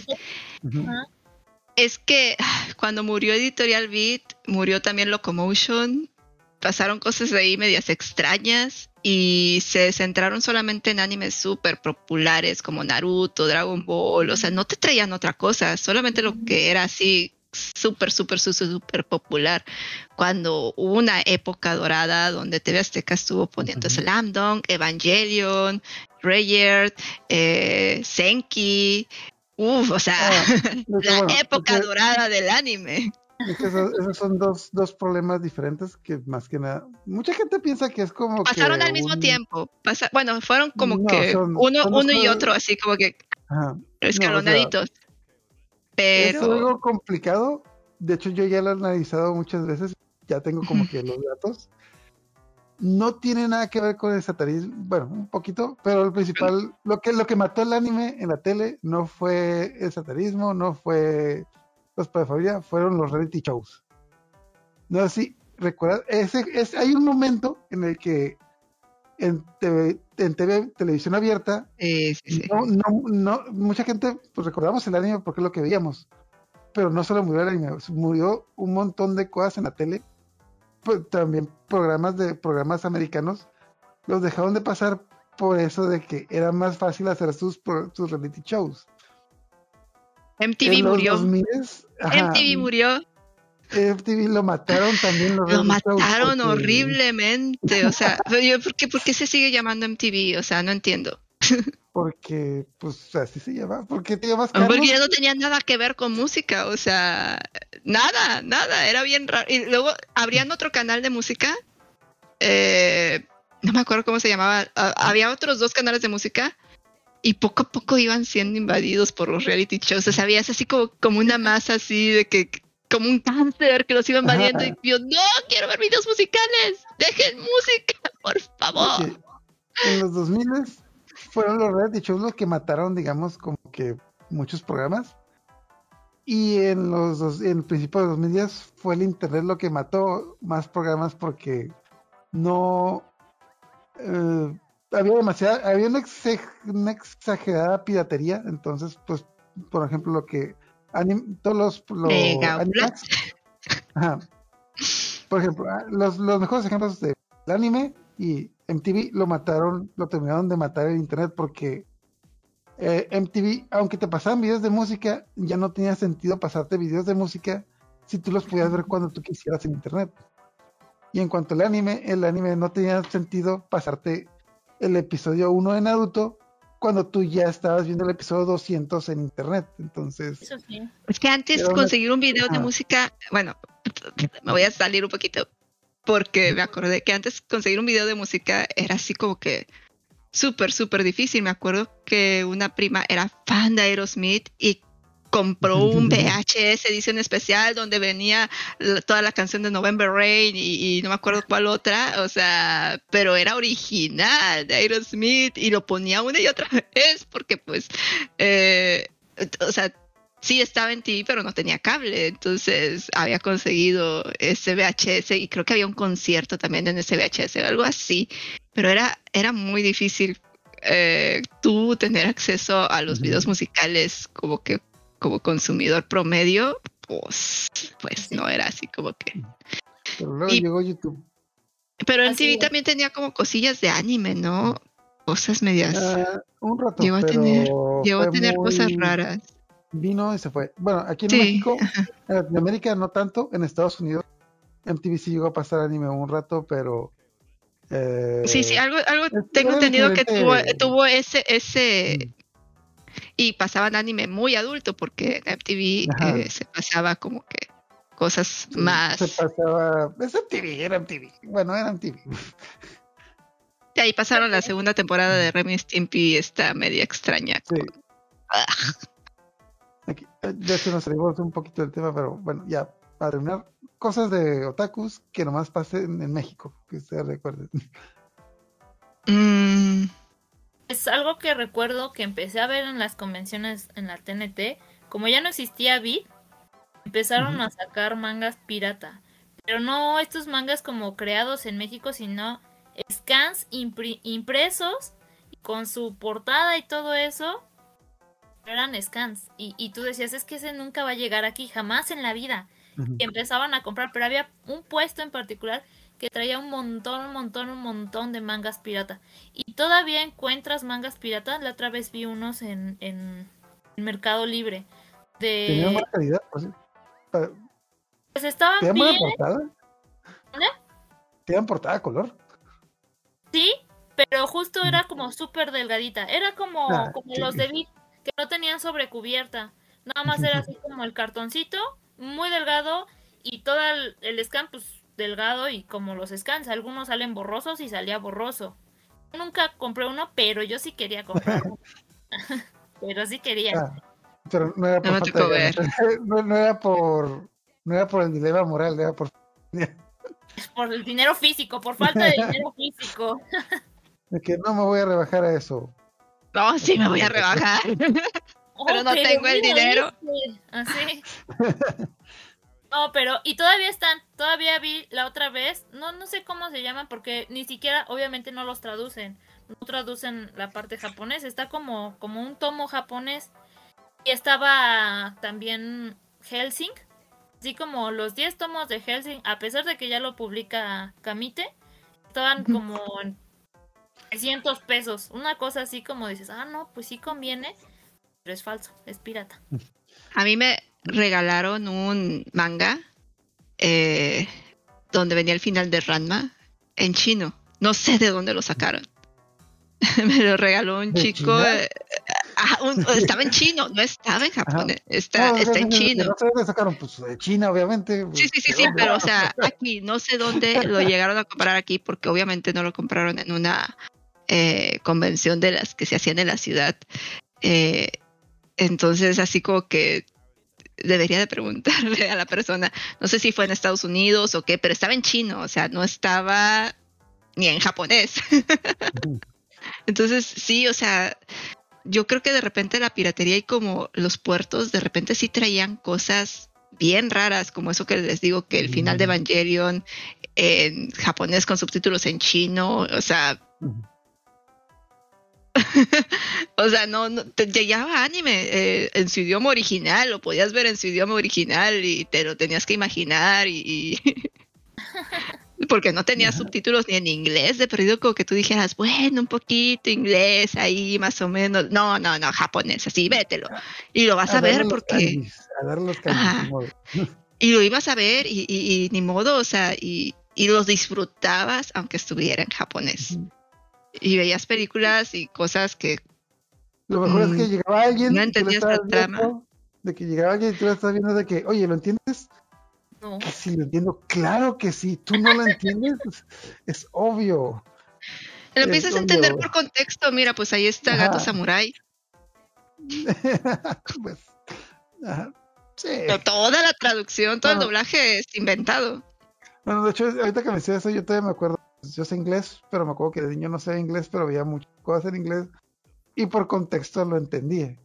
Es que [sighs] cuando murió Editorial Beat, murió también Locomotion. Pasaron cosas ahí medias extrañas y se centraron solamente en animes súper populares como Naruto, Dragon Ball. O sea, no te traían otra cosa, solamente lo que era así súper, súper, súper, súper popular. Cuando hubo una época dorada donde TV Azteca estuvo poniendo. Slam Dunk, Evangelion, Rayard, eh, Senki. Uf, o sea, [laughs] que la bueno, época porque- dorada del anime. Es que esos, esos son dos, dos problemas diferentes que más que nada. Mucha gente piensa que es como. Pasaron que al mismo un- tiempo. Pasa- bueno, fueron como No, que son- uno, son uno y otro, así como que Ajá. escalonaditos. Es Pero algo complicado. De hecho, yo ya lo he analizado muchas veces. Ya tengo como que los datos. No tiene nada que ver con el satanismo. Bueno, un poquito, pero el principal, lo que, lo que mató el anime en la tele no fue el satanismo, no fue los padres de familia, fueron los reality shows. No sé si recuerdas, ese, es, hay un momento en el que en TV, en TV televisión abierta sí, sí, sí. no, no, no, mucha gente pues recordamos el anime porque es lo que veíamos. Pero no solo murió el anime, murió un montón de cosas en la tele. Pues, también programas de programas americanos los dejaron de pasar por eso de que era más fácil hacer sus, sus reality shows. MTV murió. 2000s, ajá, MTV murió. MTV lo mataron también Lo shows mataron porque- horriblemente. O sea, [laughs] yo, ¿por qué, por qué se sigue llamando MTV? O sea, no entiendo. [laughs] Porque, pues así se llama. Porque te llamas Porque Carlos. ya no tenía nada que ver con música, o sea, nada, nada, era bien raro. Y luego abrían otro canal de música, eh, no me acuerdo cómo se llamaba, ah, había otros dos canales de música y poco a poco iban siendo invadidos por los reality shows, o sea, había así como, como una masa así de que, como un cáncer que los iba invadiendo Ajá. y yo, no, quiero ver videos musicales, dejen música, por favor. en los 2000 fueron los reality shows los que mataron, digamos, como que muchos programas. Y en los dos, en principio de 2010 fue el internet lo que mató más programas porque no eh, había demasiada, había una, exe- una exagerada piratería. Entonces, pues, por ejemplo, lo que anim- todos los, los Animax- [laughs] Ajá. Por ejemplo, ah, los, los mejores ejemplos del anime y MTV lo mataron, lo terminaron de matar en internet porque eh, MTV, aunque te pasaban videos de música, ya no tenía sentido pasarte videos de música si tú los podías ver cuando tú quisieras en internet. Y en cuanto al anime, el anime no tenía sentido pasarte el episodio 1 de Naruto cuando tú ya estabas viendo el episodio 200 en internet. Entonces, Eso sí. Es que antes conseguir un video de música, bueno, [laughs] me voy a salir un poquito porque me acordé que antes conseguir un video de música era así como que súper, súper difícil. Me acuerdo que una prima era fan de Aerosmith y compró un VHS edición especial donde venía toda la canción de November Rain y, y no me acuerdo cuál otra, o sea, pero era original de Aerosmith y lo ponía una y otra [laughs] vez porque pues, eh, o sea, sí estaba en TV, pero no tenía cable. Entonces había conseguido ese VHS y creo que había un concierto también en ese VHS o algo así. Pero era, era muy difícil eh, tú tener acceso a los videos musicales como que como consumidor promedio. Pues, pues no era así como que. pero luego Y- llegó YouTube. Pero en TV también tenía como cosillas de anime, ¿no? Cosas medias. Ah, un rato. llegó a tener, llegó a tener cosas raras. Vino y se fue. Bueno, aquí en Sí, México, [laughs] en Latinoamérica no tanto, en Estados Unidos MTV sí llegó a pasar anime un rato, pero eh, Sí, sí, algo, algo tengo entendido que tuvo, tuvo ese, ese, mm, y pasaban anime muy adulto, porque en MTV eh, se pasaba como que cosas sí, más. se pasaba, es MTV, era MTV, bueno, era MTV. De ahí pasaron la segunda temporada de Remy Stimpy, esta media extraña. Sí. con- [laughs] Aquí, eh, de hecho nos salimos un poquito del tema, pero bueno, ya para terminar, cosas de otakus que nomás pasen en México, que ustedes recuerden. mm, es algo que recuerdo que empecé a ver en las convenciones en la TNT. Como ya no existía Beat, empezaron a sacar mangas pirata. Pero no estos mangas como creados en México, sino scans impresos con su portada y todo eso. Eran scans. Y, y tú decías, es que ese nunca va a llegar aquí, jamás en la vida. Y empezaban a comprar, pero había un puesto en particular que traía un montón, un montón, un montón de mangas pirata. Y todavía encuentras mangas piratas. La otra vez vi unos en, en Mercado Libre. De... buena calidad, por si- pa- Pues estaban ¿Te bien, portada? ¿Mande? ¿Te dan portada color? sí, pero justo era como súper delgadita. Era como, Ah, como sí. los de Vic, que no tenían sobrecubierta. Nada más era [laughs] así como el cartoncito, muy delgado, y todo el, el scan, pues delgado, y como los scans, algunos salen borrosos y salía borroso. Nunca compré uno, pero yo sí quería comprar uno. [laughs] pero sí quería. Ah, pero no era por No me tocó. No, no era por no era por el dilema moral, era por Por el dinero físico, por falta de dinero [laughs] físico. de que no me voy a rebajar a eso. No, sí me voy a rebajar. [laughs] Pero no tengo el dinero. este, Así. No, pero, y todavía están, todavía vi la otra vez, no, no sé cómo se llaman, porque ni siquiera, obviamente no los traducen, no traducen la parte japonés, está como, como un tomo japonés, y estaba también Helsing, así como los 10 tomos de Helsing, a pesar de que ya lo publica Kamite, estaban como en 300 pesos, una cosa así como dices, ah, no, pues sí conviene, pero es falso, es pirata. A mí me regalaron un manga eh, donde venía el final de Ranma en chino. No sé de dónde lo sacaron. [laughs] me lo regaló un ¿De chico. Eh, un- estaba en chino, no estaba en japonés, está, No, está en no, no, chino. No sé dónde sacaron, pues de China, obviamente. Sí, sí, sí, sí, ¿de pero o sea, aquí no sé dónde lo llegaron a comprar aquí porque obviamente no lo compraron en una eh, convención de las que se hacían en la ciudad. Eh, entonces, así como que debería de preguntarle a la persona, no sé si fue en Estados Unidos o qué, pero estaba en chino, o sea, no estaba ni en japonés. Entonces, sí, o sea, yo creo que de repente la piratería y como los puertos de repente sí traían cosas bien raras, como eso que les digo, que el final de. Evangelion en japonés con subtítulos en chino, o sea. [laughs] o sea, no, no te llegaba anime eh, en su idioma original, lo podías ver en su idioma original y te lo tenías que imaginar y, y- [laughs] porque no tenía Ajá. subtítulos ni en inglés, de perdido como que tú dijeras, bueno, un poquito inglés ahí más o menos. No, no, no, japonés, así, vételo. Y lo vas a, ver los porque a los y lo ibas a ver y, y- y ni modo, o sea, y, y los disfrutabas aunque estuviera en japonés. Y veías películas y cosas que Lo mejor es que Mm, llegaba alguien no y tú le entendías la estabas trama. viendo, de que llegaba alguien y tú le estás viendo de que, oye, ¿lo entiendes? No. Que sí, lo entiendo. Claro que sí. ¿Tú no lo entiendes? Pues, es obvio. lo empiezas a entender por contexto. Mira, pues ahí está Ajá. Gato Samurai. [laughs] pues, ajá. Sí. Pero toda la traducción, todo el doblaje es inventado. Bueno, de hecho, ahorita que me decía eso, yo todavía me acuerdo. Pues, Yo sé inglés, pero me acuerdo que de niño no sé inglés, pero veía muchas cosas en inglés y por contexto lo entendía.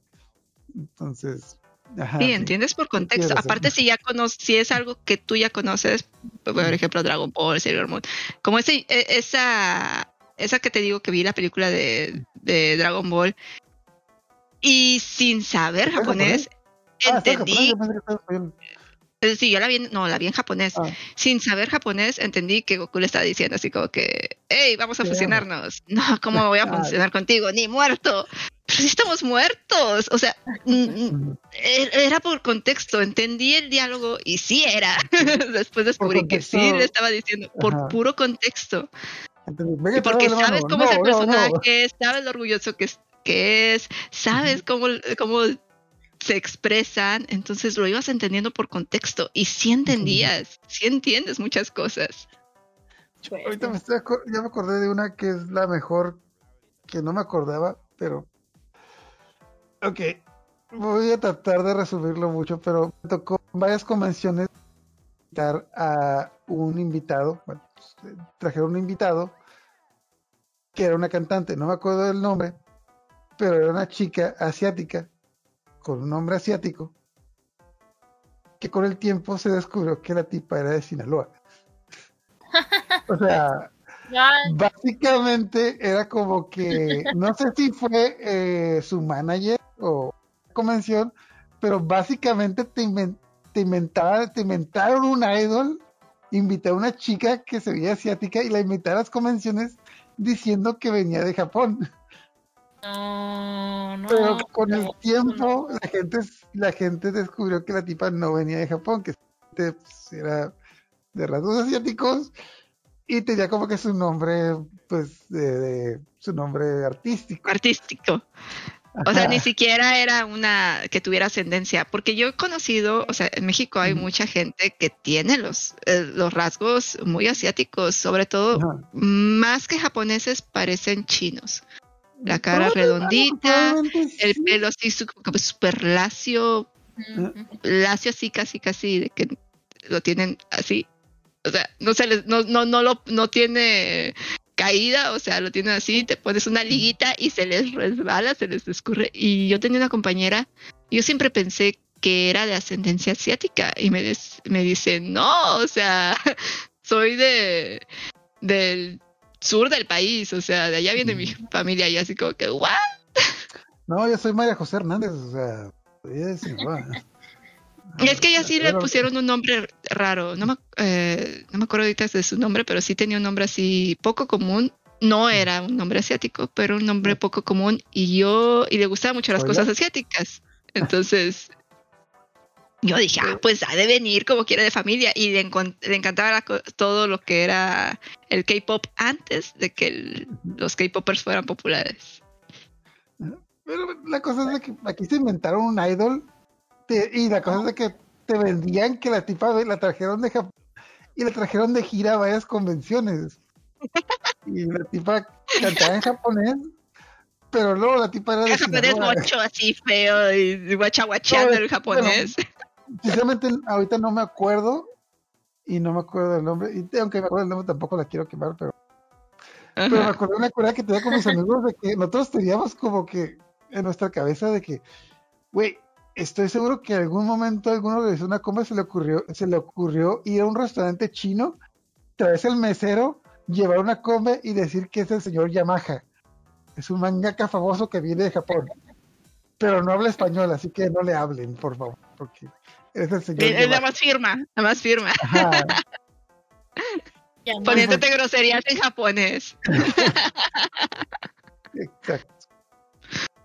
Entonces, ajá. Sí, entiendes por contexto. Aparte, [laughs] si ya conoces, si es algo que tú ya conoces, por ejemplo, Dragon Ball, Sailor Moon, como ese, e- esa, esa que te digo que vi la película de, de Dragon Ball y sin saber ¿Está en japonés, Ah, japonés, entendí, eh, sí, yo la vi, no, la vi en japonés. Ah. Sin saber japonés, entendí que Goku le estaba diciendo así como que, hey, vamos a fusionarnos. [laughs] No, ¿cómo voy a Ah. funcionar contigo? Ni muerto. Pero sí estamos muertos. O sea, mm, mm. Er- Era por contexto, entendí el diálogo y sí era. [laughs] Después descubrí que sí le estaba diciendo por Ajá. puro contexto. Y porque sabes cómo es el No, no, no. personaje, sabes lo orgulloso que es, que es sabes cómo, cómo se expresan, entonces lo ibas entendiendo por contexto y sí entendías, sí entiendes muchas cosas. Ahorita me estoy ya me acordé de una que es la mejor que no me acordaba, pero. Ok. Voy a tratar de resumirlo mucho, pero me tocó varias convenciones invitar a un invitado. Bueno, pues, eh, trajeron un invitado que era una cantante, no me acuerdo del nombre, pero era una chica asiática con un nombre asiático que con el tiempo se descubrió que la tipa era de Sinaloa. o sea, [laughs] básicamente era como que, no sé si fue eh, su manager o convención, pero básicamente te, inven- te, inventaba- te inventaron un idol, invité a una chica que se veía asiática y la invité a las convenciones diciendo que venía de Japón. No, no. Pero con el no, tiempo la gente, la gente descubrió que la tipa no venía de Japón, que pues, era de rasgos asiáticos y tenía como que su nombre, pues, de, de- su nombre artístico. Artístico. O sea, Ajá. ni siquiera era una que tuviera ascendencia, porque yo he conocido, o sea, en México hay mucha gente que tiene los, eh, los rasgos muy asiáticos, sobre todo Ajá. más que japoneses parecen chinos. La cara redondita, el pelo así súper lacio, lacio así casi casi de que lo tienen así. O sea, no se les, no, no, no lo, no tiene caída, o sea, lo tienen así, te pones una liguita y se les resbala, se les escurre. Y yo tenía una compañera, yo siempre pensé que era de ascendencia asiática y me, des- me dice, no, o sea, [laughs] soy de del sur del país, o sea, de allá viene mi familia y así como que, ¿what? No, yo soy María José Hernández, o sea, Sinaloa. [laughs] Y es que ella sí le pusieron un nombre raro. No me, eh, no me acuerdo ahorita de su nombre, pero sí tenía un nombre así poco común. No era un nombre asiático, pero un nombre poco común. Y yo, y le gustaban mucho las cosas asiáticas. Entonces, yo dije, ah, pues ha de venir como quiera de familia. Y le, le encantaba todo lo que era el K-pop antes de que el- los K-popers fueran populares. Pero la cosa es de que aquí se inventaron un idol te- y la cosa es de que te vendían que la tipa la trajeron de Japón y la trajeron de gira a varias convenciones. [laughs] Y la tipa cantaba en japonés, pero luego la tipa era de japonés mocho así feo y guachaguacheando No, el japonés. Sinceramente, ahorita no me acuerdo y no me acuerdo del nombre. Y aunque me acuerdo del nombre, tampoco la quiero quemar, pero Pero me Ajá. acordé una cura que tenía con mis amigos de que nosotros teníamos como que en nuestra cabeza de que, güey, estoy seguro que en algún momento alguno de una comba se le ocurrió, se le ocurrió ir a un restaurante chino, traerse al mesero, llevar una comba y decir que es el señor Yamaha. Es un mangaka famoso que viene de Japón. Pero no habla español, así que no le hablen, por favor, porque es el señor Es la más firma, la más firma. Poniéndote groserías en japonés. Exacto.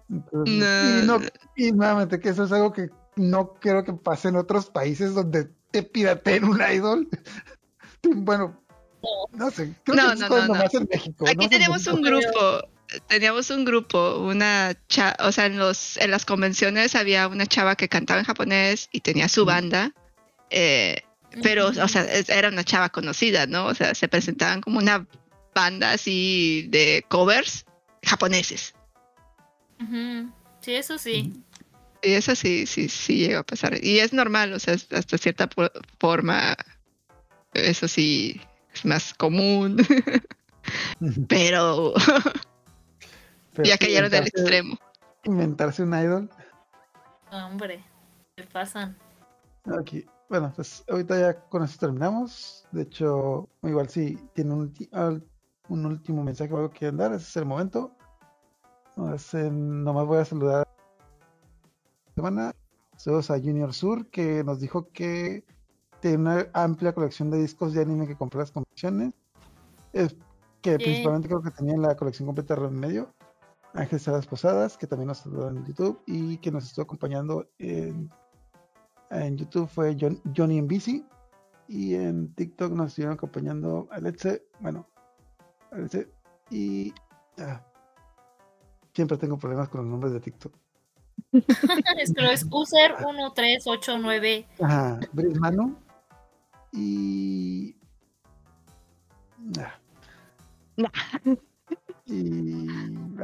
Entonces, No. Y, no, y nuevamente que eso es algo que no creo que pase en otros países donde te pirateen un idol. [laughs] Bueno, no sé, creo No, que no, no, no. más en México. Aquí tenemos un grupo, teníamos un grupo, una cha o sea, en los en las convenciones había una chava que cantaba en japonés y tenía su banda, eh, pero, o sea, era una chava conocida, ¿no? O sea, se presentaban como una banda así de covers japoneses. Sí, eso sí. Y eso sí, sí, sí llega a pasar. Y es normal, o sea, hasta cierta forma, eso sí es más común, [laughs] Pero [laughs] ya cayeron del inventarse- extremo. Inventarse un idol. No, hombre, se pasan. Aquí. Bueno, pues ahorita ya con eso terminamos. De hecho, igual si tiene un, un último mensaje o algo que dar, ese es el momento. Nomás, eh, nomás voy a saludar semana. Saludos a Junior Sur, que nos dijo que tiene una amplia colección de discos de anime que compró las convenciones. Es que principalmente creo que tenía la colección completa de en medio. Ángel Salas Posadas, que también nos saludó en YouTube y que nos estuvo acompañando en en YouTube fue John- Johnny en Bici. Y en TikTok nos estuvieron acompañando Alexe. Bueno, Alexe. Y. ah, siempre tengo problemas con los nombres de TikTok. es que lo es user 1389. Ajá, Brice Manu. Y. ah. Y.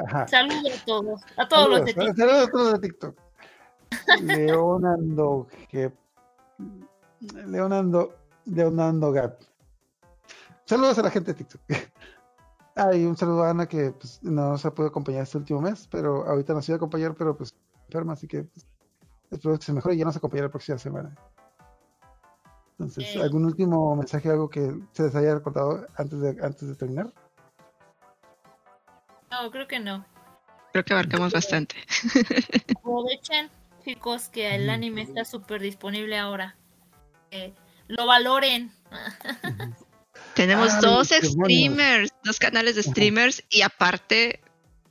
Ajá. Saludos a todos. A todos los de Saludos, TikTok. saludos a todos de TikTok. Leonando G. Leonando, Leonando Gap. Saludos a la gente de TikTok. Hay un saludo a Ana que pues, no se pudo acompañar este último mes, pero ahorita nos iba a acompañar, pero pues enferma, así que pues, espero que se mejore y ya nos acompañará la próxima semana. Entonces. ¿algún último mensaje, algo que se les haya contado antes de, antes de terminar? No, creo que no. Creo que abarcamos bastante. [laughs] Aprovechen, chicos, que el anime está súper disponible ahora. Eh, lo valoren. [laughs] Tenemos Ay, dos bueno. streamers, dos canales de streamers y aparte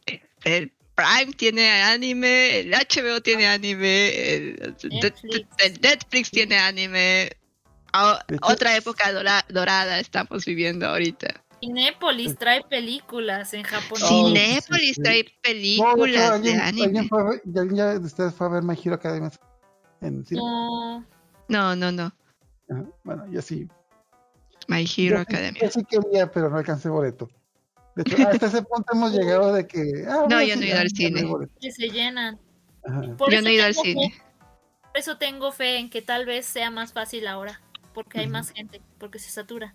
eh, el Prime tiene anime, el HBO tiene anime, el Netflix. el Netflix tiene anime. Ah, hecho- otra época dora- dorada estamos viviendo ahorita. Cinépolis trae películas en japonés. Oh, sí, Cinépolis sí. trae No, películas de ¿alguien, anime. alguien fue ver- alguien de ustedes fue a ver My Hero Academia en cine? No, No, no, no. Ajá, Bueno, yo sí. My Hero yo Academia. Yo sí quería, pero no alcancé boleto. De hecho, hasta ese punto hemos [laughs] llegado de que. ah, No, yo no he ido al cine. que se llenan. Por Yo eso no he ido al tengo fe- cine. por eso tengo fe en que tal vez sea más fácil ahora. Porque hay más gente, porque se satura.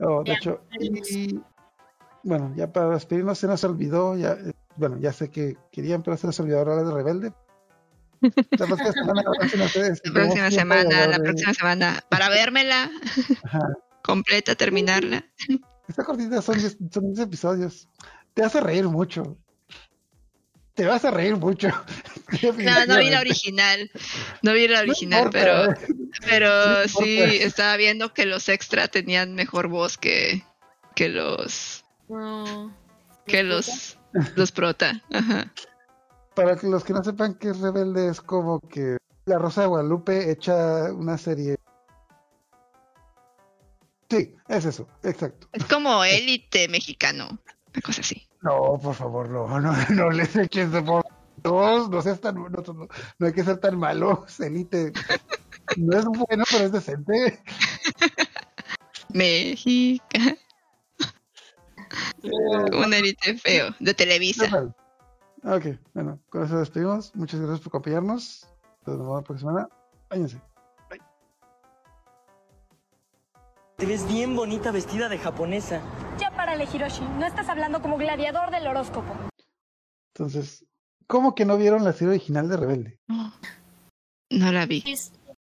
Oh, de Ya, hecho, y bueno, ya para despedirnos se nos olvidó, ya, eh, bueno, ya sé que querían, pero se nos olvidó hablar de Rebelde. La próxima semana, la próxima, La semana, hablar la de- próxima semana, para vérmela Ajá. completa, terminarla. Esta cortita son 10 son 10 episodios. Te hace reír mucho. Te vas a reír mucho. [laughs] No, no vi la original. No vi la No original, importa, pero, pero No sí estaba viendo que los extra tenían mejor voz que, que los no. que los los prota. Ajá. Para los que no sepan que es Rebelde es como que La Rosa de Guadalupe echa una serie. Sí, es eso, exacto. Es como élite mexicano, una cosa así. No, por favor, no, [laughs] no, no les eches de por Dios, no seas tan, no, no, no hay que ser tan malos, [laughs] Elite. No es bueno, pero es decente. México, Eh, un élite feo de Televisa. total. Ok, bueno, con eso despedimos. Muchas gracias por acompañarnos. Nos vemos la próxima semana. Váyanse. Te ves bien bonita vestida de japonesa. Ya párale, Hiroshi. No estás hablando como gladiador del horóscopo. Entonces, ¿cómo que no vieron la serie original de Rebelde? No la vi.